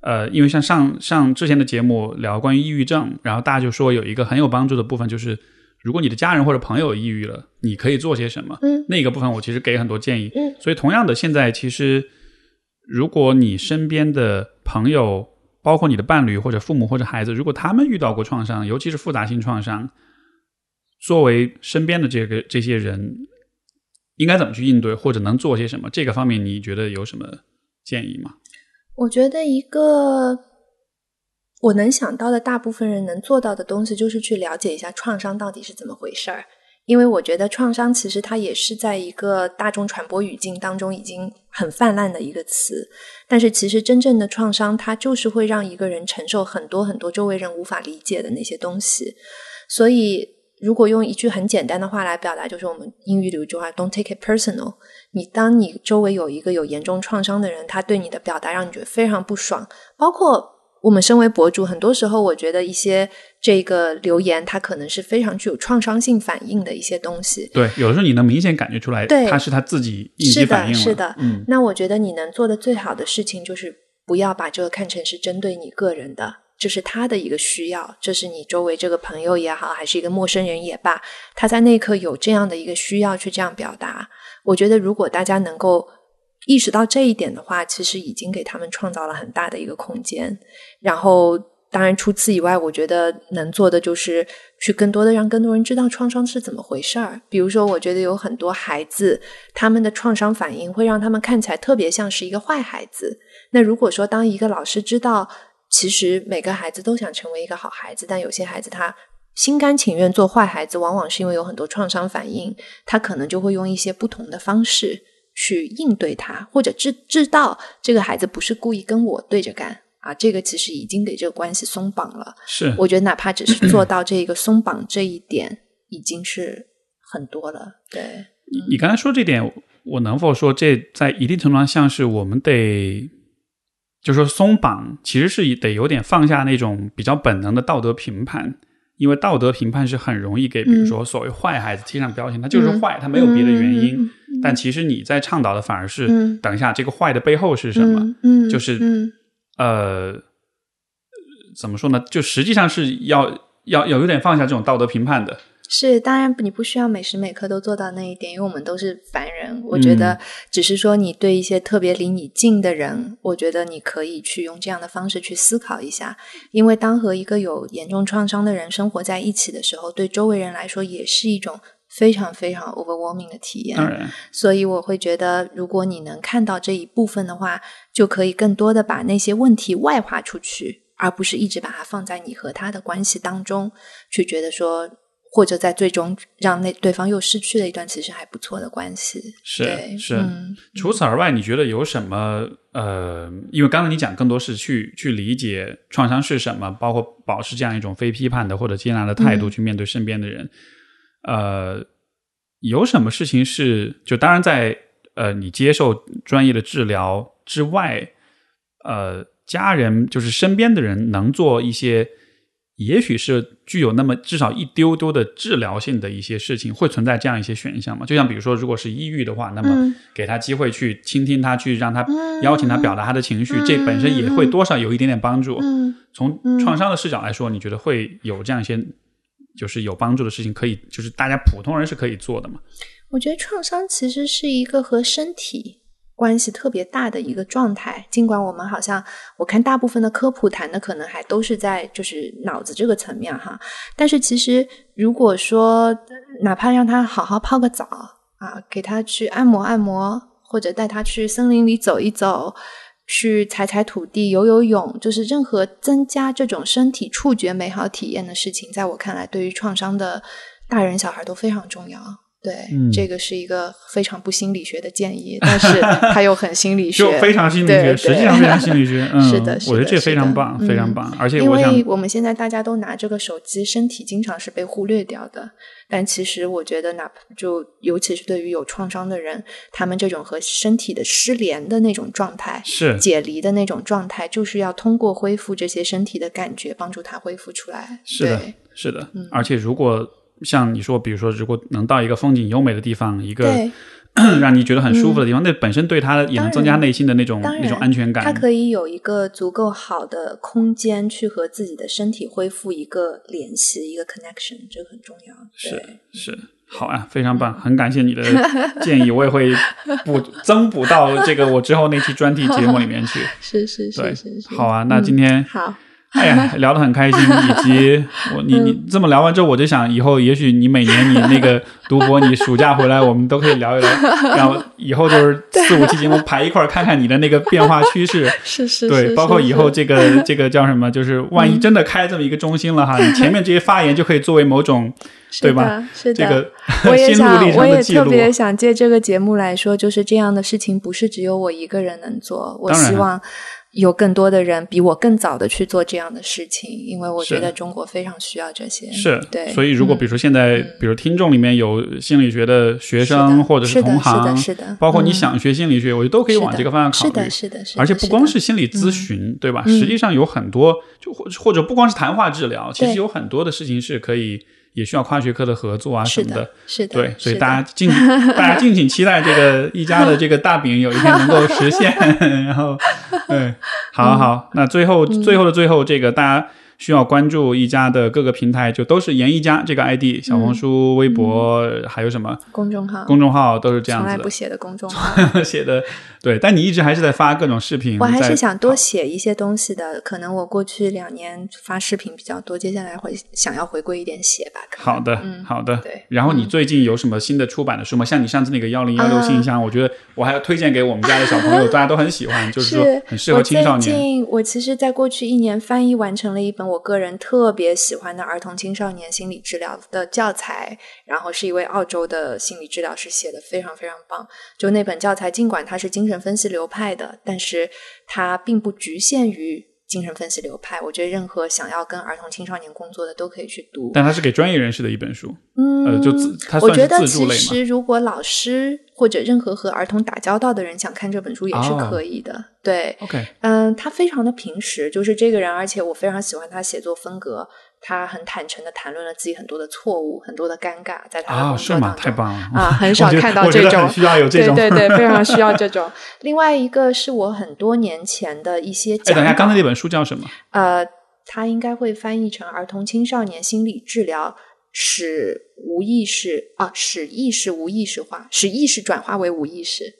呃，因为像上上之前的节目聊关于抑郁症，然后大家就说有一个很有帮助的部分，就是。如果你的家人或者朋友抑郁了，你可以做些什么？嗯，那个部分我其实给很多建议。嗯，所以同样的，现在其实如果你身边的朋友，包括你的伴侣或者父母或者孩子，如果他们遇到过创伤，尤其是复杂性创伤，作为身边的这个这些人，应该怎么去应对，或者能做些什么？这个方面你觉得有什么建议吗？我觉得一个。我能想到的大部分人能做到的东西，就是去了解一下创伤到底是怎么回事儿。因为我觉得创伤其实它也是在一个大众传播语境当中已经很泛滥的一个词。但是其实真正的创伤，它就是会让一个人承受很多很多周围人无法理解的那些东西。所以，如果用一句很简单的话来表达，就是我们英语里有一句话：“Don't take it personal。”你当你周围有一个有严重创伤的人，他对你的表达让你觉得非常不爽，包括。我们身为博主，很多时候我觉得一些这个留言，它可能是非常具有创伤性反应的一些东西。对，有的时候你能明显感觉出来，对他是他自己应激反应是的，是的。嗯，那我觉得你能做的最好的事情，就是不要把这个看成是针对你个人的，这是他的一个需要，这是你周围这个朋友也好，还是一个陌生人也罢，他在那一刻有这样的一个需要去这样表达。我觉得如果大家能够。意识到这一点的话，其实已经给他们创造了很大的一个空间。然后，当然除此以外，我觉得能做的就是去更多的让更多人知道创伤是怎么回事儿。比如说，我觉得有很多孩子，他们的创伤反应会让他们看起来特别像是一个坏孩子。那如果说当一个老师知道，其实每个孩子都想成为一个好孩子，但有些孩子他心甘情愿做坏孩子，往往是因为有很多创伤反应，他可能就会用一些不同的方式。去应对他，或者知知道这个孩子不是故意跟我对着干啊，这个其实已经给这个关系松绑了。是，我觉得哪怕只是做 到这个松绑这一点，已经是很多了。对，你你刚才说这点，我能否说这在一定程度上像是我们得，就说松绑，其实是得有点放下那种比较本能的道德评判。因为道德评判是很容易给，比如说所谓坏孩子贴上标签，他就是坏，他没有别的原因。但其实你在倡导的反而是，等一下这个坏的背后是什么？就是呃，怎么说呢？就实际上是要要要有点放下这种道德评判的。是，当然你不需要每时每刻都做到那一点，因为我们都是凡人。我觉得，只是说你对一些特别离你近的人，我觉得你可以去用这样的方式去思考一下。因为当和一个有严重创伤的人生活在一起的时候，对周围人来说也是一种非常非常 overwhelming 的体验。所以我会觉得，如果你能看到这一部分的话，就可以更多的把那些问题外化出去，而不是一直把它放在你和他的关系当中，去觉得说。或者在最终让那对方又失去了一段其实还不错的关系，是是。除此而外，你觉得有什么？呃，因为刚才你讲更多是去去理解创伤是什么，包括保持这样一种非批判的或者接纳的态度去面对身边的人。呃，有什么事情是就当然在呃你接受专业的治疗之外，呃，家人就是身边的人能做一些。也许是具有那么至少一丢丢的治疗性的一些事情，会存在这样一些选项吗？就像比如说，如果是抑郁的话，那么给他机会去倾听他，去让他邀请他表达他的情绪，这本身也会多少有一点点帮助。从创伤的视角来说，你觉得会有这样一些就是有帮助的事情，可以就是大家普通人是可以做的吗？我觉得创伤其实是一个和身体。关系特别大的一个状态，尽管我们好像我看大部分的科普谈的可能还都是在就是脑子这个层面哈，但是其实如果说哪怕让他好好泡个澡啊，给他去按摩按摩，或者带他去森林里走一走，去踩踩土地、游游泳，就是任何增加这种身体触觉美好体验的事情，在我看来，对于创伤的大人小孩都非常重要。对，这个是一个非常不心理学的建议，但是 它又很心理学，就非常心理学，实际上非常心理学。嗯，是的，我觉得这非常棒，非常棒。而且，因为我们现在大家都拿这个手机，身体经常是被忽略掉的。但其实，我觉得，哪怕就尤其是对于有创伤的人，他们这种和身体的失联的那种状态，是解离的那种状态，就是要通过恢复这些身体的感觉，帮助他恢复出来。是的，是的。而且，如果像你说，比如说，如果能到一个风景优美的地方，一个 让你觉得很舒服的地方，那本身对他也能增加内心的那种那种安全感。他可以有一个足够好的空间去和自己的身体恢复一个联系，一个 connection，这个很重要。是是，好啊，非常棒，很感谢你的建议，我也会补增补到这个我之后那期专题节目里面去。是是是是，好啊，那今天好。哎呀，聊得很开心，以及我你你这么聊完之后，我就想以后也许你每年你那个读博，你暑假回来我们都可以聊一聊，然后以后就是四五期节目排一块儿看看你的那个变化趋势，是是，对，包括以后这个 这个叫什么，就是万一真的开这么一个中心了哈，你前面这些发言就可以作为某种对吧？是？的，这个。我也想，我也特别想借这个节目来说，就是这样的事情不是只有我一个人能做，我希。望。有更多的人比我更早的去做这样的事情，因为我觉得中国非常需要这些。是对，所以如果比如说现在，比如听众里面有心理学的学生或者是同行，是的，是的，包括你想学心理学，我觉得都可以往这个方向考虑。是的，是的，是的。而且不光是心理咨询，对吧？实际上有很多，就或或者不光是谈话治疗，其实有很多的事情是可以。也需要跨学科的合作啊什么的，是的，对，所以大家敬 大家敬请期待这个一家的这个大饼有一天能够实现，然后，对，好好，那最后最后的最后，这个大家。需要关注一家的各个平台，就都是严一家这个 ID，小红书、微博，还有什么公众号？公众号都是这样子，从来不写的公众号 写的对，但你一直还是在发各种视频。我还是想多写一些东西的，可能我过去两年发视频比较多，接下来会想要回归一点写吧。好的，嗯，好的。对，然后你最近有什么新的出版的书吗？像你上次那个幺零幺六信箱，我觉得我还要推荐给我们家的小朋友，大家都很喜欢，就是说很适合青少年。最近我其实，在过去一年翻译完成了一本我个人特。别喜欢的儿童青少年心理治疗的教材，然后是一位澳洲的心理治疗师写的，非常非常棒。就那本教材，尽管它是精神分析流派的，但是它并不局限于精神分析流派。我觉得任何想要跟儿童青少年工作的都可以去读。但它是给专业人士的一本书，嗯，就自它我觉得其实如果老师或者任何和儿童打交道的人想看这本书也是可以的。对，OK，嗯，他非常的平实，就是这个人，而且我非常喜欢他写作风格。他很坦诚的谈论了自己很多的错误，很多的尴尬，在他的工作当中，太棒了啊！很 少看到这种，需要有 这种，对对对，非常需要这种。另外一个是我很多年前的一些，哎，等一下，刚才那本书叫什么？呃，他应该会翻译成《儿童青少年心理治疗使无意识啊，使意识无意识化，使意识转化为无意识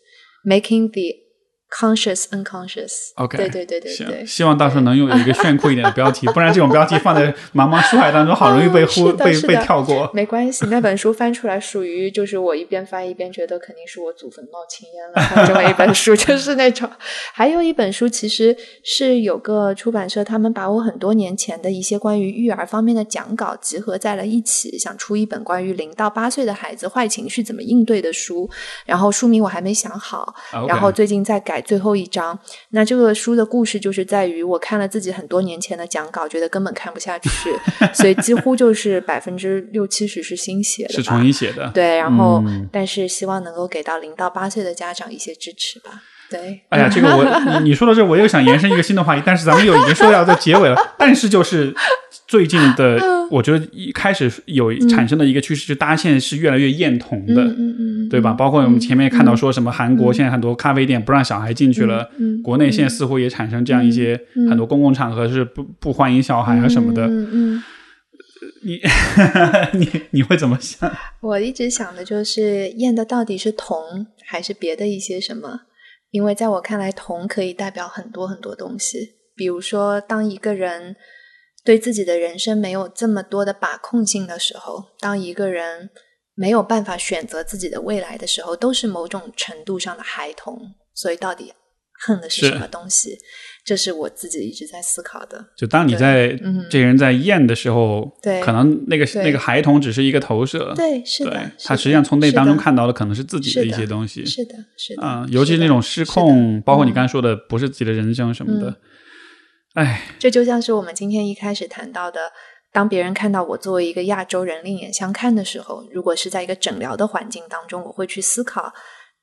，Making the Conscious, unconscious. OK，对对对对对。希望到时候能有一个炫酷一点的标题，不然这种标题放在茫茫书海当中，好容易被忽 被被跳过。没关系，那本书翻出来，属于就是我一边翻一边觉得肯定是我祖坟冒青烟了。这么一本书就是那种。还有一本书，其实是有个出版社，他们把我很多年前的一些关于育儿方面的讲稿集合在了一起，想出一本关于零到八岁的孩子坏情绪怎么应对的书。然后书名我还没想好，然后最近在改。最后一章，那这个书的故事就是在于我看了自己很多年前的讲稿，觉得根本看不下去，所以几乎就是百分之六七十是新写的，是重新写的。对，然后但是希望能够给到零到八岁的家长一些支持吧。对，哎呀，这个我你你说到这，我又想延伸一个新的话题，但是咱们又已经说要在结尾了。但是就是最近的，我觉得一开始有产生的一个趋势，就大家现在是越来越厌童的，对吧？包括我们前面看到说什么韩国现在很多咖啡店不让小孩进去了，国内现在似乎也产生这样一些很多公共场合是不不欢迎小孩啊什么的。你 你你会怎么想？我一直想的就是厌的到底是童还是别的一些什么？因为在我看来，童可以代表很多很多东西。比如说，当一个人对自己的人生没有这么多的把控性的时候，当一个人没有办法选择自己的未来的时候，都是某种程度上的孩童。所以，到底恨的是什么东西？这是我自己一直在思考的。就当你在这个人在厌的时候，对，可能那个那个孩童只是一个投射，对，是的，他实际上从那当中看到的可能是自己的一些东西，是的，是的，啊，尤其是那种失控，包括你刚才说的不是自己的人生什么的，哎，这就像是我们今天一开始谈到的，当别人看到我作为一个亚洲人另眼相看的时候，如果是在一个诊疗的环境当中，我会去思考，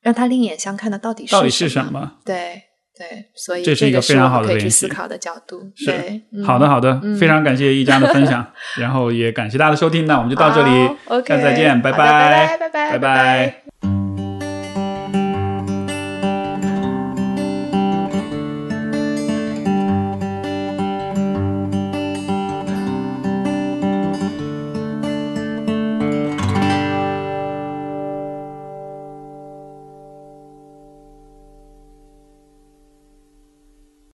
让他另眼相看的到底到底是什么？对。对，所以这是一个非常好的可以去思考的角度。是好的，好的，非常感谢一家的分享，然后也感谢大家的收听，那我们就到这里，OK，再见，拜拜，拜拜拜拜。